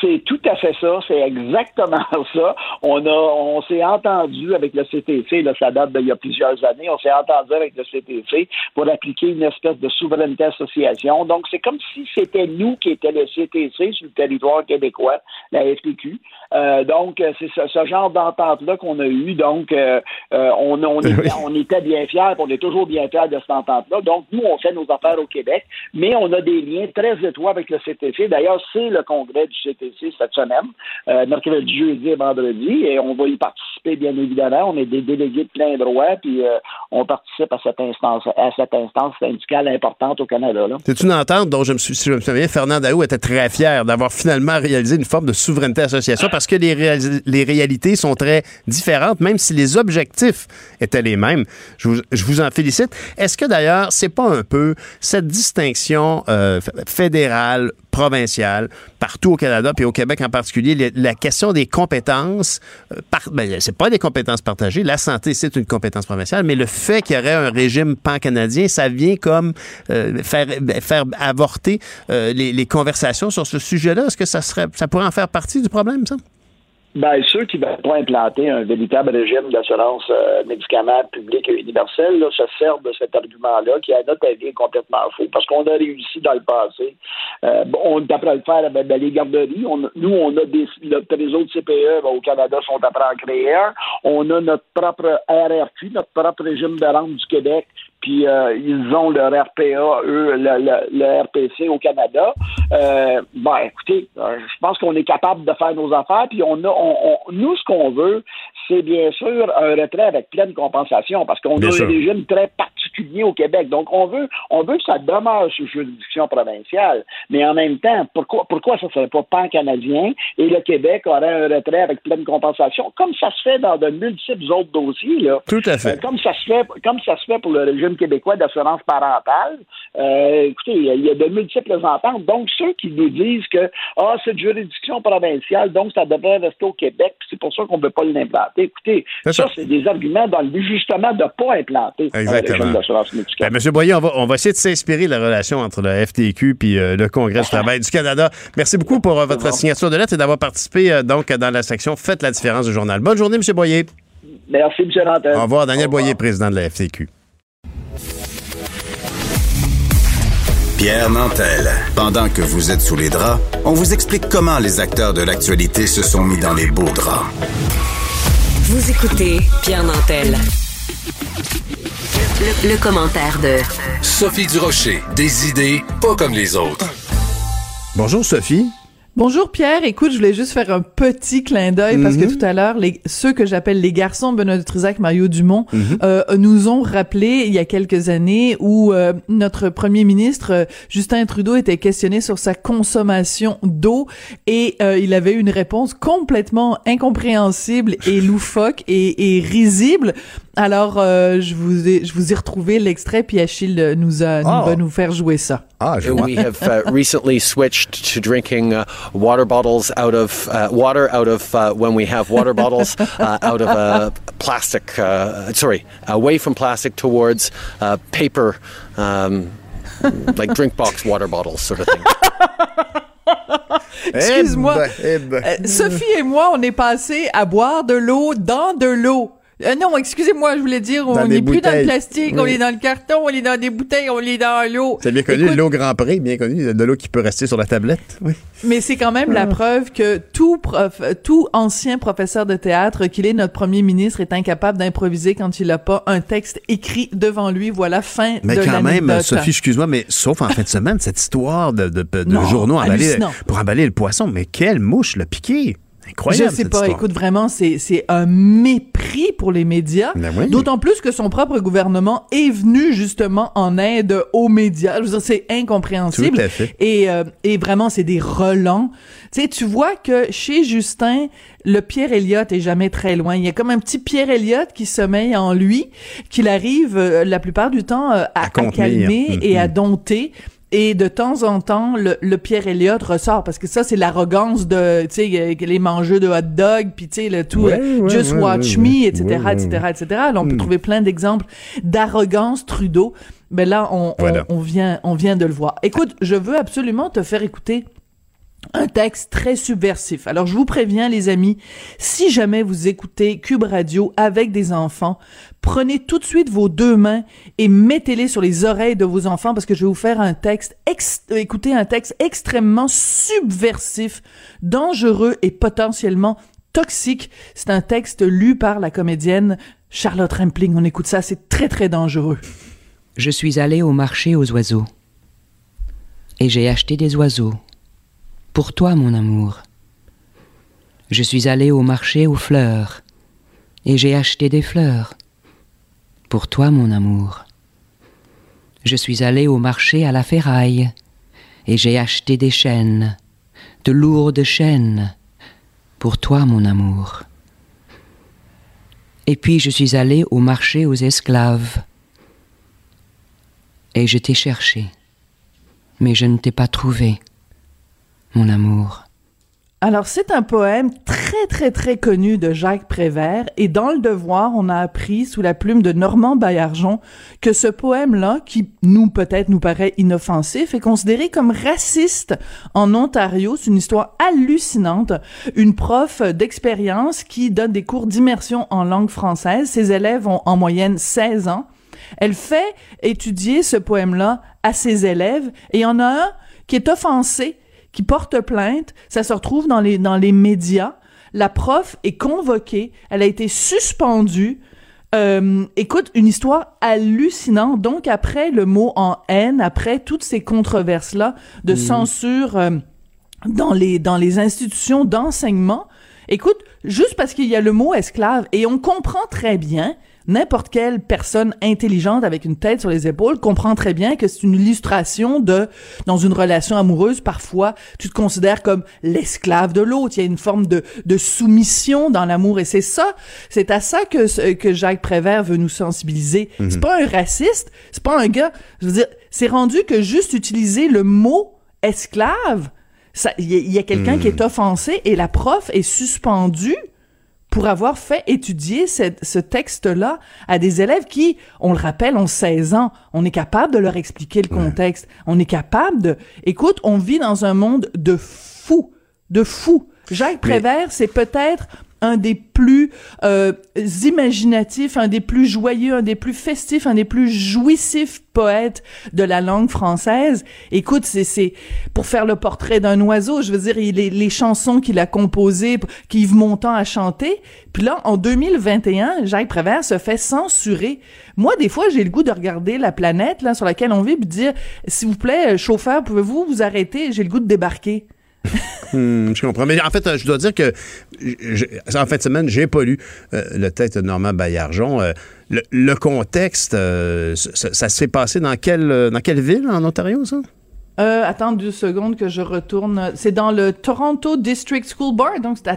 C'est tout à fait ça, c'est exactement [laughs] ça. On a, on s'est entendu avec le CTC, là, ça date d'il y a plusieurs années, on s'est entendu avec le CTC pour appliquer une espèce de souveraineté association. Donc, c'est comme si c'était nous qui étions le CTC sur le territoire québécois, la FTQ. Euh, donc, euh, c'est ce, ce genre d'entente-là qu'on a eu. Donc, euh, euh, on, on, [laughs] était, on était bien fiers, on est toujours bien fiers de cette entente-là. Donc, nous, on fait nos affaires au Québec, mais on a des liens très étroits avec le CTC. D'ailleurs, c'est le congrès du CTC cette semaine, euh, mercredi, jeudi et vendredi, et on va y participer, bien évidemment. On est des délégués de plein droit, puis euh, on participe à cette instance, à cette instance syndicale importante au Canada. C'est une entente dont je me suis, si je me souviens, Fernand Daou était très fier d'avoir finalement réalisé une forme de souveraineté association parce que les, réalités sont très différentes, même si les objectifs étaient les mêmes. Je vous, en félicite. Est-ce que d'ailleurs, c'est pas un peu cette distinction euh, fédérale, provinciale, partout au Canada, puis au Québec en particulier, la question des compétences, euh, ben, c'est pas des compétences partagées. La santé, c'est une compétence provinciale, mais le fait qu'il y aurait un régime pan-canadien, ça vient comme euh, faire, faire avorter euh, les, les conversations sur ce sujet-là. Est-ce que ça serait, ça pourrait en faire partie du problème, ça? Ben, ceux qui ne veulent pas implanter un véritable régime d'assurance euh, médicaments public et universel là, se servent de cet argument-là, qui, à notre avis, est complètement faux. Parce qu'on a réussi dans le passé. Euh, on est après à le faire ben, dans les garderies. On, nous, on a des notre réseau de CPE ben, au Canada sont après à en créer un. On a notre propre RRQ, notre propre régime de rente du Québec. Puis euh, ils ont leur RPA, eux, le, le- le RPC au Canada. Euh, ben, écoutez, euh, je pense qu'on est capable de faire nos affaires. Puis on a, on, on- nous, ce qu'on veut, c'est bien sûr un retrait avec pleine compensation, parce qu'on a sûr. un régime très particulier au Québec. Donc on veut, on veut que ça demeure sous juridiction provinciale. Mais en même temps, pourquoi, pourquoi ça ne serait pas pan-canadien et le Québec aurait un retrait avec pleine compensation, comme ça se fait dans de multiples autres dossiers là. Tout à fait. Euh, comme ça se fait, comme ça se fait pour le régime québécois d'assurance parentale. Euh, écoutez, il y a- de multiples ententes. Donc, ceux qui nous disent que ah, c'est de juridiction provinciale, donc ça devrait rester au Québec, c'est pour ça qu'on ne peut pas l'implanter. Écoutez, C'est ça, ça. c'est des arguments dans le but justement de ne pas implanter Exactement. régime d'assurance médicale. Ben, Monsieur Boyer, on va, on va essayer de s'inspirer de la relation entre le FTQ puis euh, le Congrès du travail du Canada. Merci beaucoup pour euh, votre signature de lettre et d'avoir participé euh, donc dans la section Faites la différence du journal. Bonne journée, Monsieur Boyer. Merci, M. Rantel. Au revoir, Daniel Boyer, président de la FTQ. Pierre Nantel. Pendant que vous êtes sous les draps, on vous explique comment les acteurs de l'actualité se sont mis dans les beaux draps. Vous écoutez Pierre Nantel. Le, le commentaire de Sophie Durocher, des idées pas comme les autres. Bonjour, Sophie. Bonjour Pierre, écoute, je voulais juste faire un petit clin d'œil parce que Mhm. tout à l'heure, les, ceux que j'appelle les garçons Benoît Dutrisac, Mario Dumont, Mhm. euh, nous ont rappelé il y a quelques années où euh, notre premier ministre euh, Justin Trudeau était questionné sur sa consommation d'eau et euh, il avait une réponse complètement incompréhensible et [laughs] loufoque et, et risible. Alors, euh, je vous ai, je vous ai retrouvé l'extrait, puis Achille nous a, nous Oh. va nous faire jouer ça. Ah, we have uh, recently switched to drinking uh, water bottles out of uh, water out of uh, when we have water bottles [laughs] uh, out of uh, plastic. Uh, sorry, away from plastic towards uh, paper, um, like drink box water bottles, sort of thing. [laughs] Excuse-moi. Eh ben, Euh, Sophie et moi, on est passé à boire de l'eau dans de l'eau. Euh, non, excusez-moi, je voulais dire, Dans on n'est plus dans le plastique, on est dans le carton, on est dans des bouteilles, on est dans l'eau. C'est bien connu, l'eau Grand Prix, bien connu, de l'eau qui peut rester sur la tablette. Oui. Mais c'est quand même la Ah. preuve que tout prof, tout ancien professeur de théâtre, qu'il est notre premier ministre, est incapable d'improviser quand il n'a pas un texte écrit devant lui. Voilà, fin Mais de quand même. Sophie, excuse-moi, mais sauf en fin de semaine, cette histoire de, de, de Non, journaux emballés hallucinant. pour emballer le poisson, mais quelle mouche l'a piqué! Incroyable. Je sais cette pas. histoire. Écoute, vraiment, c'est c'est un mépris pour les médias. Ben oui. D'autant plus que son propre gouvernement est venu justement en aide aux médias. C'est incompréhensible. Tout à fait. Et, euh, et vraiment, c'est des relents. Tu sais, tu vois que chez Justin, le Pierre Elliott est jamais très loin. Il y a comme un petit Pierre Elliott qui sommeille en lui, qu'il arrive euh, la plupart du temps euh, à, calmer et à dompter. Et de temps en temps, le, le Pierre Elliott ressort parce que ça, c'est l'arrogance de, tu sais, euh, les mangeux de hot dog, puis tu sais, le tout, Ouais, euh, ouais, just ouais, watch me, etc., etc., etc. Là, on peut Hmm. trouver plein d'exemples d'arrogance Trudeau. Mais là, on, on- Voilà. on vient, on vient de le voir. Écoute, je veux absolument te faire écouter un texte très subversif. Alors, je vous préviens, les amis, si jamais vous écoutez Cube Radio avec des enfants, prenez tout de suite vos deux mains et mettez-les sur les oreilles de vos enfants parce que je vais vous faire un texte, ex- euh, écoutez, un texte extrêmement subversif, dangereux et potentiellement toxique. C'est un texte lu par la comédienne Charlotte Rampling. On écoute ça, c'est très, très dangereux. Je suis allé au marché aux oiseaux. Et j'ai acheté des oiseaux. Pour toi, mon amour. Je suis allé au marché aux fleurs. Et j'ai acheté des fleurs. Pour toi, mon amour. Je suis allé au marché à la ferraille. Et j'ai acheté des chaînes. De lourdes chaînes. Pour toi, mon amour. Et puis je suis allé au marché aux esclaves. Et je t'ai cherché. Mais je ne t'ai pas trouvé, mon amour. Alors, c'est un poème très, très, très connu de Jacques Prévert. Et dans Le Devoir, on a appris, sous la plume de Normand Baillargeon, que ce poème-là, qui nous, peut-être, nous paraît inoffensif, est considéré comme raciste en Ontario. C'est une histoire hallucinante. Une prof d'expérience qui donne des cours d'immersion en langue française. Ses élèves ont en moyenne 16 ans. Elle fait étudier ce poème-là à ses élèves et il y en a un qui est offensé, qui porte plainte. Ça se retrouve dans les, dans les médias. La prof est convoquée. Elle a été suspendue. Euh, écoute, une histoire hallucinante. Donc, après le mot en haine, après toutes ces controverses-là de Mhm. censure euh, dans les, dans les institutions d'enseignement, écoute, juste parce qu'il y a le mot esclave, et on comprend très bien, n'importe quelle personne intelligente avec une tête sur les épaules comprend très bien que c'est une illustration de, dans une relation amoureuse, parfois, tu te considères comme l'esclave de l'autre. Il y a une forme de, de soumission dans l'amour, et c'est ça, c'est à ça que, que Jacques Prévert veut nous sensibiliser. Mhm. C'est pas un raciste, c'est pas un gars, je veux dire, c'est rendu que juste utiliser le mot esclave, ça- il y a, il y a quelqu'un Mhm. qui est offensé et la prof est suspendue pour avoir fait étudier cette- ce texte-là à des élèves qui, on le rappelle, ont 16 ans. On est capable de leur expliquer le contexte. On est capable de... Écoute, on vit dans un monde de fous, de fous. Jacques Prévert, c'est peut-être un des plus euh, imaginatifs, un des plus joyeux, un des plus festifs, un des plus jouissifs poètes de la langue française. Écoute, c'est pour faire le portrait d'un oiseau, je veux dire, les, chansons qu'il a composées, qu'Yves Montand a chanté. Puis là, en 2021, Jacques Prévert se fait censurer. Moi, des fois, j'ai le goût de regarder la planète là sur laquelle on vit, puis dire, s'il vous plaît, chauffeur, pouvez-vous vous arrêter? J'ai le goût de débarquer. [laughs] Hmm, je comprends. Mais en fait, euh, je dois dire que je- en fin de semaine, j'ai pas lu euh, le texte de Normand Baillargeon. Euh, le, le contexte, euh, ça, ça se fait passer dans quelle, euh, dans quelle ville en Ontario, ça? Euh, attends deux secondes que je retourne. C'est dans le Toronto District School Board, donc c'est à.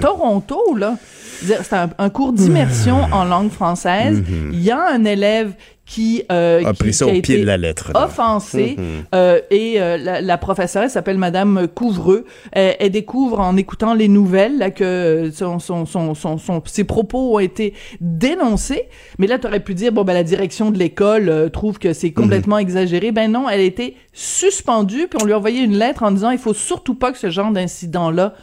Toronto, là. C'est un, un cours d'immersion [sighs] en langue française. Mhm. Il y a un élève qui, euh, A qui- pris ça qui a au pied été de la lettre, là. offensé Mhm. euh, et euh, la, la professeure elle s'appelle Madame Couvreux. Elle, elle découvre en écoutant les nouvelles là, que son, son, son, son, son- ses propos ont été dénoncés. Mais là, tu aurais pu dire bon ben la direction de l'école euh, trouve que c'est complètement exagéré. Ben non, elle a été suspendue puis on lui a envoyé une lettre en disant il faut surtout pas que ce genre d'incident là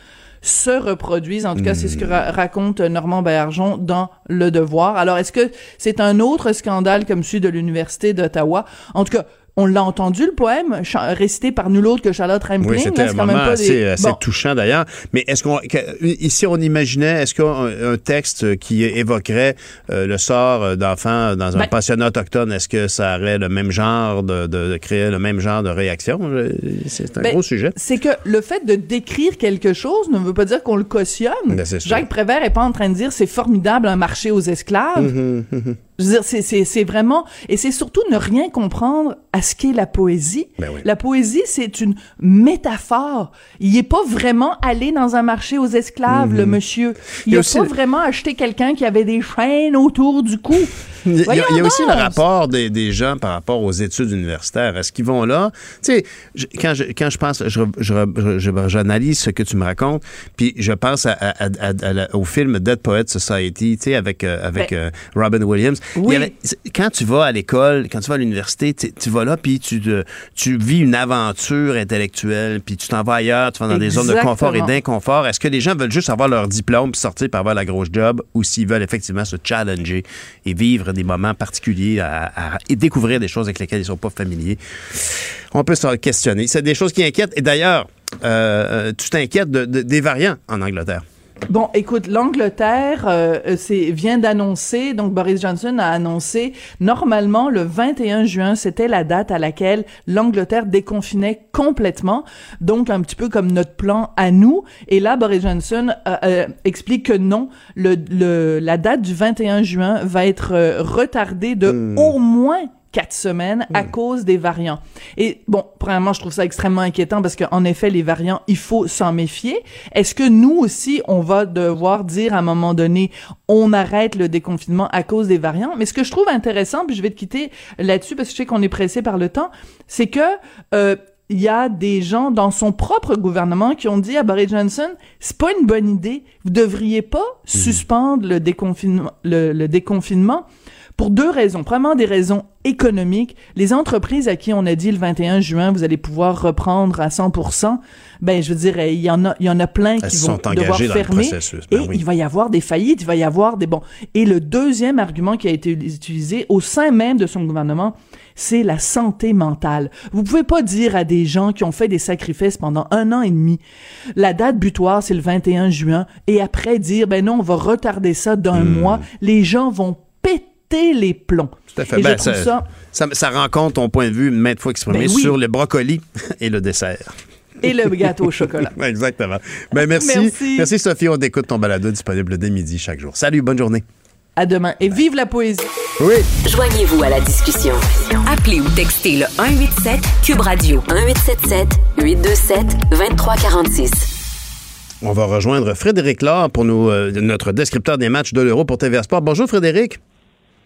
se reproduisent. En tout cas, c'est ce que ra- raconte Normand Baillargeon dans Le Devoir. Alors, est-ce que c'est un autre scandale comme celui de l'Université d'Ottawa? En tout cas, on l'a entendu, le poème, récité par nul autre que Charlotte Rampling. Oui, c'était un même pas assez, des- assez Bon. touchant d'ailleurs. Mais est-ce qu'on que- ici on imaginait est-ce qu'un un texte qui évoquerait euh, le sort d'enfants dans un Ben- pensionnat autochtone, est-ce que ça aurait le même genre de, de- de créer le même genre de réaction? C'est un Ben, gros sujet. C'est que le fait de décrire quelque chose ne veut pas dire qu'on le cautionne. Ben. Jacques Prévert est pas en train de dire c'est formidable un marché aux esclaves. Mhm, mhm. Je veux dire, c'est- c'est c'est vraiment... Et c'est surtout ne rien comprendre à ce qu'est la poésie. Ben La poésie, c'est une métaphore. Il est pas vraiment allé dans un marché aux esclaves, le monsieur. Il y Il a a aussi pas le- vraiment acheté quelqu'un qui avait des chaînes autour du cou. [laughs] Il y a, il y aussi le rapport des, des gens par rapport aux études universitaires. Est-ce qu'ils vont là? Tu sais, je- quand je, quand je pense, je, je, j'analyse ce que tu me racontes, puis je pense à, à- à- au film Dead Poet Society, tu sais, avec, euh, avec Ben, euh, Robin Williams. Oui. avait- quand tu vas à l'école, quand tu vas à l'université, tu vas là, puis tu, te- tu vis une aventure intellectuelle, puis tu t'en vas ailleurs, tu vas dans des zones de confort et d'inconfort. Est-ce que les gens veulent juste avoir leur diplôme puis sortir pour avoir la grosse job ou s'ils veulent effectivement se challenger et vivre des moments particuliers à, à- et découvrir des choses avec lesquelles ils sont pas familiers? On peut se questionner. C'est des choses qui inquiètent. Et d'ailleurs, euh, euh, tu t'inquiètes de- de- des variants en Angleterre. Bon, écoute, l'Angleterre euh, euh, c'est vient d'annoncer, donc Boris Johnson a annoncé, normalement le 21 juin, c'était la date à laquelle l'Angleterre déconfinait complètement, donc un petit peu comme notre plan à nous. Et là, Boris Johnson euh, euh, explique que non, le, le- la date du 21 juin va être euh, retardée de au moins quatre semaines à cause des variants. Et bon, premièrement, je trouve ça extrêmement inquiétant parce qu'en effet, les variants, il faut s'en méfier. Est-ce que nous aussi, on va devoir dire à un moment donné, on arrête le déconfinement à cause des variants? Mais ce que je trouve intéressant, puis je vais te quitter là-dessus parce que je sais qu'on est pressé par le temps, c'est que euh, il y a des gens dans son propre gouvernement qui ont dit à Boris Johnson, c'est pas une bonne idée. Vous devriez pas suspendre le déconfinement, le, le déconfinement pour deux raisons. Premièrement, des raisons économiques. Les entreprises à qui on a dit le 21 juin, vous allez pouvoir reprendre à 100%, ben, je veux dire, il y en a, il y en a plein Elles qui vont devoir fermer. processus. Ben et oui. il va y avoir des faillites, il va y avoir des bons. Et le deuxième argument qui a été utilisé au sein même de son gouvernement, c'est la santé mentale. Vous pouvez pas dire à des gens qui ont fait des sacrifices pendant un an et demi, la date butoir c'est le 21 juin, et après dire, ben non, on va retarder ça d'un Hmm. mois. Les gens vont péter les plombs. Tout à fait. Et Ben, je trouve ça... ça, ça rencontre ton point de vue maintes fois exprimé Ben oui. sur le brocoli [laughs] et le dessert. Et le gâteau au chocolat. [laughs] Exactement. Ben, merci. Merci. Merci, Sophie. On écoute ton balado disponible dès midi chaque jour. Salut, bonne journée. À demain. Et vive la poésie. Oui. Joignez-vous à la discussion. Appelez ou textez le 187 Cube Radio 1877 827 2346. On va rejoindre Frédéric Laure pour nous, euh, notre descripteur des matchs de l'Euro pour TVA Sport. Bonjour Frédéric.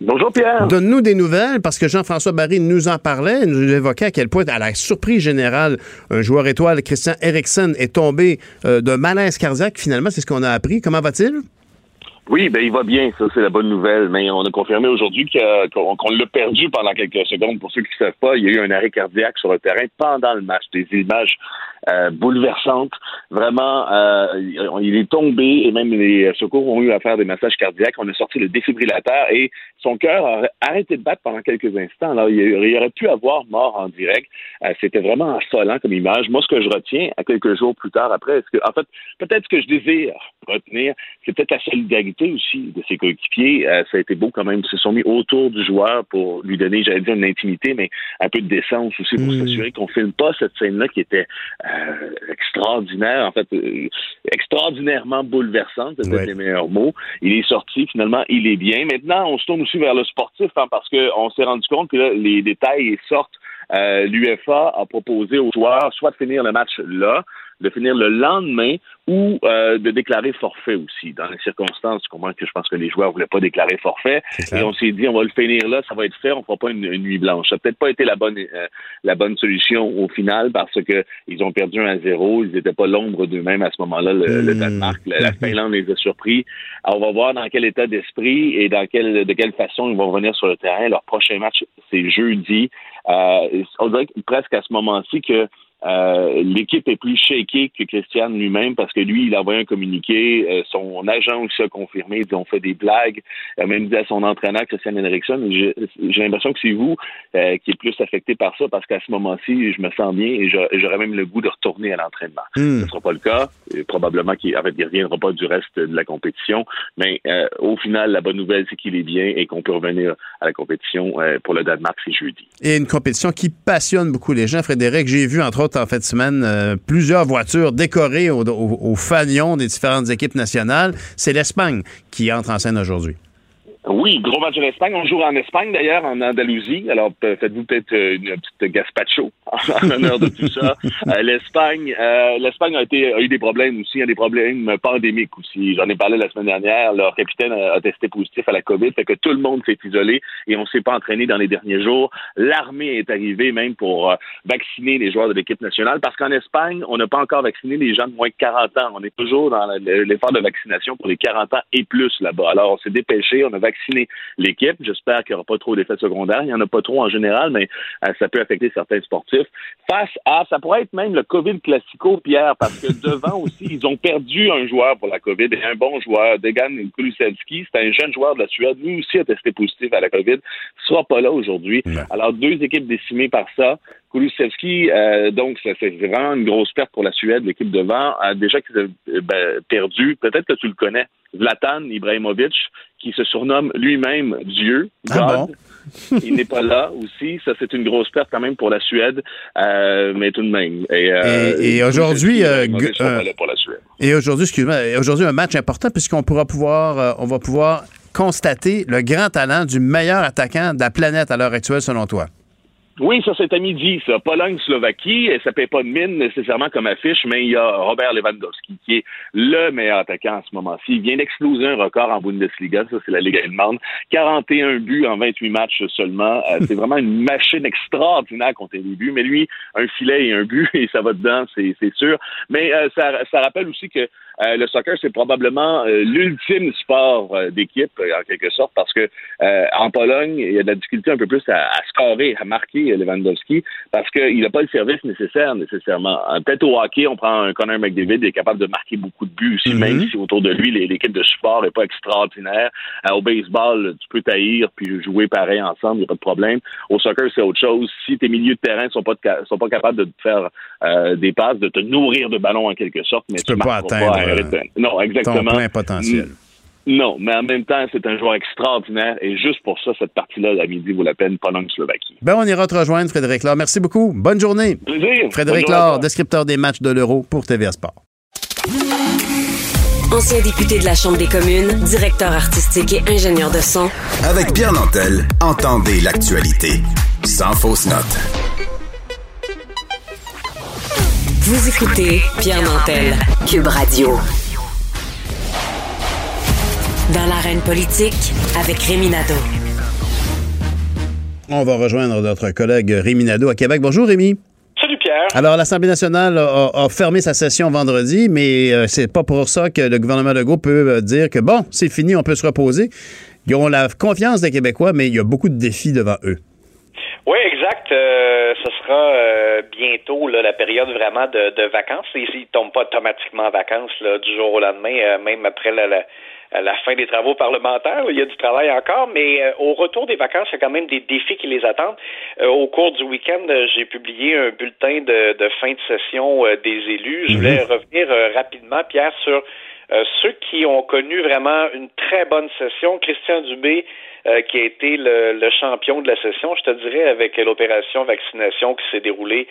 Bonjour Pierre. Donne-nous des nouvelles parce que Jean-François Barry nous en parlait, nous évoquait à quel point, à la surprise générale, un joueur étoile, Christian Eriksen, est tombé euh, de malaise cardiaque. Finalement, c'est ce qu'on a appris. Comment va-t-il? Oui, ben il va bien, ça c'est la bonne nouvelle. Mais on a confirmé aujourd'hui qu'on l'a perdu pendant quelques secondes. Pour ceux qui ne savent pas, il y a eu un arrêt cardiaque sur le terrain pendant le match. Des images euh, bouleversantes. Vraiment, euh, il est tombé et même les secours ont eu à faire des massages cardiaques. On a sorti le défibrillateur et son cœur a arrêté de battre pendant quelques instants. Alors, il y aurait pu avoir mort en direct. Euh, C'était vraiment affolant comme image. Moi, ce que je retiens à quelques jours plus tard après, est-ce que, en fait, peut-être ce que je désire retenir, c'est peut-être la solidarité aussi de ses coéquipiers. Euh, ça a été beau quand même. Ils se sont mis autour du joueur pour lui donner, j'allais dire, une intimité, mais un peu de décence aussi pour s'assurer qu'on filme pas cette scène-là qui était euh, extraordinaire, en fait, euh, extraordinairement bouleversante, c'est peut-être les meilleurs mots. Il est sorti, finalement, il est bien. Maintenant, on se tourne aussi vers le sportif, hein, parce qu'on s'est rendu compte que là, les détails sortent. Euh, L'UFA a proposé aux joueurs soit de finir le match là, de finir le lendemain ou euh, de déclarer forfait aussi. Dans les circonstances, comment que je pense que les joueurs voulaient pas déclarer forfait. Et on s'est dit, on va le finir là, ça va être fait, on fera pas une, une nuit blanche. Ça n'a peut-être pas été la bonne euh, la bonne solution au final parce que ils ont perdu un à zéro. Ils n'étaient pas l'ombre d'eux-mêmes à ce moment-là, le, le Danemark. La, la Finlande les a surpris. Alors, on va voir dans quel état d'esprit et dans quelle de quelle façon ils vont revenir sur le terrain. Leur prochain match, c'est jeudi. Euh, on dirait que presque à ce moment-ci que euh, l'équipe est plus shakée que Christian lui-même parce que lui, il a envoyé un communiqué. Euh, son agent aussi a confirmé. Ils ont fait des blagues. Il a même dit à son entraîneur, Christian Henriksson, j'ai l'impression que c'est vous euh, qui êtes plus affecté par ça parce qu'à ce moment-ci, je me sens bien et j'a- j'aurais même le goût de retourner à l'entraînement. Hmm. Ce ne sera pas le cas. Et probablement qu'il en fait, il reviendra pas du reste de la compétition. Mais euh, au final, la bonne nouvelle, c'est qu'il est bien et qu'on peut revenir à la compétition euh, pour le Danemark, c'est jeudi. Et une compétition qui passionne beaucoup les gens. Frédéric, j'ai vu, entre autres, en fin de semaine, euh, plusieurs voitures décorées au, au- au fanion des différentes équipes nationales. C'est l'Espagne qui entre en scène aujourd'hui. Oui, gros match en Espagne. On joue en Espagne d'ailleurs, en Andalousie. Alors pe- faites-vous peut-être euh, une petite gazpacho [laughs] en honneur de tout ça. Euh, L'Espagne, euh, l'Espagne a eu des problèmes aussi, des problèmes pandémiques aussi. J'en ai parlé la semaine dernière. Leur capitaine a, testé positif à la COVID, fait que tout le monde s'est isolé et on s'est pas entraîné dans les derniers jours. L'armée est arrivée même pour euh, vacciner les joueurs de l'équipe nationale parce qu'en Espagne, on n'a pas encore vacciné les gens de moins de 40 ans. On est toujours dans le- l'effort de vaccination pour les 40 ans et plus là-bas. Alors on s'est dépêché, on a vacciné l'équipe. J'espère qu'il n'y aura pas trop d'effets secondaires. Il n'y en a pas trop en général, mais euh, ça peut affecter certains sportifs. Face à, ça pourrait être même le COVID classico, Pierre, parce que [laughs] devant aussi, ils ont perdu un joueur pour la COVID et un bon joueur, Degan Kulusevski. C'est un jeune joueur de la Suède. Lui aussi a testé positif à la COVID. Il sera pas là aujourd'hui. Alors, deux équipes décimées par ça. Kulusevski, euh, donc, ça, c'est vraiment une grosse perte pour la Suède, l'équipe devant. A déjà qu'ils ont euh, ben, perdu, peut-être que tu le connais, Zlatan Ibrahimovic, qui se surnomme lui-même Dieu, Ah God. Il n'est pas là aussi. Ça, c'est une grosse perte quand même pour la Suède, euh, mais tout de même. Et, euh, Et- et aujourd'hui, euh. Et aujourd'hui, excuse-moi, aujourd'hui, un match important puisqu'on pourra pouvoir, on va pouvoir constater le grand talent du meilleur attaquant de la planète à l'heure actuelle, selon toi. Oui, ça c'est à midi, ça. Pologne-Slovaquie, ça paie pas de mine nécessairement comme affiche, mais il y a Robert Lewandowski qui est le meilleur attaquant en ce moment-ci. Il vient d'exploser un record en Bundesliga, ça c'est la Ligue allemande. 41 buts en 28 matchs seulement. Euh, c'est vraiment une machine extraordinaire contre les buts, mais lui, un filet et un but, [laughs] et ça va dedans, c'est sûr. Mais euh, ça, ça rappelle aussi que euh, le soccer, c'est probablement l'ultime sport d'équipe, en quelque sorte, parce que en Pologne, il y a de la difficulté un peu plus à, à scorer, à marquer euh, Lewandowski, parce qu'il n'a pas le service nécessaire, nécessairement. Peut-être au hockey, on prend un Connor McDavid, il est capable de marquer beaucoup de buts aussi, même si autour de lui, l'équipe de support n'est pas extraordinaire. Euh, au baseball, tu peux taillir puis jouer pareil ensemble, il n'y a pas de problème. Au soccer, c'est autre chose. Si tes milieux de terrain sont pas, de sont pas capables de te faire euh, des passes, de te nourrir de ballon en quelque sorte, mais tu, peux pas atteindre, euh, rythme. Non, exactement. Ton plein potentiel. Non, mais en même temps, c'est un joueur extraordinaire et juste pour ça, cette partie-là, à midi, vaut la peine, Pologne-Slovaquie. Ben, on ira te rejoindre, Frédéric Laure. Merci beaucoup. Bonne journée. Plaisir. Frédéric Laure, descripteur des matchs de l'Euro pour TVA Sport. Ancien député de la Chambre des communes, directeur artistique et ingénieur de son, Avec Pierre Nantel, entendez l'actualité sans fausse note. vous écoutez Pierre Nantel, Cube Radio. Dans l'arène politique, avec Rémi Nadeau. On va rejoindre notre collègue Rémi Nadeau à Québec. Bonjour, Rémi. Salut Pierre. Alors, l'Assemblée nationale a, a fermé sa session vendredi, mais euh, c'est pas pour ça que le gouvernement Legault peut euh, dire que bon, c'est fini, on peut se reposer. Ils ont la confiance des Québécois, mais il y a beaucoup de défis devant eux. Oui, exact. Euh, ce sera euh, bientôt là, la période vraiment de, de vacances. Ils ne tombent pas automatiquement en vacances là, du jour au lendemain, euh, même après la, la, la fin des travaux parlementaires. Il y a du travail encore, mais euh, au retour des vacances, il y a quand même des défis qui les attendent. Euh, au cours du week-end, euh, j'ai publié un bulletin de, de fin de session euh, des élus. Je voulais revenir euh, rapidement, Pierre, sur Euh, ceux qui ont connu vraiment une très bonne session, Christian Dubé, euh, qui a été le, le, champion de la session, je te dirais, avec l'opération vaccination qui s'est déroulée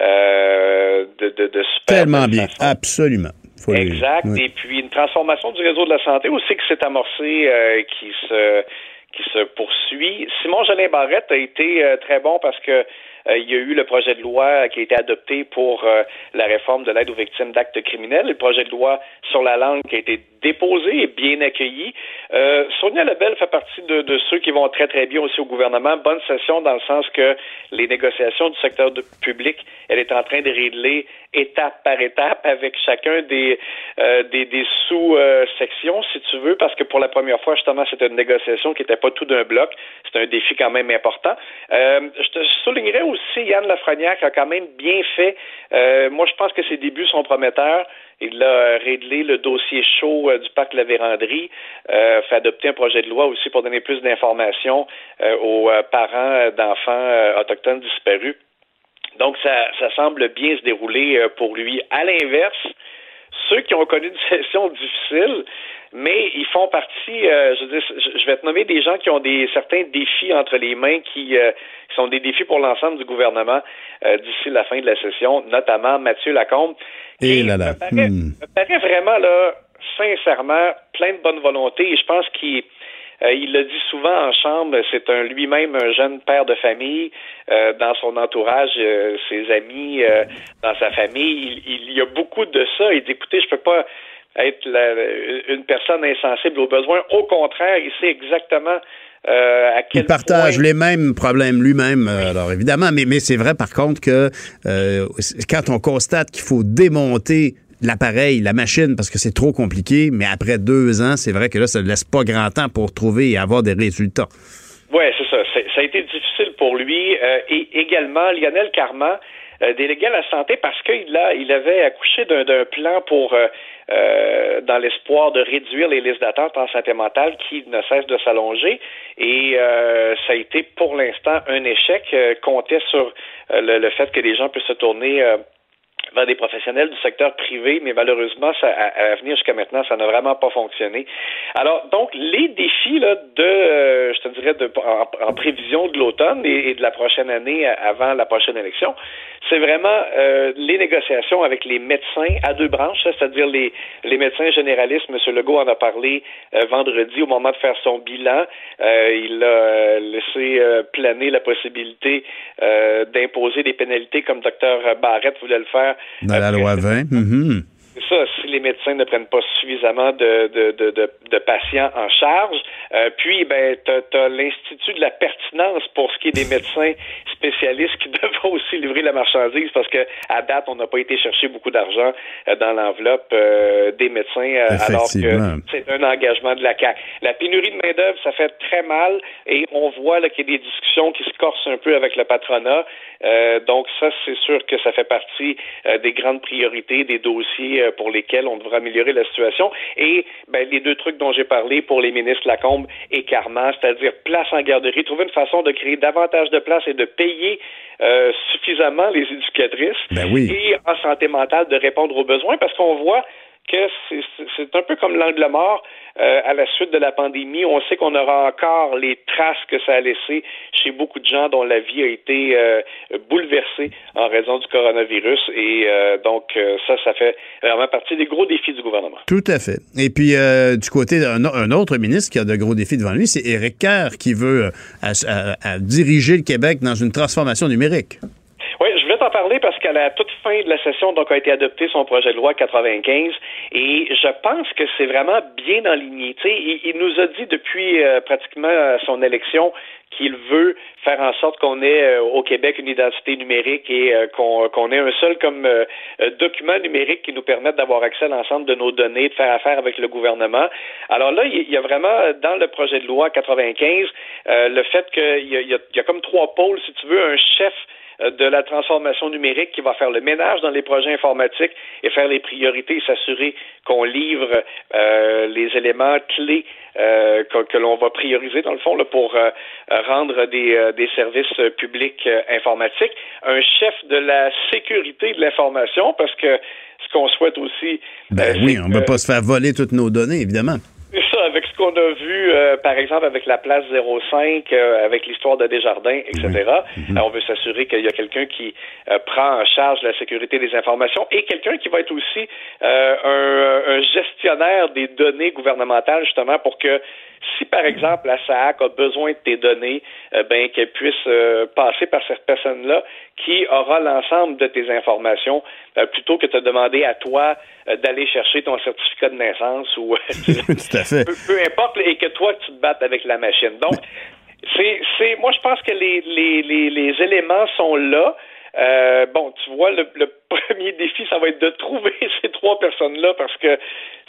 euh, de, de, de super Tellement bien, façon. absolument. Faut exact. Oui. Et puis une transformation du réseau de la santé aussi qui s'est amorcée, euh, qui se qui se poursuit. Simon Jolin Barrette a été euh, très bon parce que il y a eu le projet de loi qui a été adopté pour euh, la réforme de l'aide aux victimes d'actes criminels, le projet de loi sur la langue qui a été déposé et bien accueilli. Euh, Sonia Lebel fait partie de, ceux qui vont très très bien aussi au gouvernement. Bonne session dans le sens que les négociations du secteur public, elle est en train de régler étape par étape avec chacun des euh, sous-sections, si tu veux, parce que pour la première fois, justement, c'était une négociation qui n'était pas tout d'un bloc. C'est un défi quand même important. Euh, je te aussi Yann Lafrenière a quand même bien fait. Euh, moi, je pense que ses débuts sont prometteurs. Il a réglé le dossier chaud euh, du parc La Vérandrie, euh, fait adopter un projet de loi aussi pour donner plus d'informations euh, aux parents d'enfants autochtones disparus. Donc, ça semble bien se dérouler pour lui. À l'inverse, ceux qui ont connu une [laughs] session difficile, mais ils font partie, euh, je, veux dire, je vais te nommer des gens qui ont des certains défis entre les mains qui, euh, sont des défis pour l'ensemble du gouvernement euh, d'ici la fin de la session, notamment Mathieu Lacombe. Et là là. Me paraît, hmm. me paraît vraiment, là, sincèrement, plein de bonne volonté et je pense qu'il euh, il le dit souvent en chambre, c'est un lui-même un jeune père de famille. Euh, dans son entourage, euh, ses amis, dans sa famille, il, il, y a beaucoup de ça. Il dit, écoutez, je peux pas être la, une personne insensible aux besoins. Au contraire, il sait exactement euh, à quel il partage point... les mêmes problèmes lui-même, oui. alors évidemment, mais, mais c'est vrai par contre que euh, quand on constate qu'il faut démonter l'appareil, la machine, parce que c'est trop compliqué, mais après deux ans, c'est vrai que là, ça ne laisse pas grand temps pour trouver et avoir des résultats. Oui, c'est ça. Ça a été difficile pour lui. Euh, et également, Lionel Carman, euh, délégué à la santé, parce qu'il a, il avait accouché d'un plan pour, euh, euh, dans l'espoir de réduire les listes d'attente en santé mentale qui ne cessent de s'allonger. Et ça a été pour l'instant un échec. comptait sur le, fait que les gens puissent se tourner vers des professionnels du secteur privé, mais malheureusement, ça, à, à venir jusqu'à maintenant, ça n'a vraiment pas fonctionné. Alors, donc, les défis là, de, euh, je te dirais, de, en, prévision de l'automne et, de la prochaine année avant la prochaine élection, c'est vraiment euh, les négociations avec les médecins à deux branches, c'est-à-dire les, les médecins généralistes. M. Legault en a parlé euh, vendredi au moment de faire son bilan. Euh, il a laissé planer la possibilité d'imposer des pénalités comme Dr Barrett voulait le faire dans la loi 20. Mm -hmm. C'est ça, si les médecins ne prennent pas suffisamment de, de, de, de, de patients en charge. Euh, puis, ben, tu as, l'Institut de la pertinence pour ce qui est des médecins spécialistes qui [laughs] devraient aussi livrer la marchandise parce que à date, on n'a pas été chercher beaucoup d'argent euh, dans l'enveloppe euh, des médecins alors que c'est un engagement de la CAQ. La pénurie de main-d'œuvre, ça fait très mal et on voit qu'il y a des discussions qui se corsent un peu avec le patronat. donc, ça, c'est sûr que ça fait partie des grandes priorités, des dossiers pour lesquels on devra améliorer la situation. Et ben, les deux trucs dont j'ai parlé pour les ministres Lacombe et Carman, c'est-à-dire place en garderie, trouver une façon de créer davantage de places et de payer euh, suffisamment les éducatrices ben oui. et en santé mentale de répondre aux besoins parce qu'on voit c'est un peu comme l'angle mort euh, à la suite de la pandémie. On sait qu'on aura encore les traces que ça a laissé chez beaucoup de gens dont la vie a été euh, bouleversée en raison du coronavirus. Et euh, donc, ça, ça fait vraiment partie des gros défis du gouvernement. Tout à fait. Et puis, du côté d'un un autre ministre qui a de gros défis devant lui, c'est Éric Kerr qui veut diriger le Québec dans une transformation numérique. T'en parler parce qu'à la toute fin de la session, donc, a été adopté son projet de loi 95 et je pense que c'est vraiment bien aligné. Tu sais, il, nous a dit depuis euh, pratiquement son élection qu'il veut faire en sorte qu'on ait euh, au Québec une identité numérique et euh, qu'on qu ait un seul comme document numérique qui nous permette d'avoir accès à l'ensemble de nos données, de faire affaire avec le gouvernement. Alors là, il y a vraiment dans le projet de loi 95 le fait qu'il y a comme trois pôles, si tu veux, un chef de la transformation numérique qui va faire le ménage dans les projets informatiques et faire les priorités et s'assurer qu'on livre euh, les éléments clés euh, que, que l'on va prioriser dans le fond là, pour euh, rendre des, des services publics informatiques. Un chef de la sécurité de l'information parce que ce qu'on souhaite aussi. Ben euh, oui, on ne peut pas se faire voler toutes nos données, évidemment. C'est ça, avec ce qu'on a vu, euh, par exemple, avec la place 05, euh, avec l'histoire de Desjardins, etc. Mhm. Euh, on veut s'assurer qu'il y a quelqu'un qui euh, prend en charge la sécurité des informations et quelqu'un qui va être aussi euh, un, un gestionnaire des données gouvernementales, justement, pour que si, par exemple, la SAC a besoin de tes données, euh, ben qu'elle puisse euh, passer par cette personne-là qui aura l'ensemble de tes informations euh, plutôt que de te demander à toi euh, d'aller chercher ton certificat de naissance ou [laughs] Tout à fait. peu, peu importe, et que toi, tu te battes avec la machine. Donc, c'est, c'est, moi, je pense que les, les, les, les éléments sont là. Euh, bon, tu vois, le, le premier défi, ça va être de trouver [laughs] ces trois personnes-là parce que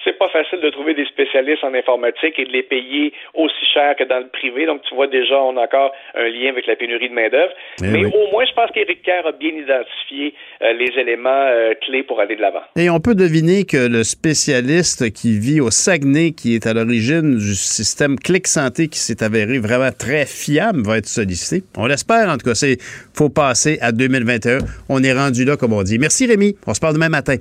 c'est pas facile de trouver des spécialistes en informatique et de les payer aussi cher que dans le privé. Donc, tu vois, déjà, on a encore un lien avec la pénurie de main-d'œuvre. Eh Mais oui. au moins, je pense qu'Éric Kerr a bien identifié euh, les éléments euh, clés pour aller de l'avant. Et on peut deviner que le spécialiste qui vit au Saguenay, qui est à l'origine du système Clic Santé, qui s'est avéré vraiment très fiable, va être sollicité. On l'espère, en tout cas. C'est faut passer à 2021. On est rendu là, comme on dit. Merci, Rémi. On se parle demain matin.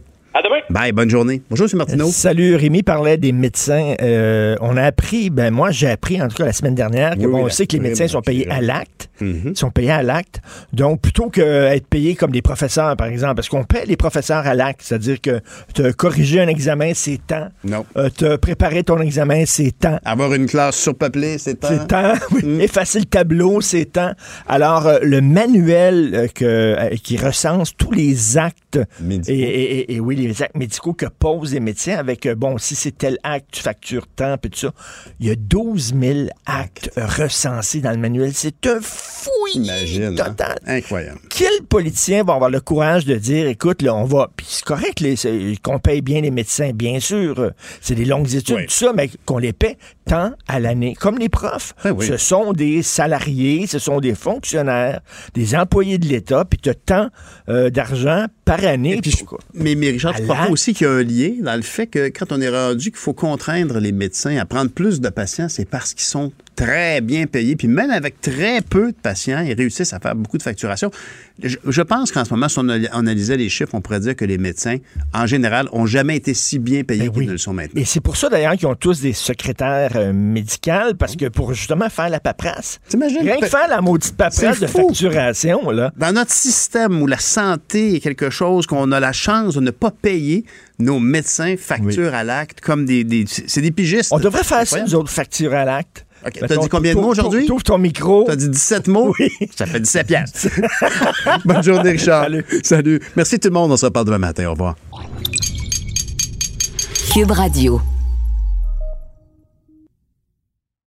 Bye, bonne journée. Bonjour, M. Martineau. Salut, Rémi parlait des médecins. Euh, on a appris, ben moi j'ai appris en tout cas la semaine dernière que Oui, bon, on sait que les médecins sont payés à l'acte. Ils sont payés à l'acte. Donc plutôt qu'être payés comme des professeurs, par exemple, parce qu'on paie les professeurs à l'acte, c'est-à-dire que te corriger un examen, c'est temps. Non. Euh, te préparer ton examen, c'est temps. Avoir une classe surpeuplée, c'est temps. C'est temps. [laughs] Oui. Effacer le tableau, c'est temps. Alors, euh, le manuel euh, que, euh, qui recense tous les actes et- et- et oui, les actes médicaux que posent les médecins avec, euh, bon, si c'est tel acte, tu factures tant, puis tout ça. Il y a 12 000 actes recensés dans le manuel. C'est un fouillis Imagine. hein? total. Incroyable. Quel politicien va avoir le courage de dire, écoute, là, on va, puis c'est correct qu'on paye bien les médecins, bien sûr, euh, c'est des longues études, Oui. tout ça, mais qu'on les paie tant à l'année, comme les profs. Oui. Ce sont des salariés, ce sont des fonctionnaires, des employés de l'État, puis tu as tant euh, d'argent par année. puis je- mais, mais Richard, tu crois aussi qu'il y a un lien dans le fait que quand on est rendu qu'il faut contraindre les médecins à prendre plus de patients, c'est parce qu'ils sont très bien payés. Puis même avec très peu de patients, ils réussissent à faire beaucoup de facturation. Je, je pense qu'en ce moment, si on analysait les chiffres, on pourrait dire que les médecins, en général, ont jamais été si bien payés qu'ils ne le sont maintenant. Et c'est pour ça d'ailleurs qu'ils ont tous des secrétaires euh, médicales, parce que pour justement faire la paperasse. Rien que faire la maudite paperasse de fou. facturation, là. Dans notre système où la santé est quelque chose qu'on a la chance de ne pas payer, nos médecins facturent à l'acte comme des... des- c'est des pigistes. On devrait faire ça, nous autres, facturer à l'acte. OK, T'as dit combien de mots aujourd'hui? T'ouvres ton micro. T'as dit 17 mots? [laughs] Ça fait 17 piastres. [laughs] Bonne journée, Richard. Salut. Salut. Merci tout le monde. On se reparle demain matin. Au revoir. Cube Radio.